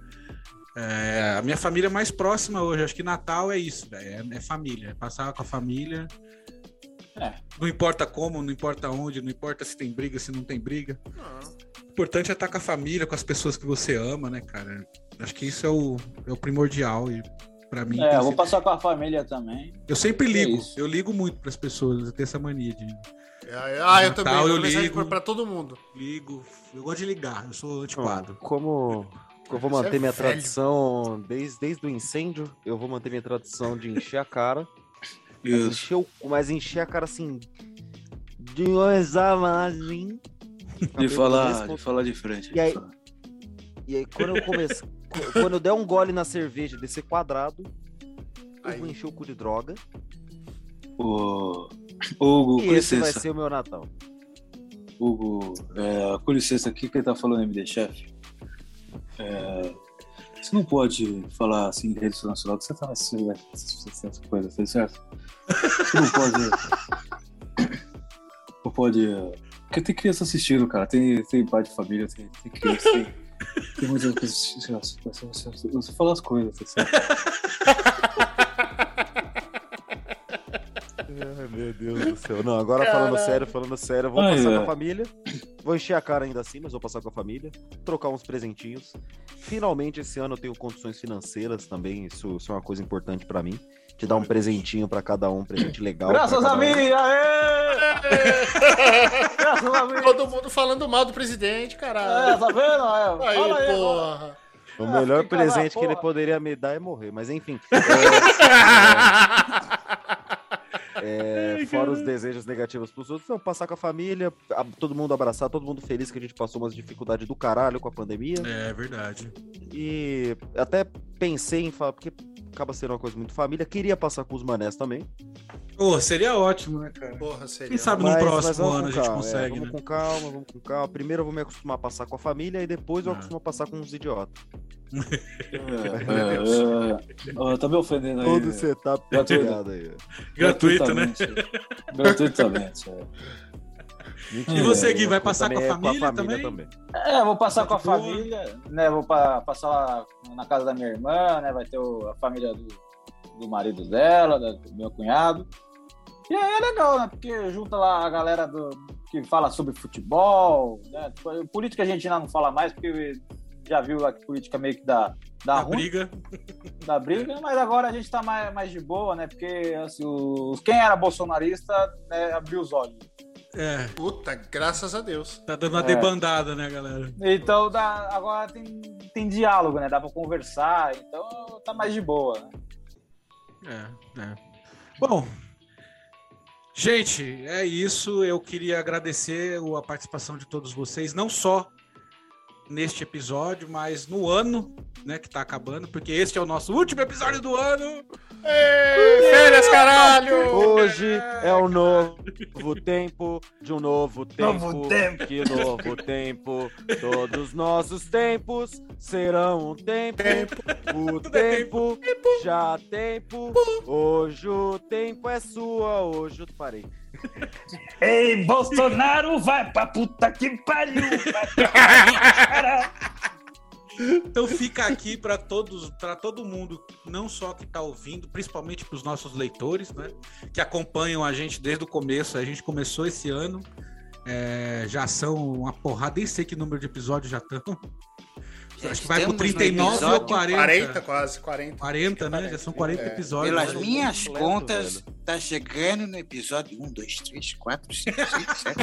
É, a minha família mais próxima hoje, acho que Natal é isso, velho. É, é família. É passar com a família. É. Não importa como, não importa onde, não importa se tem briga, se não tem briga. não. O importante é estar com a família, com as pessoas que você ama, né, cara? Acho que isso é o, é o primordial. E pra mim. É, eu vou passar com a família também. Eu sempre É ligo. eu ligo muito pras pessoas. Eu tenho essa mania de Ah, eu Natal também. eu ligo. pra todo mundo. ligo. Eu gosto de ligar. Eu sou antiquado. Como eu vou Você manter é minha velho. tradição desde, desde o incêndio, eu vou manter minha tradição de encher a cara. Mas encher, o- mas encher a cara assim. De examen. De falar, de falar de frente. E aí- E aí, quando eu começar. quando eu der um gole na cerveja desse quadrado, eu Aí. vou encher o cu de droga. Hugo, E com esse vai licença. ser o meu Natal. Hugo, é, com licença aqui, quem tá falando é MD Chef. É, você não pode falar assim em rede nacional que você tá nessa essas coisas, tá certo? Você não pode. Não pode. é, Porque tem criança assistindo, cara. Tem, tem pai de família, tem, tem criança, tem, tem muitas coisas. Você fala as coisas, tá certo? Ai, meu Deus do céu. Não, agora falando sério, falando sério, eu vou Ai, passar é. com a família. Vou encher a cara ainda assim, mas vou passar com a família. Trocar uns presentinhos. Finalmente, esse ano eu tenho condições financeiras também. Isso, isso é uma coisa importante pra mim. Te dar um presentinho pra cada um, um presente legal. Graças a um. mim! Aê! Graças a mim! Todo mundo falando mal do presidente, É, caralho. tá vendo? É, Aí, fala aí, porra. O melhor presente que ele poderia me dar é morrer, mas enfim. É, é, fora os desejos negativos pros outros, não, passar com a família, todo mundo abraçar, todo mundo feliz que a gente passou umas dificuldades do caralho com a pandemia. É verdade. E até pensei em falar, porque acaba sendo uma coisa muito família, queria passar com os manés também. Pô, seria ótimo, né, cara? Porra, seria. Quem sabe no Mas- próximo mas ano a gente calma, é, consegue, vamos né? com calma, vamos com calma. Primeiro eu vou me acostumar a passar com a família e depois eu Ah. acostumo a passar com uns idiotas. É, é, ó, tá me ofendendo aí. Todo setup Gratuito. ligado aí. Gratuito, né? Gratuitamente. Gratuitamente. É. E você, Gui, vai passar com a também é família também? É, vou passar com a família, né? Vou pa- passar lá na casa da minha irmã, né? Vai ter o- a família do, do marido dela, da- do meu cunhado. E aí é legal, né? Porque junta lá a galera do, que fala sobre futebol, né? Política a gente ainda não fala mais, porque já viu que política meio que dá Da ruim briga. da briga, mas agora a gente tá mais, mais de boa, né? Porque assim, os, quem era bolsonarista né, abriu os olhos. É, Puta, graças a Deus. tá dando uma É. debandada, né, galera? Então dá, agora tem, tem diálogo, né? Dá pra conversar, então tá mais de boa. Né? É, é. Bom, gente, é isso. Eu queria agradecer a participação de todos vocês, não só neste episódio, mas no ano, né, que tá acabando, porque este é o nosso último episódio do ano. Férias, caralho! Hoje é o novo tempo de um novo tempo. Novo tempo. Que novo tempo. Todos nossos tempos serão um tempo. O Tudo é tempo já tempo. Hoje o tempo é sua. Hoje eu parei. Ei, Bolsonaro, vai pra puta que pariu! Então fica aqui para todos, para todo mundo, não só que está ouvindo, principalmente para os nossos leitores, né, que acompanham a gente desde o começo. A gente começou esse ano, é, já são uma porrada, nem sei que número de episódios já estão. Já Acho que vai pro estamos no 39 ou episódio 40. 40, quase, 40. 40, né? Já são 40 É. episódios. Pelas né? minhas completo, contas, velho. tá chegando no episódio 1, 2, 3, 4, 5, 6, 7.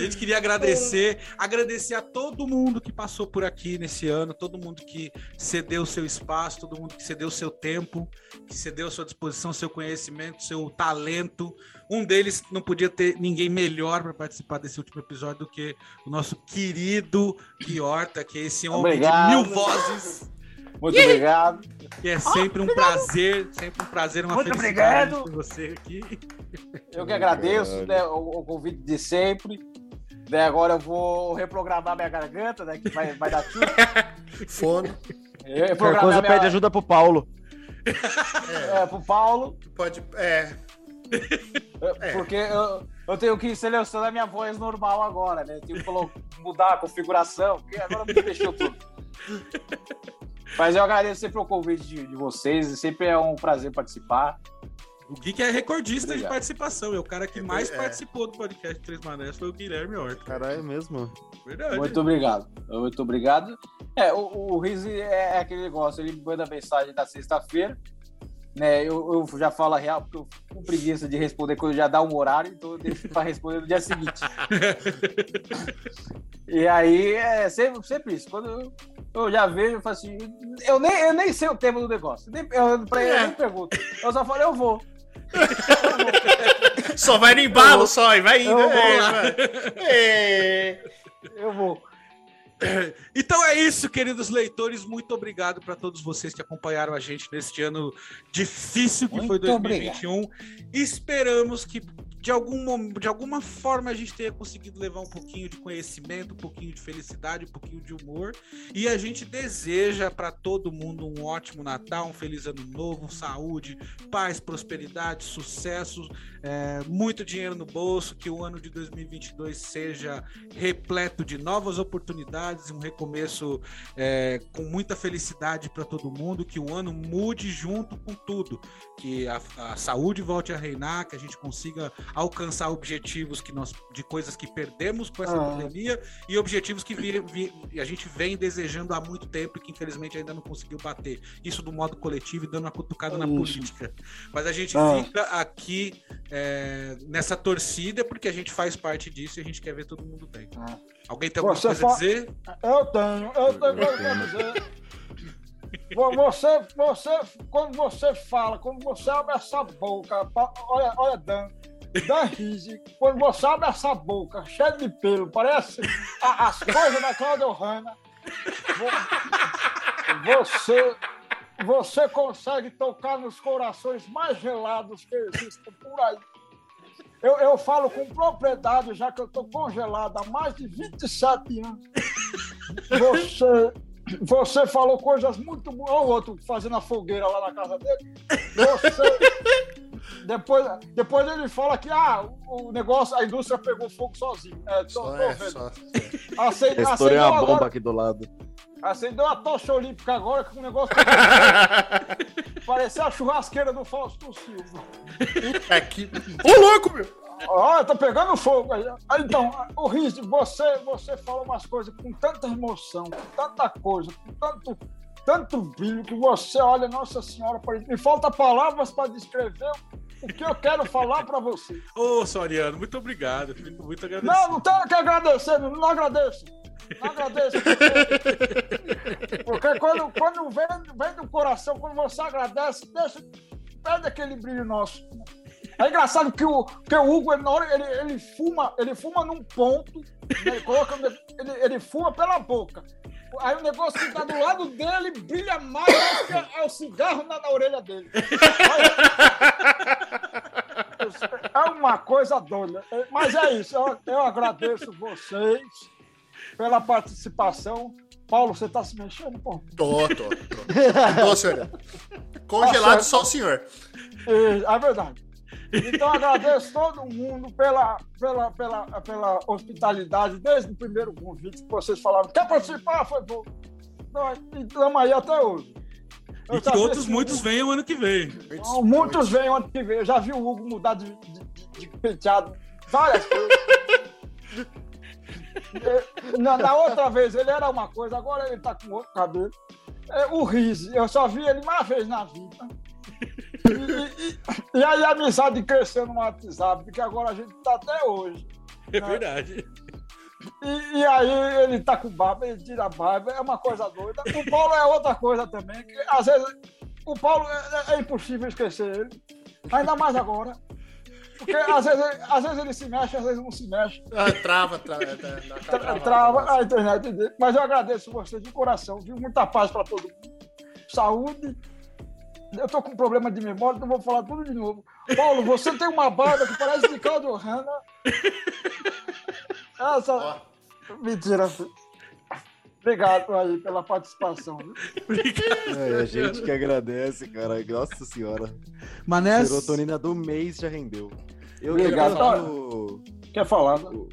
A gente queria agradecer, agradecer a todo mundo que passou por aqui nesse ano, todo mundo que cedeu seu espaço, todo mundo que cedeu seu tempo, que cedeu sua disposição, seu conhecimento, seu talento. Um deles não podia ter ninguém melhor para participar desse último episódio do que o nosso querido Guiorta, que é esse homem Obrigado. de mil vozes, Muito obrigado. que é sempre um prazer, sempre um prazer, uma Muito felicidade obrigado. ter você aqui. Eu que agradeço né, o, o convite de sempre. Né, agora eu vou reprogramar minha garganta, né? Que vai, vai dar tudo. Fono. Eu Qualquer coisa minha- pede ajuda pro Paulo. É, pro Paulo, Pode. É. é, porque eu, eu tenho que selecionar minha voz normal agora, né? Eu tenho que mudar a configuração, porque agora me deixou tudo. Mas eu agradeço sempre o convite de, de vocês, sempre é um prazer participar. O Gui é recordista de Obrigado. participação. É o cara que mais É. participou do podcast Três Manés foi o Guilherme Horta. Caralho, é mesmo. Verdade. Muito obrigado. Muito obrigado. É, o, o Rizzi é, é aquele negócio, ele manda mensagem na sexta-feira, né? Eu, eu já falo a real, porque eu fico com preguiça de responder quando já dá um horário, então eu deixo para responder no dia seguinte. e aí é sempre, sempre isso. Quando eu, eu já vejo, eu falo assim, eu nem, eu nem sei o tema do negócio. Nem, eu, pra ele, eu nem pergunto. Eu só falo, eu vou. Só vai no embalo só e vai indo. Eu vou É. É. Eu vou. Então é isso, queridos leitores. Muito obrigado para todos vocês que acompanharam a gente neste ano difícil que foi Muito 2021. Esperamos que de, algum, de alguma forma a gente tenha conseguido levar um pouquinho de conhecimento, um pouquinho de felicidade, um pouquinho de humor. E a gente deseja para todo mundo um ótimo Natal, um feliz ano novo, saúde, paz, prosperidade, sucesso, é, muito dinheiro no bolso, que o ano de 2022 seja repleto de novas oportunidades e um recomeço é, com muita felicidade para todo mundo, que o ano mude junto com tudo, que a, a saúde volte a reinar, que a gente consiga alcançar objetivos que nós de coisas que perdemos com essa Ah. pandemia e objetivos que vi- vi- a gente vem desejando há muito tempo e que infelizmente ainda não conseguiu bater. Isso do modo coletivo e dando uma cutucada na política. Mas a gente Ah. fica aqui é, nessa torcida porque a gente faz parte disso e a gente quer ver todo mundo bem. Ah. Alguém tem alguma Você coisa fa- a dizer? Eu tenho, eu tenho coisa pra dizer. Vo- Você, você, quando você fala, quando você abre essa boca, olha, olha, Dan, Dan Rizzi, quando você abre essa boca, cheia de pelo, parece a- as coisas da Cláudia Hanna, vo- você, você consegue tocar nos corações mais gelados que existem por aí. Eu, eu falo com propriedade, já que eu estou congelado há mais de 27 anos. Você, você falou coisas muito boas. Olha o outro fazendo a fogueira lá na casa dele. Você, depois, depois ele fala que ah, o negócio, a indústria pegou fogo sozinho. É, tô, Só tô é, vendo. só. Estourei acendeu uma bomba agora- aqui do lado. Acendeu a tocha olímpica agora com um negócio. Parecia a churrasqueira do Fausto Silva. É que... Ô, louco, meu! Olha, tá pegando fogo aí. Ah, Então, o Riz, você, você fala umas coisas com tanta emoção, com tanta coisa, com tanto, tanto brilho que você olha, Nossa Senhora, me falta palavras para descrever o que eu quero falar para você. Ô, Soriano, muito obrigado. Fico muito agradecido. Não, não tenho que agradecer, não, agradeço. Não agradeço. Porque, porque quando, quando vem, vem do coração, quando você agradece, deixa, perde aquele brilho nosso. É engraçado que o, que o Hugo, ele, na hora, ele, ele fuma, ele fuma num ponto, né, ele, coloca, ele, ele fuma pela boca. Aí o negócio que tá do lado dele brilha mais do que é o cigarro na, na orelha dele. É uma coisa doida. Mas é isso, eu, eu agradeço vocês pela participação. Paulo, você tá se mexendo, pô? Tô, tô, tô. Tô, senhor. Congelado Tá só o senhor. É, é verdade. Então agradeço todo mundo pela, pela, pela, pela hospitalidade, desde o primeiro convite que vocês falaram. Quer participar? Foi bom. Nós estamos aí até hoje. Eu E que outros muitos Hugo- venham ano que vem. Não, Muitos vêm ano que vem. Eu já vi o Hugo mudar de, de, de- penteado várias vezes. Na, na outra vez ele era uma coisa, agora ele tá com outro cabelo. É, o Riz, eu só vi ele uma vez na vida. E, e- e- e aí a amizade cresceu no WhatsApp, porque agora a gente tá até hoje. É verdade. E, e aí ele tá com barba, ele tira a barba, é uma coisa doida. O Paulo é outra coisa também, que às vezes o Paulo é, é impossível esquecer ele. Ainda mais agora. Porque às vezes, ele- às vezes ele se mexe, às vezes não se mexe. Ah, trava, trava. dá- dá aquela Tra- travada. Trava a internet dele. Mas eu agradeço você de coração, viu? Muita paz para todo mundo. Saúde. Eu tô com problema de memória, então vou falar tudo de novo. Paulo, você tem uma barba que parece de Claudio Hanna. Essa. Mentira. Obrigado aí pela participação. viu? É, a gente que agradece, cara. Nossa senhora. Mané, Serotonina do mês já rendeu. Eu Obrigado. eu- Quer falar? né? o,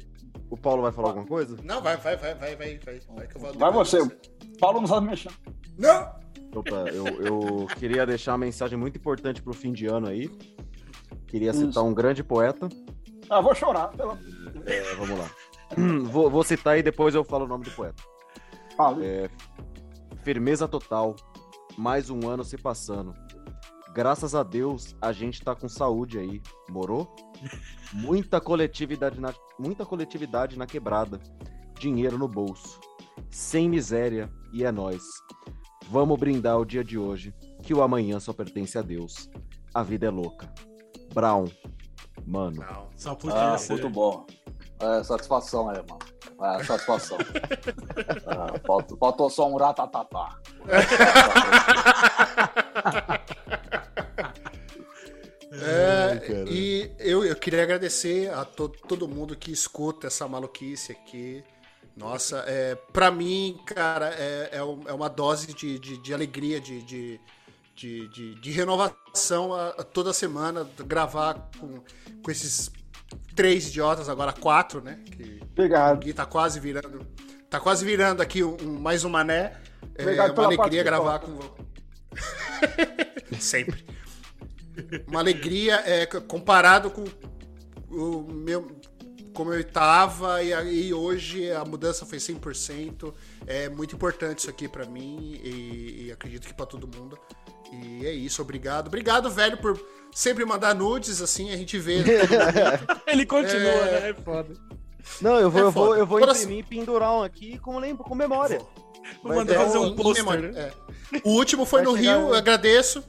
o Paulo vai falar alguma coisa? Não, vai, vai, vai, vai, vai, vai. Vai, que eu vou Vai você. Paulo não sabe mexer. Não! Opa, eu, eu queria deixar uma mensagem muito importante pro fim de ano aí. Queria citar um grande poeta. Ah, vou chorar. Pela... É, vamos lá. Vou, vou citar e depois eu falo o nome do poeta. Fala. É, firmeza total. Mais um ano se passando. Graças a Deus a gente tá com saúde aí. Morou? Muita coletividade na, muita coletividade na quebrada. Dinheiro no bolso. Sem miséria e é nós. Vamos brindar o dia de hoje, que o amanhã só pertence a Deus. A vida é louca. Brown. Mano. Só podia Ah, ser. muito bom. É, satisfação aí, mano. É, satisfação. É, faltou, faltou só um ratatatá. É, e eu, eu queria agradecer a to- todo mundo que escuta essa maluquice aqui. Nossa, é, pra mim, cara, é, é, é uma dose de, de, de alegria, de, de, de, de- renovação a, a toda semana, gravar com, com esses três idiotas, agora quatro, né? Que Obrigado. Gui tá quase virando. Tá quase virando aqui um, um- mais um mané. É uma alegria gravar com Sempre. Uma alegria é, comparado com o meu como eu estava e, aí hoje a mudança foi 100%. É muito importante isso aqui pra mim e, e acredito que pra todo mundo. E é isso, obrigado. Obrigado, velho, por sempre mandar nudes, assim, a gente vê. Ele continua, É. né? É foda. Não, eu vou, É eu vou, eu vou Toda imprimir e pendurar um aqui com, lembro, com memória. Vou mandar fazer um- um pôster, né? é. O último foi Vai no Rio, um- eu agradeço.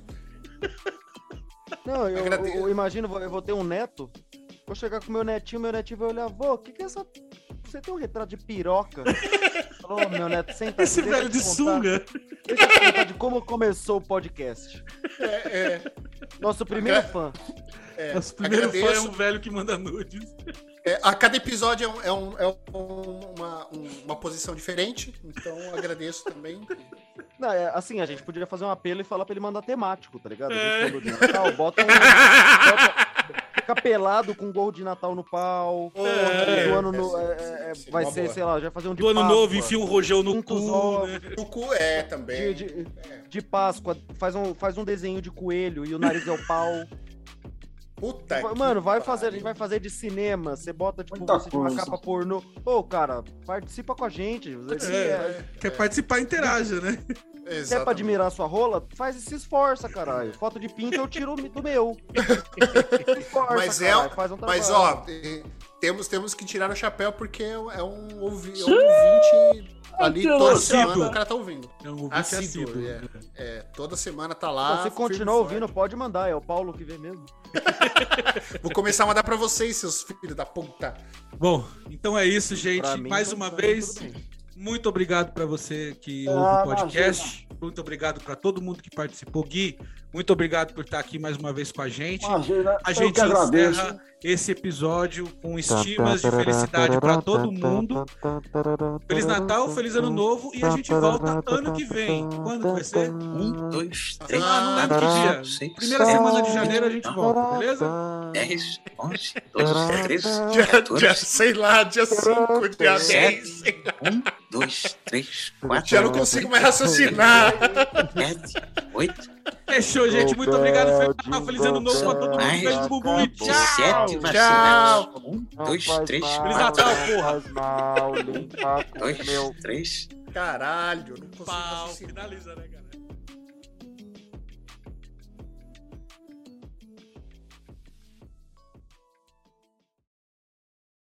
Não, eu, eu- eu imagino, eu vou ter um neto. Vou chegar com meu netinho, meu netinho vai olhar, vô, o que, que é essa. Você tem um retrato de piroca? Falou, "Ô, meu neto, senta aqui, Esse velho de contar- sunga. Deixa eu contar de como começou o podcast. É, Nosso primeiro fã. é, Nosso primeiro fã é agradeço. um velho que manda nudes. É, a cada episódio é, um- é um- é um- uma, um- uma posição diferente, então agradeço também. Não, é, assim, a gente podia fazer um apelo e falar pra ele mandar temático, tá ligado? A É. gente falou de Natal, bota um. bota- fica pelado com gorro de Natal no pau. É, do ano é, no, é, sim, é, sim, vai ser, boa. sei lá, já vai fazer um de Do ano Páscoa, novo, enfia um rojão no Juntos cu, ovos. né? O cu é De, também. de, de Páscoa, faz um, faz um desenho de coelho e o nariz é o pau. Puta Vai- que Mano, vai fazer, a gente vai fazer de cinema. Você bota, tipo, Muita você de uma coisa. capa pornô. Ô, cara, participa com a gente. Você É, é, Quer participar, interaja, né? Se é pra Exatamente. admirar sua rola, faz e se esforça, caralho. Foto de pinto eu tiro do meu. Esforça, Mas é, caralho, faz um mas ó, temos, temos que tirar o chapéu porque é um, é um ouvi- é um ouvinte ali toda Assíduo. semana o cara tá ouvindo. É um Assíduo, é. É, toda semana tá lá. Se e ouvindo, pode mandar. É o Paulo que vê mesmo. forte. Vou começar a mandar pra vocês, seus filhos da puta. Bom, então é isso, gente. Mim, Mais tá- uma tá vez, muito obrigado pra você que Ah, ouve o podcast. Muito obrigado pra todo mundo que participou. Gui, muito obrigado por estar aqui mais uma vez com a gente. Imagina, A gente encerra esse episódio com estimas de felicidade pra todo mundo. Feliz Natal, feliz Ano Novo e a gente volta ano que vem. Quando que vai ser? Um, dois, três, Ah, não lembro que dia. seis, Primeira sete, semana de janeiro a gente volta, beleza? 10, 11, 12, 13, Dia, 14, dia, sei lá, dia 5, dia 10. Sete. 1, 2, 3, 4, Já não consigo mais raciocinar. 7, 8, Fechou, gente. Muito obrigado. Feliz Natal, feliz Ano Novo pra todo mundo. Beijo no bumbum e tchau. 7 vacinados. 1, 2, 3, Feliz 4, Natal, porra. 2, 3. Caralho, não consigo Pau. Finaliza, né, cara?